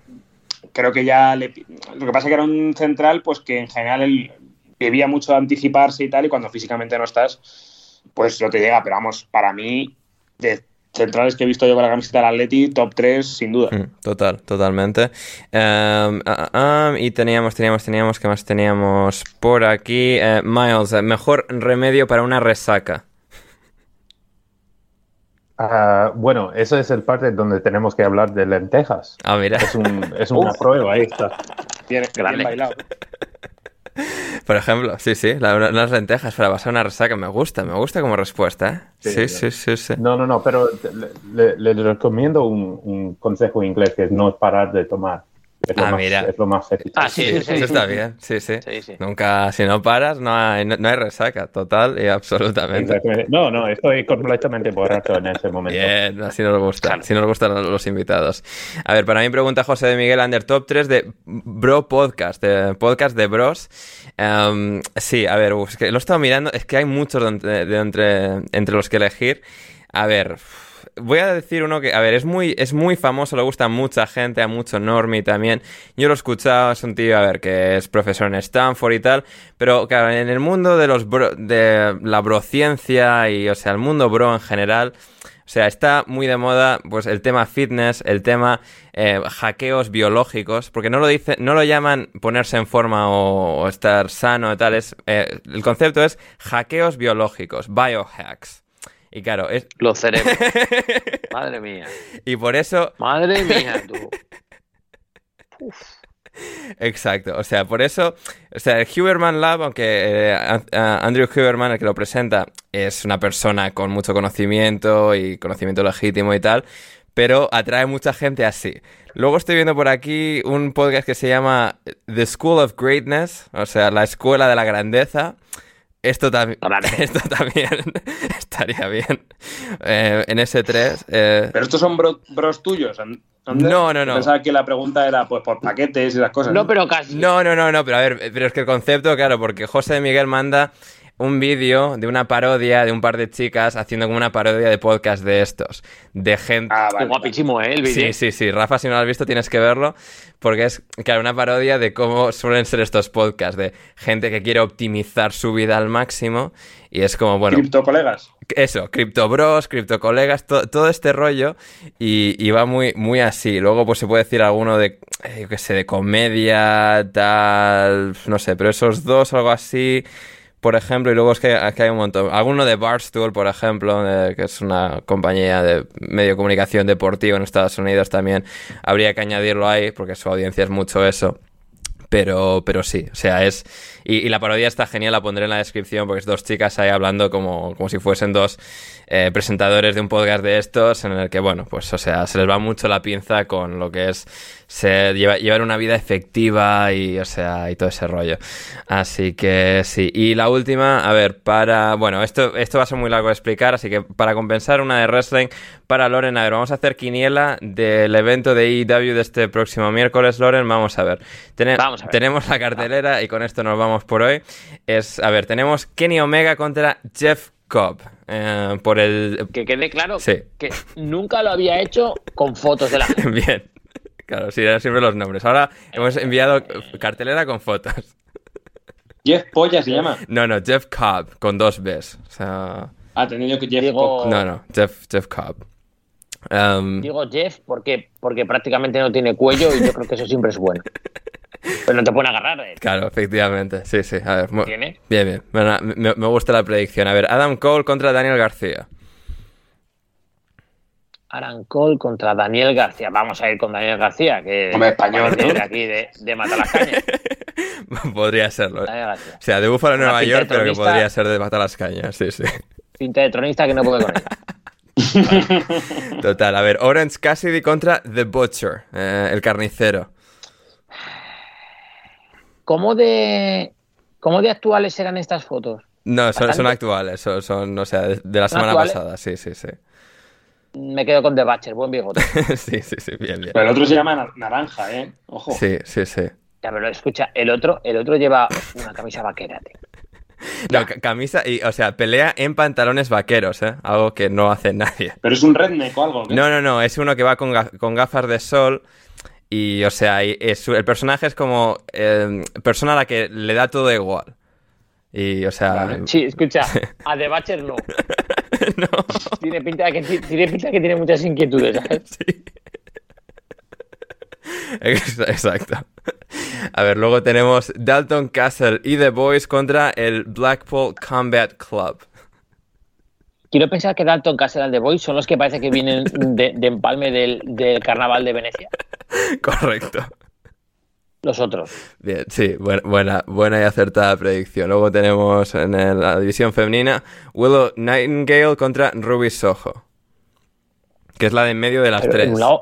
Speaker 2: creo que ya le, lo que pasa es que era un central pues que en general él vivía mucho de anticiparse y tal y cuando físicamente no estás pues no te llega pero vamos para mí de centrales que he visto yo con la camiseta del Atleti, top 3 sin duda. Mm,
Speaker 1: total, totalmente. Em, ah, ah, ah, y teníamos, teníamos, teníamos, ¿qué más teníamos por aquí? Eh, Miles, eh, mejor remedio para una resaca.
Speaker 3: bueno, eso es el parte donde tenemos que hablar de lentejas.
Speaker 1: Ah, mira.
Speaker 3: Es, una prueba, ahí está.
Speaker 2: Bien, bien bailado.
Speaker 1: Por ejemplo, sí, sí, las lentejas para pasar una resaca me gusta, me gusta como respuesta, ¿eh? Sí, sí, sí, sí.
Speaker 3: No, no, no, pero le, recomiendo un, un, consejo inglés que es no parar de tomar. Es lo, ah, más, mira. es lo más
Speaker 4: Ah, sí, sí,
Speaker 1: sí, Eso está bien, sí, sí, Nunca, si no paras, no hay, no, hay resaca, total y absolutamente.
Speaker 3: No, no, estoy completamente borracho en ese momento.
Speaker 1: Bien, así nos gusta, así nos gustan los invitados. A ver, para mí pregunta José de Miguel Under Top 3 de Bro Podcast, de podcast de Bros. Em, sí, a ver, que lo he estado mirando, es que hay muchos de, entre, entre los que elegir. A ver, voy a decir uno que, a ver, es muy, es muy famoso, le gusta a mucha gente, a mucho normie también. Yo lo he escuchado, es un tío, a ver, que es profesor en Stanford y tal, pero claro, en el mundo de los de la brociencia y, o sea, el mundo bro en general, o sea, está muy de moda pues el tema fitness, el tema eh, hackeos biológicos, porque no lo dice, no lo llaman ponerse en forma o, estar sano y tal, es, eh, el concepto es hackeos biológicos, biohacks. Y claro, es...
Speaker 4: Los cerebros. Madre mía.
Speaker 1: Y por eso...
Speaker 4: Madre mía, tú.
Speaker 1: Exacto, o sea, por eso, o sea, el Huberman Lab, aunque eh, Andrew Huberman, el que lo presenta, es una persona con mucho conocimiento y conocimiento legítimo y tal, pero atrae mucha gente así. Luego estoy viendo por aquí un podcast que se llama The School of Greatness, o sea, la escuela de la grandeza. Esto, también esto también estaría bien eh, en ese 3.
Speaker 2: Eh. Pero estos son bros tuyos.
Speaker 1: No, no, no.
Speaker 2: Pensaba que la pregunta era pues por paquetes y las cosas.
Speaker 4: No, pero casi.
Speaker 1: No, no, no, no, pero a ver, pero es que el concepto, claro, porque José Miguel manda un vídeo de una parodia de un par de chicas haciendo como una parodia de podcast de estos. De gente.
Speaker 4: Ah, vale, guapísimo, ¿eh? El vídeo.
Speaker 1: Sí, sí, sí. Rafa, si no lo has visto, tienes que verlo. Porque es, claro, una parodia de cómo suelen ser estos podcasts. De gente que quiere optimizar su vida al máximo. Y es como, bueno.
Speaker 2: Criptocolegas.
Speaker 1: Eso, criptobros, criptocolegas, todo este rollo. Y, va muy, muy así. Luego, pues se puede decir alguno de, eh, yo qué sé, de comedia, tal. No sé, pero esos dos, algo así por ejemplo, y luego es que aquí hay un montón. Alguno de Barstool, por ejemplo, que es una compañía de medio comunicación deportivo en Estados Unidos también, habría que añadirlo ahí, porque su audiencia es mucho eso. Pero, pero sí, o sea, es. Y, la parodia está genial, la pondré en la descripción, porque es dos chicas ahí hablando como, como si fuesen dos eh, presentadores de un podcast de estos, en el que, bueno, pues, o sea, se les va mucho la pinza con lo que es se llevar una vida efectiva y, o sea, y todo ese rollo. Así que sí. Y la última, a ver, para. Bueno, esto, esto va a ser muy largo de explicar, así que para compensar una de wrestling, para Loren, a ver, vamos a hacer quiniela del evento de EW de este próximo miércoles, Loren. Vamos a ver. Tenemos la cartelera y con esto nos vamos por hoy. Es, a ver, tenemos Kenny Omega contra Jeff Cobb. Eh, por el.
Speaker 4: Que quede claro que nunca lo había hecho con fotos de la gente.
Speaker 1: Bien. Claro, sí, eran siempre los nombres. Ahora hemos enviado cartelera con fotos.
Speaker 2: Jeff Polla se llama.
Speaker 1: No, no, Jeff Cobb, con dos Bs. O
Speaker 2: sea. Ah, tenido que Jeff
Speaker 1: Digo... No, no, Jeff, Jeff Cobb.
Speaker 4: Um, Digo Jeff porque, porque prácticamente no tiene cuello y yo creo que eso siempre es bueno. Pero no te pueden agarrar. ¿eh?
Speaker 1: Claro, efectivamente. Sí, sí. A ver, ¿Tiene? Bien, bien. me, me, gusta la predicción. A ver, Adam Cole contra Daniel García.
Speaker 4: Arancol contra Daniel García. Vamos a ir con Daniel García, que
Speaker 2: es español
Speaker 4: de aquí de, de Matalascañas.
Speaker 1: podría serlo. O sea, de Búfalo Nueva York, pero que podría ser de Matalascañas, sí, sí.
Speaker 4: Pinta de tronista que no puede con él.
Speaker 1: Total, a ver, Orange Cassidy contra The Butcher, eh, el carnicero.
Speaker 4: ¿Cómo de, ¿Cómo de actuales eran estas fotos?
Speaker 1: No, son, actuales, son, son, o sea, de, la semana pasada, sí, sí, sí
Speaker 4: me quedo con The Batcher, buen viejo.
Speaker 1: sí, sí, sí, bien, bien.
Speaker 2: Pero el otro se llama Naranja, ¿eh? Ojo.
Speaker 1: Sí, sí, sí.
Speaker 4: Ya, pero escucha, el otro, el otro lleva una camisa vaquera, tío.
Speaker 1: No, camisa y, o sea, pelea en pantalones vaqueros, ¿eh? Algo que no hace nadie.
Speaker 2: ¿Pero es un redneck o algo?
Speaker 1: No, no, no, es uno que va con, gafas de sol y, o sea, es, el personaje es como eh, persona a la que le da todo igual. Y, o sea...
Speaker 4: Sí, escucha, a The Batcher no. no. Tiene pinta, que, tiene pinta que tiene muchas inquietudes, ¿sabes? Sí.
Speaker 1: Exacto. A ver, luego tenemos Dalton Castle y The Boys contra el Blackpool Combat Club.
Speaker 4: Quiero pensar que Dalton Castle y The Boys son los que parece que vienen de, empalme del, del carnaval de Venecia.
Speaker 1: Correcto
Speaker 4: los otros.
Speaker 1: Bien, sí, buena, buena, y acertada predicción. Luego tenemos en la división femenina Willow Nightingale contra Ruby Soho, que es la de en medio de las tres.
Speaker 4: En un lado,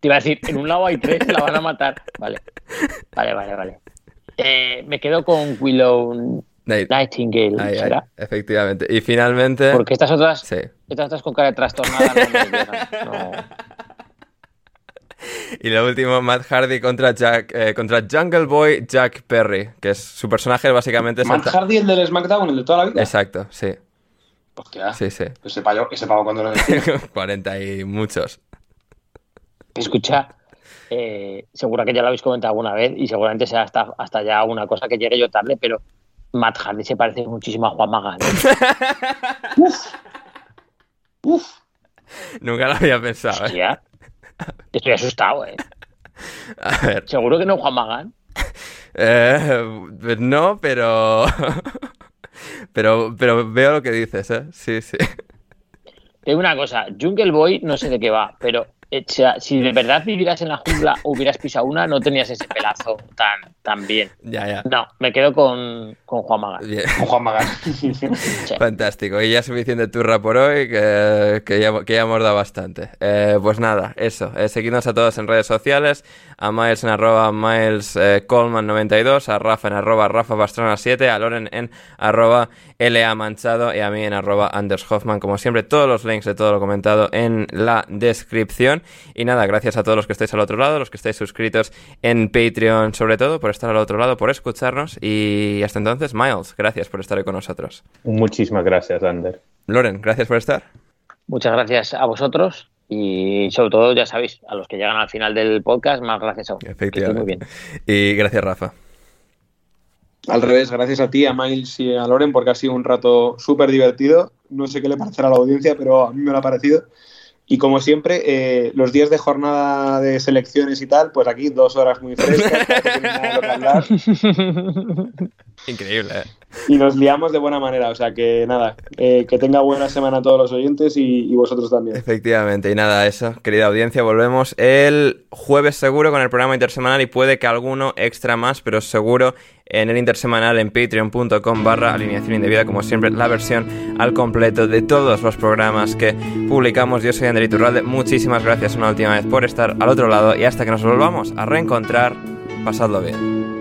Speaker 4: te iba a decir, en un lado hay tres, la van a matar. Vale, vale, vale, vale. Eh, me quedo con Willow Nightingale, ¿será?
Speaker 1: efectivamente. Y finalmente...
Speaker 4: Porque estas otras, sí. estas otras con cara de trastornada no me no.
Speaker 1: Y lo último, Matt Hardy contra Jack, eh, contra Jungle Boy Jack Perry, que es su personaje básicamente
Speaker 2: Matt Hardy, el del SmackDown, el de toda la vida.
Speaker 1: Exacto, sí.
Speaker 2: Hostia.
Speaker 1: Sí, sí.
Speaker 2: Ese pavo, ese pavo cuando lo decía.
Speaker 1: 40 y muchos.
Speaker 4: Escucha, eh, seguro que ya lo habéis comentado alguna vez y seguramente sea hasta, hasta ya una cosa que llegue yo tarde, pero Matt Hardy se parece muchísimo a Juan Magán.
Speaker 2: Uf.
Speaker 1: Nunca lo había pensado, ¿eh?
Speaker 4: Estoy asustado, ¿eh?
Speaker 1: A ver.
Speaker 4: Seguro que no Juan Magán.
Speaker 1: Eh, no, pero... pero... Pero veo lo que dices, ¿eh? Sí, sí.
Speaker 4: Te digo una cosa, Jungle Boy no sé de qué va, pero eh, o sea, si de verdad vivieras en la jungla o hubieras pisado una, no tenías ese pelazo tan, tan bien.
Speaker 1: Ya, ya.
Speaker 4: No, me quedo con, con Juan Magán.
Speaker 1: Bien.
Speaker 2: Con Juan Magán.
Speaker 4: Sí.
Speaker 1: Fantástico. Y ya suficiente turra por hoy, que, que ya, que ya hemos dado bastante. Eh, pues nada, eso. Eh, seguidnos a todos en redes sociales. A Miles en arroba Miles eh, Coleman 92, a Rafa en arroba Rafa Pastrana 7, a Loren en arroba LA Manchado y a mí en arroba Anders Hoffman. Como siempre, todos los links de todo lo comentado en la descripción. Y nada, gracias a todos los que estáis al otro lado, los que estáis suscritos en Patreon sobre todo, por estar al otro lado, por escucharnos. Y hasta entonces, Miles, gracias por estar hoy con nosotros.
Speaker 3: Muchísimas gracias, Ander.
Speaker 1: Loren, gracias por estar.
Speaker 4: Muchas gracias a vosotros y sobre todo, ya sabéis, a los que llegan al final del podcast, más gracias. Que estéis
Speaker 1: Efectivamente.
Speaker 4: muy bien.
Speaker 1: Y gracias, Rafa.
Speaker 2: Al revés, gracias a ti, a Miles y a Loren, porque ha sido un rato súper divertido. No sé qué le parecerá a la audiencia, pero a mí me lo ha parecido. Y como siempre, eh, los días de jornada de selecciones y tal, pues aquí dos horas muy frescas, para que no hay nada que
Speaker 1: Increíble, ¿eh?
Speaker 2: y nos liamos de buena manera. O sea que nada, eh, que tenga buena semana a todos los oyentes y, y vosotros también.
Speaker 1: Efectivamente, y nada, eso, querida audiencia, volvemos el jueves seguro con el programa intersemanal y puede que alguno extra más, pero seguro en el intersemanal en patreon.com barra alineación indebida, como siempre, la versión al completo de todos los programas que publicamos. Yo soy Ander Iturralde, muchísimas gracias una última vez por estar al otro lado y hasta que nos volvamos a reencontrar, pasadlo bien.